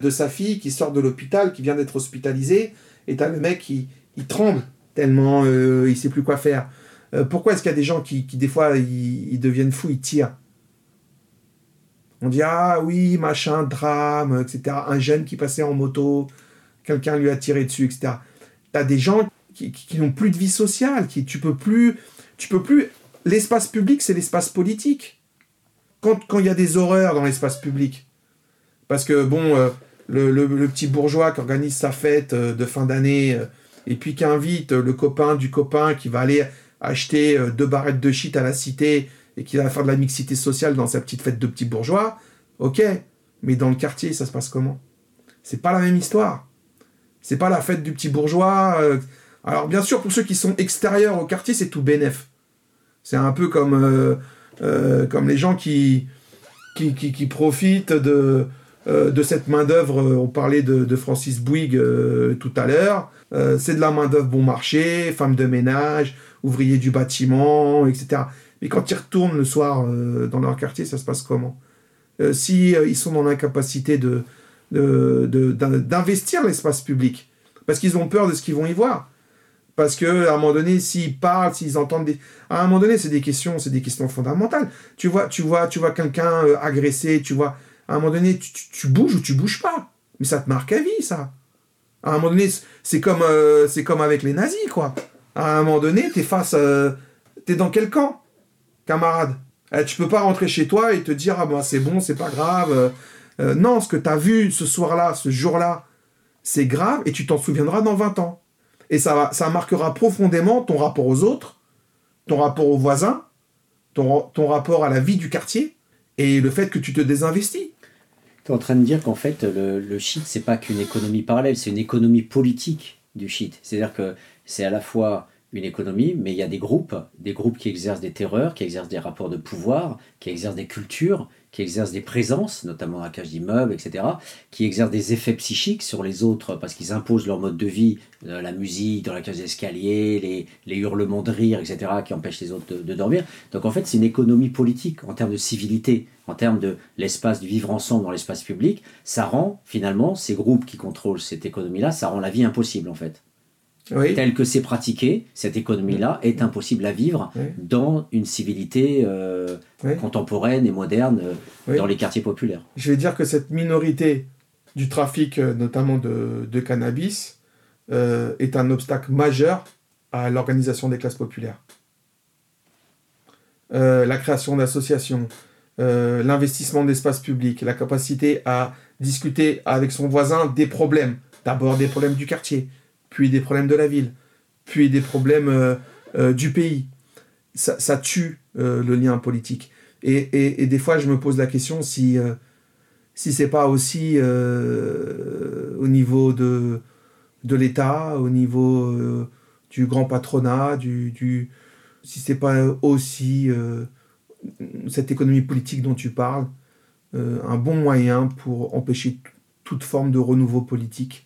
de sa fille qui sort de l'hôpital, qui vient d'être hospitalisée, et t'as le mec qui tremble tellement euh, il sait plus quoi faire. pourquoi est-ce qu'il y a des gens qui, des fois ils, deviennent fous, ils tirent? On dit ah oui machin drame etc. Un jeune qui passait en moto, quelqu'un lui a tiré dessus etc. T'as des gens qui, n'ont plus de vie sociale, qui tu peux plus, tu peux plus. L'espace public, c'est l'espace politique. Quand il y a des horreurs dans l'espace public, parce que bon, euh, le, petit bourgeois qui organise sa fête euh, de fin d'année euh, et puis qui invite le copain du copain qui va aller acheter deux barrettes de shit à la cité et qui va faire de la mixité sociale dans sa petite fête de petits bourgeois, ok. Mais dans le quartier, ça se passe comment? C'est pas la même histoire. C'est pas la fête du petit bourgeois. Alors bien sûr, pour ceux qui sont extérieurs au quartier, c'est tout bénef. C'est un peu comme, comme les gens qui, qui, qui profitent de, euh, de cette main-d'œuvre. Euh, on parlait de, Francis Bouygues euh, tout à l'heure. c'est de la main-d'œuvre bon marché, femme de ménage, ouvrier du bâtiment, etc. Mais quand ils retournent le soir dans leur quartier, ça se passe comment? Si ils sont dans l'incapacité de, d'investir l'espace public, parce qu'ils ont peur de ce qu'ils vont y voir. Parce que à un moment donné, s'ils parlent, s'ils entendent des, à un moment donné, c'est des questions, c'est des questions fondamentales. Tu vois, tu vois, tu vois quelqu'un agressé, tu vois, à un moment donné, tu, bouges ou tu bouges pas. Mais ça te marque à vie, ça. À un moment donné, c'est comme, euh, comme avec les nazis, quoi. À un moment donné, t'es face. Euh, t'es dans quel camp, camarade? Eh, Tu peux pas rentrer chez toi et te dire, ah ben c'est bon, c'est pas grave. Euh, non, ce que t'as vu ce soir-là, ce jour-là, c'est grave et tu t'en souviendras dans 20 ans. Et ça, ça marquera profondément ton rapport aux autres, ton rapport aux voisins, ton, ton rapport à la vie du quartier et le fait que tu te désinvestis. Tu es en train de dire qu'en fait, le, le shit, c'est pas qu'une économie parallèle, c'est une économie politique du shit. C'est-à-dire que c'est à la fois une économie, mais il y a des groupes, des groupes qui exercent des terreurs, qui exercent des rapports de pouvoir, qui exercent des cultures, qui exercent des présences, notamment la cage d'immeubles, etc., qui exercent des effets psychiques sur les autres parce qu'ils imposent leur mode de vie, euh, la musique dans la cage d'escalier, les, les, hurlements de rire, etc., qui empêchent les autres de, dormir. Donc en fait, c'est une économie politique en termes de civilité, en termes de l'espace du vivre ensemble dans l'espace public. Ça rend finalement ces groupes qui contrôlent cette économie-là, ça rend la vie impossible en fait tel que c'est pratiqué, cette économie-là est impossible à vivre dans une civilité euh, contemporaine et moderne euh, dans les quartiers populaires. Je vais dire que cette minorité du trafic, euh, notamment de, cannabis, est un obstacle majeur à l'organisation des classes populaires. la création d'associations, l'investissement d'espaces publics, la capacité à discuter avec son voisin des problèmes, d'abord des problèmes du quartier, puis des problèmes de la ville, puis des problèmes euh, euh, du pays. Ça, tue euh, le lien politique. Et, des fois, je me pose la question si, si c'est pas aussi au niveau de, de l'État, au niveau du grand patronat, du, du, si pas aussi cette économie politique dont tu parles, un bon moyen pour empêcher toute forme de renouveau politique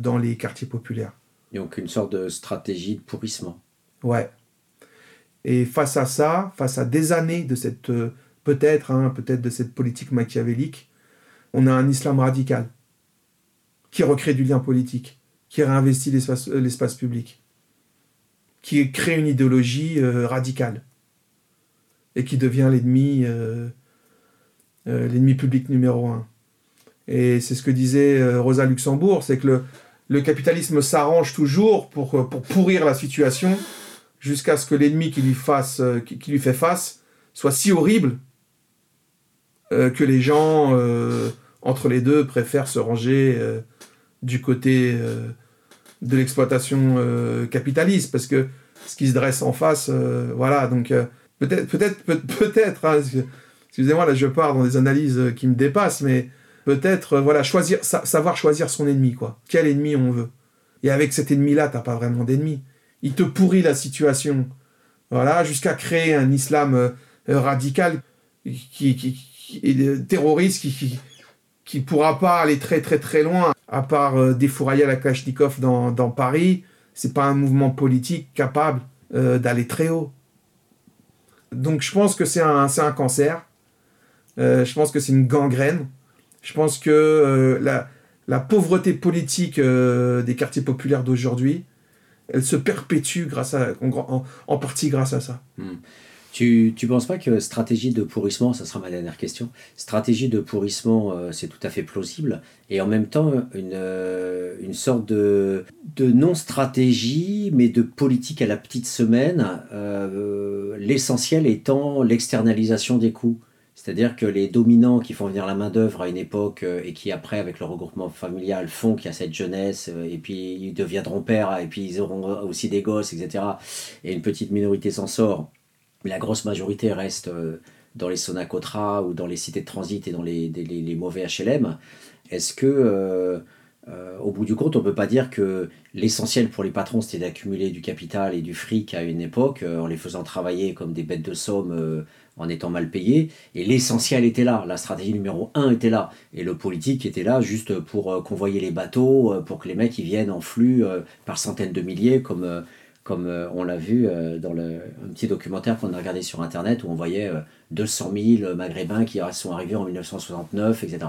dans les quartiers populaires. Donc une sorte de stratégie de pourrissement. Ouais. Et face à ça, face à des années de cette euh, peut-être hein, peut-être de cette politique machiavélique, on a un islam radical qui recrée du lien politique, qui réinvestit l'espace, euh, public, qui crée une idéologie euh, radicale et qui devient l'ennemi l'ennemi public numéro un. Et c'est ce que disait Rosa Luxembourg, c'est que le, le capitalisme s'arrange toujours pour, euh, pour pourrir la situation jusqu'à ce que l'ennemi qui lui fasse, euh, qui, lui fait face soit si horrible euh, que les gens entre les deux préfèrent se ranger du côté de l'exploitation capitaliste parce que ce qui se dresse en face, voilà. Donc peut-être, peut-être, peut-être. Hein, excusez-moi, là je pars dans des analyses qui me dépassent, mais peut-être euh, voilà savoir choisir son ennemi quoi. Quel ennemi on veut. Et avec cet ennemi là t'as pas vraiment d'ennemi il te pourrit la situation. Voilà jusqu'à créer un islam euh, radical qui, qui, est terroriste qui, qui qui pourra pas aller très très très loin à part euh, défourailler la Kalachnikov dans, dans Paris. C'est pas un mouvement politique capable d'aller très haut. Donc je pense que c'est un cancer. Je pense que c'est une gangrène je pense que euh, la, pauvreté politique euh, des quartiers populaires d'aujourd'hui, elle se perpétue grâce à, en, partie grâce à ça. Hmm. Tu ne penses pas que stratégie de pourrissement, ça sera ma dernière question, stratégie de pourrissement, euh, c'est tout à fait plausible, et en même temps une, une sorte de, de non-stratégie, mais de politique à la petite semaine, l'essentiel étant l'externalisation des coûts. C'est-à-dire que les dominants qui font venir la main-d'œuvre à une époque euh, et qui, après, avec le regroupement familial, font qu'il y a cette jeunesse, euh, et puis ils deviendront pères, et puis ils auront aussi des gosses, etc. Et une petite minorité s'en sort. Mais la grosse majorité reste euh, dans les Sonacotra ou dans les cités de transit et dans les, les, mauvais HLM. Est-ce que, au bout du compte, on ne peut pas dire que l'essentiel pour les patrons, c'était d'accumuler du capital et du fric à une époque, en les faisant travailler comme des bêtes de somme en étant mal payé. Et l'essentiel était là, la stratégie numéro un était là. Et le politique était là juste pour euh, convoyer les bateaux, euh, pour que les mecs ils viennent en flux euh, par centaines de milliers, comme, comme on l'a vu dans le, un petit documentaire qu'on a regardé sur Internet où on voyait 200 000 Maghrébins qui sont arrivés en 1969, etc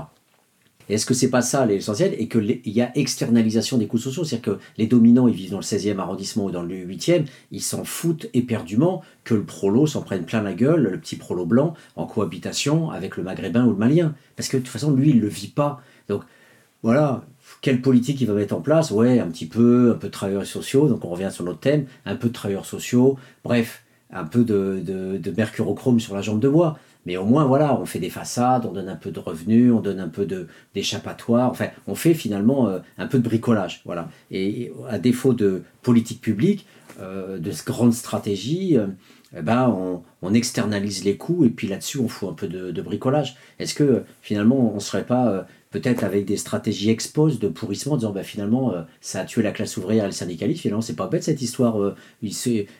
est-ce que c'est pas ça l'essentiel? Et qu'il y a externalisation des coûts sociaux. C'est-à-dire que les dominants, ils vivent dans le 16e arrondissement ou dans le 8e, ils s'en foutent éperdument que le prolo s'en prenne plein la gueule, le petit prolo blanc, en cohabitation avec le maghrébin ou le malien. Parce que de toute façon, lui, il le vit pas. Donc voilà, quelle politique il va mettre en place? Ouais, un petit peu, un peu de travailleurs sociaux, donc on revient sur notre thème, un peu de travailleurs sociaux, bref, un peu de, de, de mercurochrome sur la jambe de bois. Mais au moins, voilà, on fait des façades, on donne un peu de revenus, on donne un peu d'échappatoire. Enfin, on fait finalement euh, un peu de bricolage. Voilà. Et, à défaut de politique publique, euh, de grandes stratégies, euh, eh ben, on, externalise les coûts et puis là-dessus, on fout un peu de bricolage. Est-ce que finalement, on ne serait pas peut-être avec des stratégies expose de pourrissement, en disant bah, finalement euh, ça a tué la classe ouvrière et le syndicalisme, finalement c'est pas bête cette histoire, euh,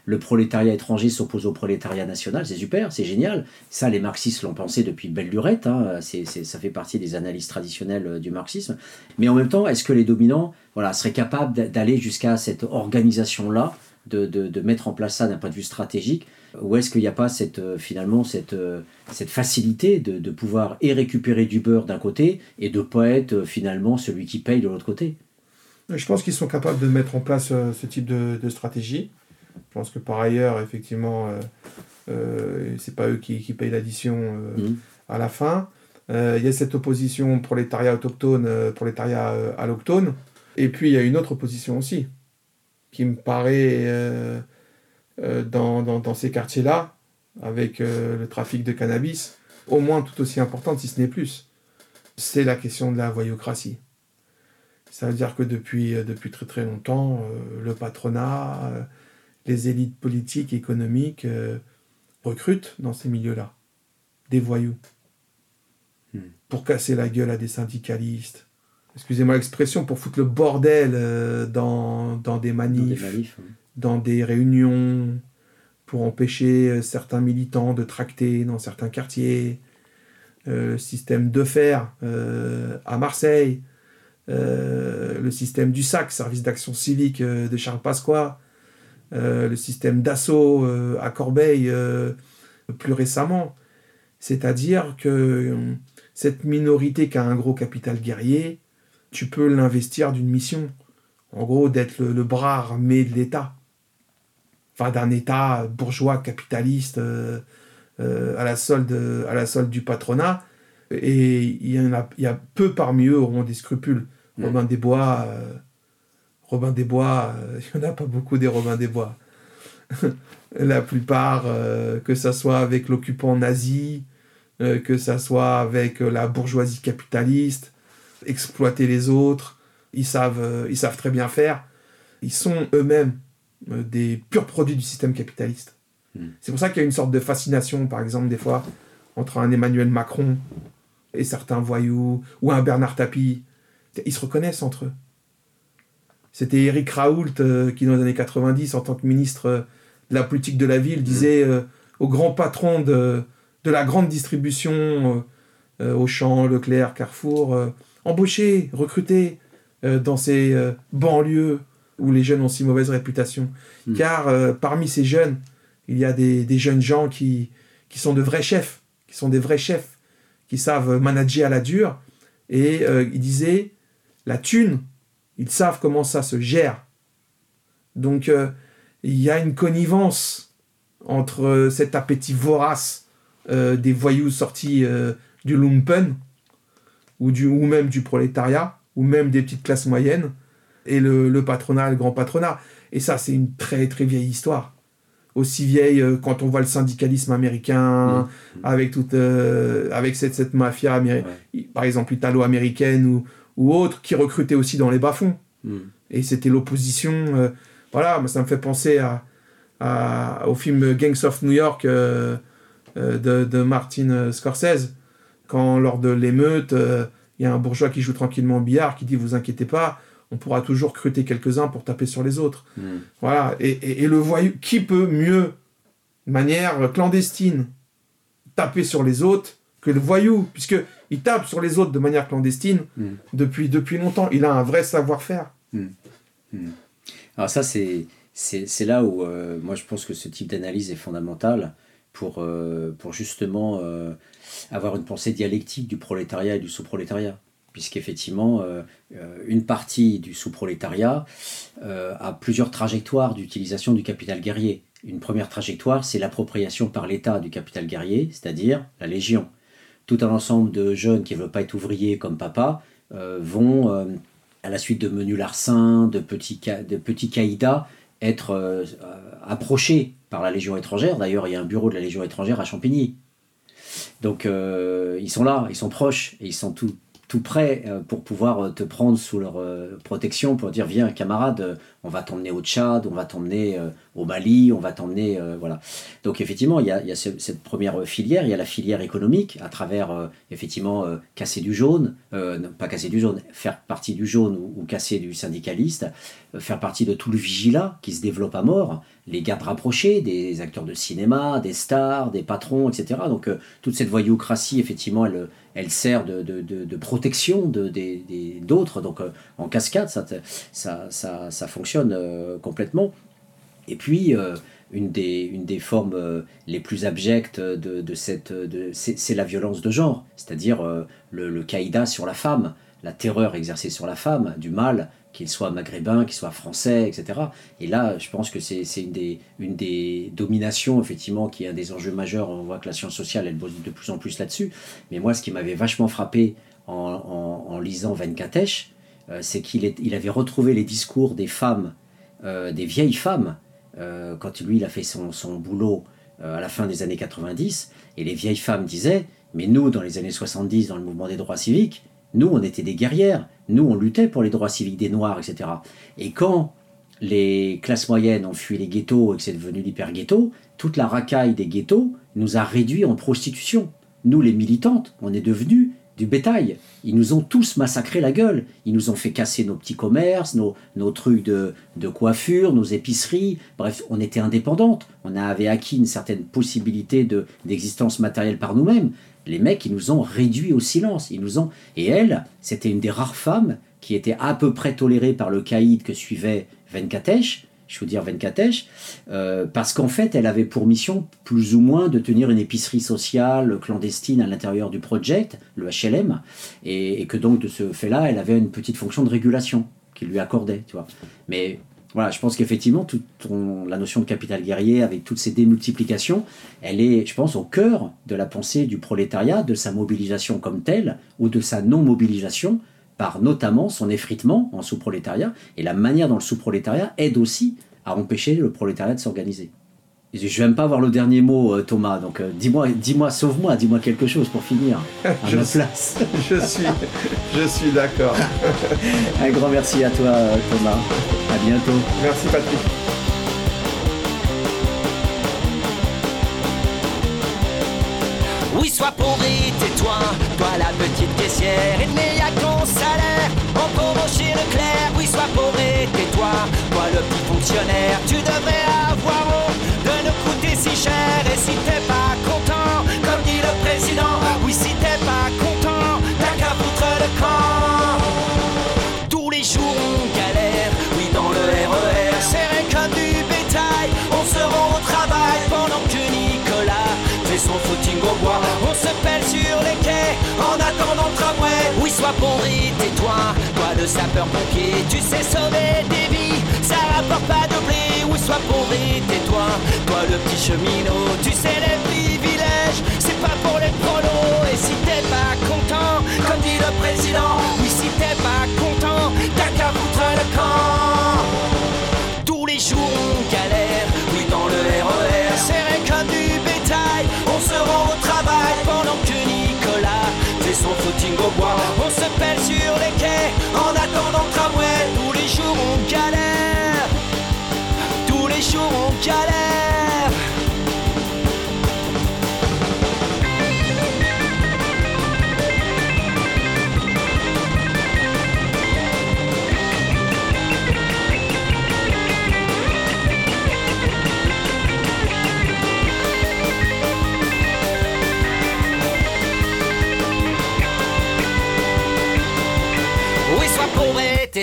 le prolétariat étranger s'oppose au prolétariat national, c'est super, c'est génial, ça les marxistes l'ont pensé depuis belle lurette, hein, ça fait partie des analyses traditionnelles euh, du marxisme, mais en même temps est-ce que les dominants seraient capables d'aller jusqu'à cette organisation-là, de, de mettre en place ça d'un point de vue stratégique? Ou est-ce qu'il n'y a pas cette, euh, finalement cette, euh, cette facilité de, de, pouvoir et récupérer du beurre d'un côté et de ne pas être euh, finalement celui qui paye de l'autre côté? Je pense qu'ils sont capables de mettre en place ce type de, de, stratégie. Je pense que par ailleurs, effectivement, euh, c'est pas eux qui, qui payent l'addition mmh. à la fin. Il y a cette opposition prolétariat autochtone, prolétariat alloctone. Et puis il y a une autre opposition aussi, qui me paraît euh, dans, dans, ces quartiers-là, avec euh, le trafic de cannabis, au moins tout aussi importante, si ce n'est plus. C'est la question de la voyocratie. Ça veut dire que depuis, euh, depuis très très longtemps, le patronat, les élites politiques, économiques recrutent dans ces milieux-là des voyous hmm. pour casser la gueule à des syndicalistes. Excusez-moi l'expression, pour foutre le bordel dans, dans des manifs dans des réunions pour empêcher euh, certains militants de tracter dans certains quartiers, euh, le système de fer euh, à Marseille, le système du SAC, service d'action civique de Charles Pasqua, le système d'assaut à Corbeil plus récemment. C'est-à-dire que cette minorité qui a un gros capital guerrier, tu peux l'investir d'une mission. En gros, d'être le bras armé de l'État d'un État bourgeois capitaliste euh, euh, à, la solde, à la solde du patronat. Et il y, en a, il y a peu parmi eux auront des scrupules. Robin des Bois, euh, Robin des Bois, il n'y en a pas beaucoup des Robin des Bois. la plupart, que ça soit avec l'occupant nazi, que ça soit avec la bourgeoisie capitaliste, exploiter les autres, ils savent, ils savent très bien faire. Ils sont eux-mêmes des purs produits du système capitaliste. Hmm. C'est pour ça qu'il y a une sorte de fascination, par exemple, des fois, entre un Emmanuel Macron et certains voyous, ou un Bernard Tapie. Ils se reconnaissent entre eux. C'était Eric Raoult euh, qui, dans les années 90, en tant que ministre euh, de la politique de la ville, disait aux grands patrons de, de la grande distribution, Auchan, Leclerc, Carrefour, embauchez, recrutez dans ces banlieues où les jeunes ont si mauvaise réputation. Hmm. Car euh, parmi ces jeunes, il y a des, jeunes gens qui, qui sont de vrais chefs, qui sont des vrais chefs, qui savent manager à la dure. Et euh, il disait, la thune, ils savent comment ça se gère. Donc euh, il y a une connivence entre cet appétit vorace des voyous sortis du lumpen, ou, du, ou même du prolétariat, ou même des petites classes moyennes, et le, patronat, le grand patronat. Et ça, c'est une très très vieille histoire. aussi vieille euh, quand on voit le syndicalisme américain, Mm. avec, toute, euh, avec cette, cette mafia, améri- par exemple italo-américaine ou, ou autre, qui recrutait aussi dans les bas-fonds. Mm. Et c'était l'opposition. euh, voilà, moi, ça me fait penser à, à- au film Gangs of New York de, de Martin Scorsese. Quand, lors de l'émeute, il y a un bourgeois qui joue tranquillement au billard, qui dit Vous inquiétez pas, on pourra toujours recruter quelques-uns pour taper sur les autres. Mm. Voilà. Et, et- et le voyou, qui peut mieux, de manière clandestine, taper sur les autres que le voyou? Puisque il tape sur les autres de manière clandestine Mm. depuis, depuis longtemps. Il a un vrai savoir-faire. Alors ça, c'est, c'est, c'est là où euh, moi je pense que ce type d'analyse est fondamental pour, euh, pour justement euh, avoir une pensée dialectique du prolétariat et du sous-prolétariat. Puisqu'effectivement, euh, euh, une partie du sous-prolétariat euh, a plusieurs trajectoires d'utilisation du capital guerrier. Une première trajectoire, c'est l'appropriation par l'État du capital guerrier, c'est-à-dire la Légion. Tout un ensemble de jeunes qui ne veulent pas être ouvriers comme papa vont, à la suite de menus larcins, de petits, de petits caïdas, être approchés par la Légion étrangère. D'ailleurs, il y a un bureau de la Légion étrangère à Champigny. Donc, ils sont là, ils sont proches, et ils sont tout, tout prêts euh, pour pouvoir euh, te prendre sous leur euh, protection, pour dire Viens, camarade, on va t'emmener au Tchad, on va t'emmener euh, au Mali, on va t'emmener. euh, voilà. Donc, effectivement, il y a, il y a ce- cette première filière, il y a la filière économique, à travers, euh, effectivement, casser du jaune, pas casser du jaune, faire partie du jaune ou, casser du syndicaliste, faire partie de tout le vigilat qui se développe à mort, les gardes rapprochés, des acteurs de cinéma, des stars, des patrons, etc. Donc toute cette voyoucratie, effectivement, elle, elle sert de, de- de- de protection de- d'autres. Donc euh, en cascade, ça, ça, ça, ça fonctionne euh, complètement. Et puis, euh, une, des, une des formes euh, les plus abjectes de, de cette... de- c'est la violence de genre, c'est-à-dire le, le caïda sur la femme, la terreur exercée sur la femme, du mal, qu'il soit maghrébin, qu'il soit français, etc. Et là, je pense que c'est une des, une des dominations, effectivement, qui est un des enjeux majeurs. On voit que la science sociale, elle bosse de plus en plus là-dessus. Mais moi, ce qui m'avait vachement frappé en, en- en lisant Venkatesh, c'est qu'il avait retrouvé les discours des femmes, euh, des vieilles femmes, euh, quand lui, il a fait son, son boulot euh, à la fin des années 90. Et les vieilles femmes disaient, mais nous, dans les années 70, dans le mouvement des droits civiques, nous, on était des guerrières. Nous, on luttait pour les droits civiques des Noirs, etc. Et quand les classes moyennes ont fui les ghettos et que c'est devenu l'hyper-ghetto, toute la racaille des ghettos nous a réduits en prostitution. Nous, les militantes, on est devenus du bétail. Ils nous ont tous massacré la gueule. Ils nous ont fait casser nos petits commerces, nos, nos trucs de, de coiffure, nos épiceries. Bref, on était indépendantes. On avait acquis une certaine possibilité de- d'existence matérielle par nous-mêmes. Les mecs, ils nous ont réduits au silence. Ils nous ont... Et elle, c'était une des rares femmes qui était à peu près tolérée par le caïd que suivait Venkatesh. Je veux dire Venkatesh, euh, parce qu'en fait, elle avait pour mission plus ou moins de tenir une épicerie sociale clandestine à l'intérieur du project, le HLM, et, que donc de ce fait-là, elle avait une petite fonction de régulation qu'il lui accordait, tu vois. Mais voilà, je pense qu'effectivement, toute la notion de capital guerrier, avec toutes ces démultiplications, elle est, je pense, au cœur de la pensée du prolétariat, de sa mobilisation comme telle, ou de sa non-mobilisation, par notamment son effritement en sous-prolétariat, et la manière dont le sous-prolétariat aide aussi à empêcher le prolétariat de s'organiser. Et Je vais même pas avoir le dernier mot, euh, Thomas, donc euh, dis-moi, dis-moi, sauve-moi, dis-moi quelque chose pour finir à Je ma place. Je suis, je suis d'accord. Un grand merci à toi, euh, Thomas. À bientôt. Merci Patrick. Oui, sois pauvre et tais-toi, toi la petite caissière, n'y on peut chez Leclerc. Oui, sois pauvre et tais-toi, toi le petit fonctionnaire, tu devrais avoir pauvre et tais-toi, toi le sapeur-pompier, tu sais sauver des vies, ça rapporte pas de blé. Oui, sois et tais-toi, toi le petit cheminot, tu sais les privilèges, c'est pas pour les prolos. Et si t'es pas content, comme dit le président, oui, si t'es pas content, t'as qu'à foutre le camp. Tous les jours on On se pèle sur les quais en attendant le tramway. Tous les jours on galère. Tous les jours on galère.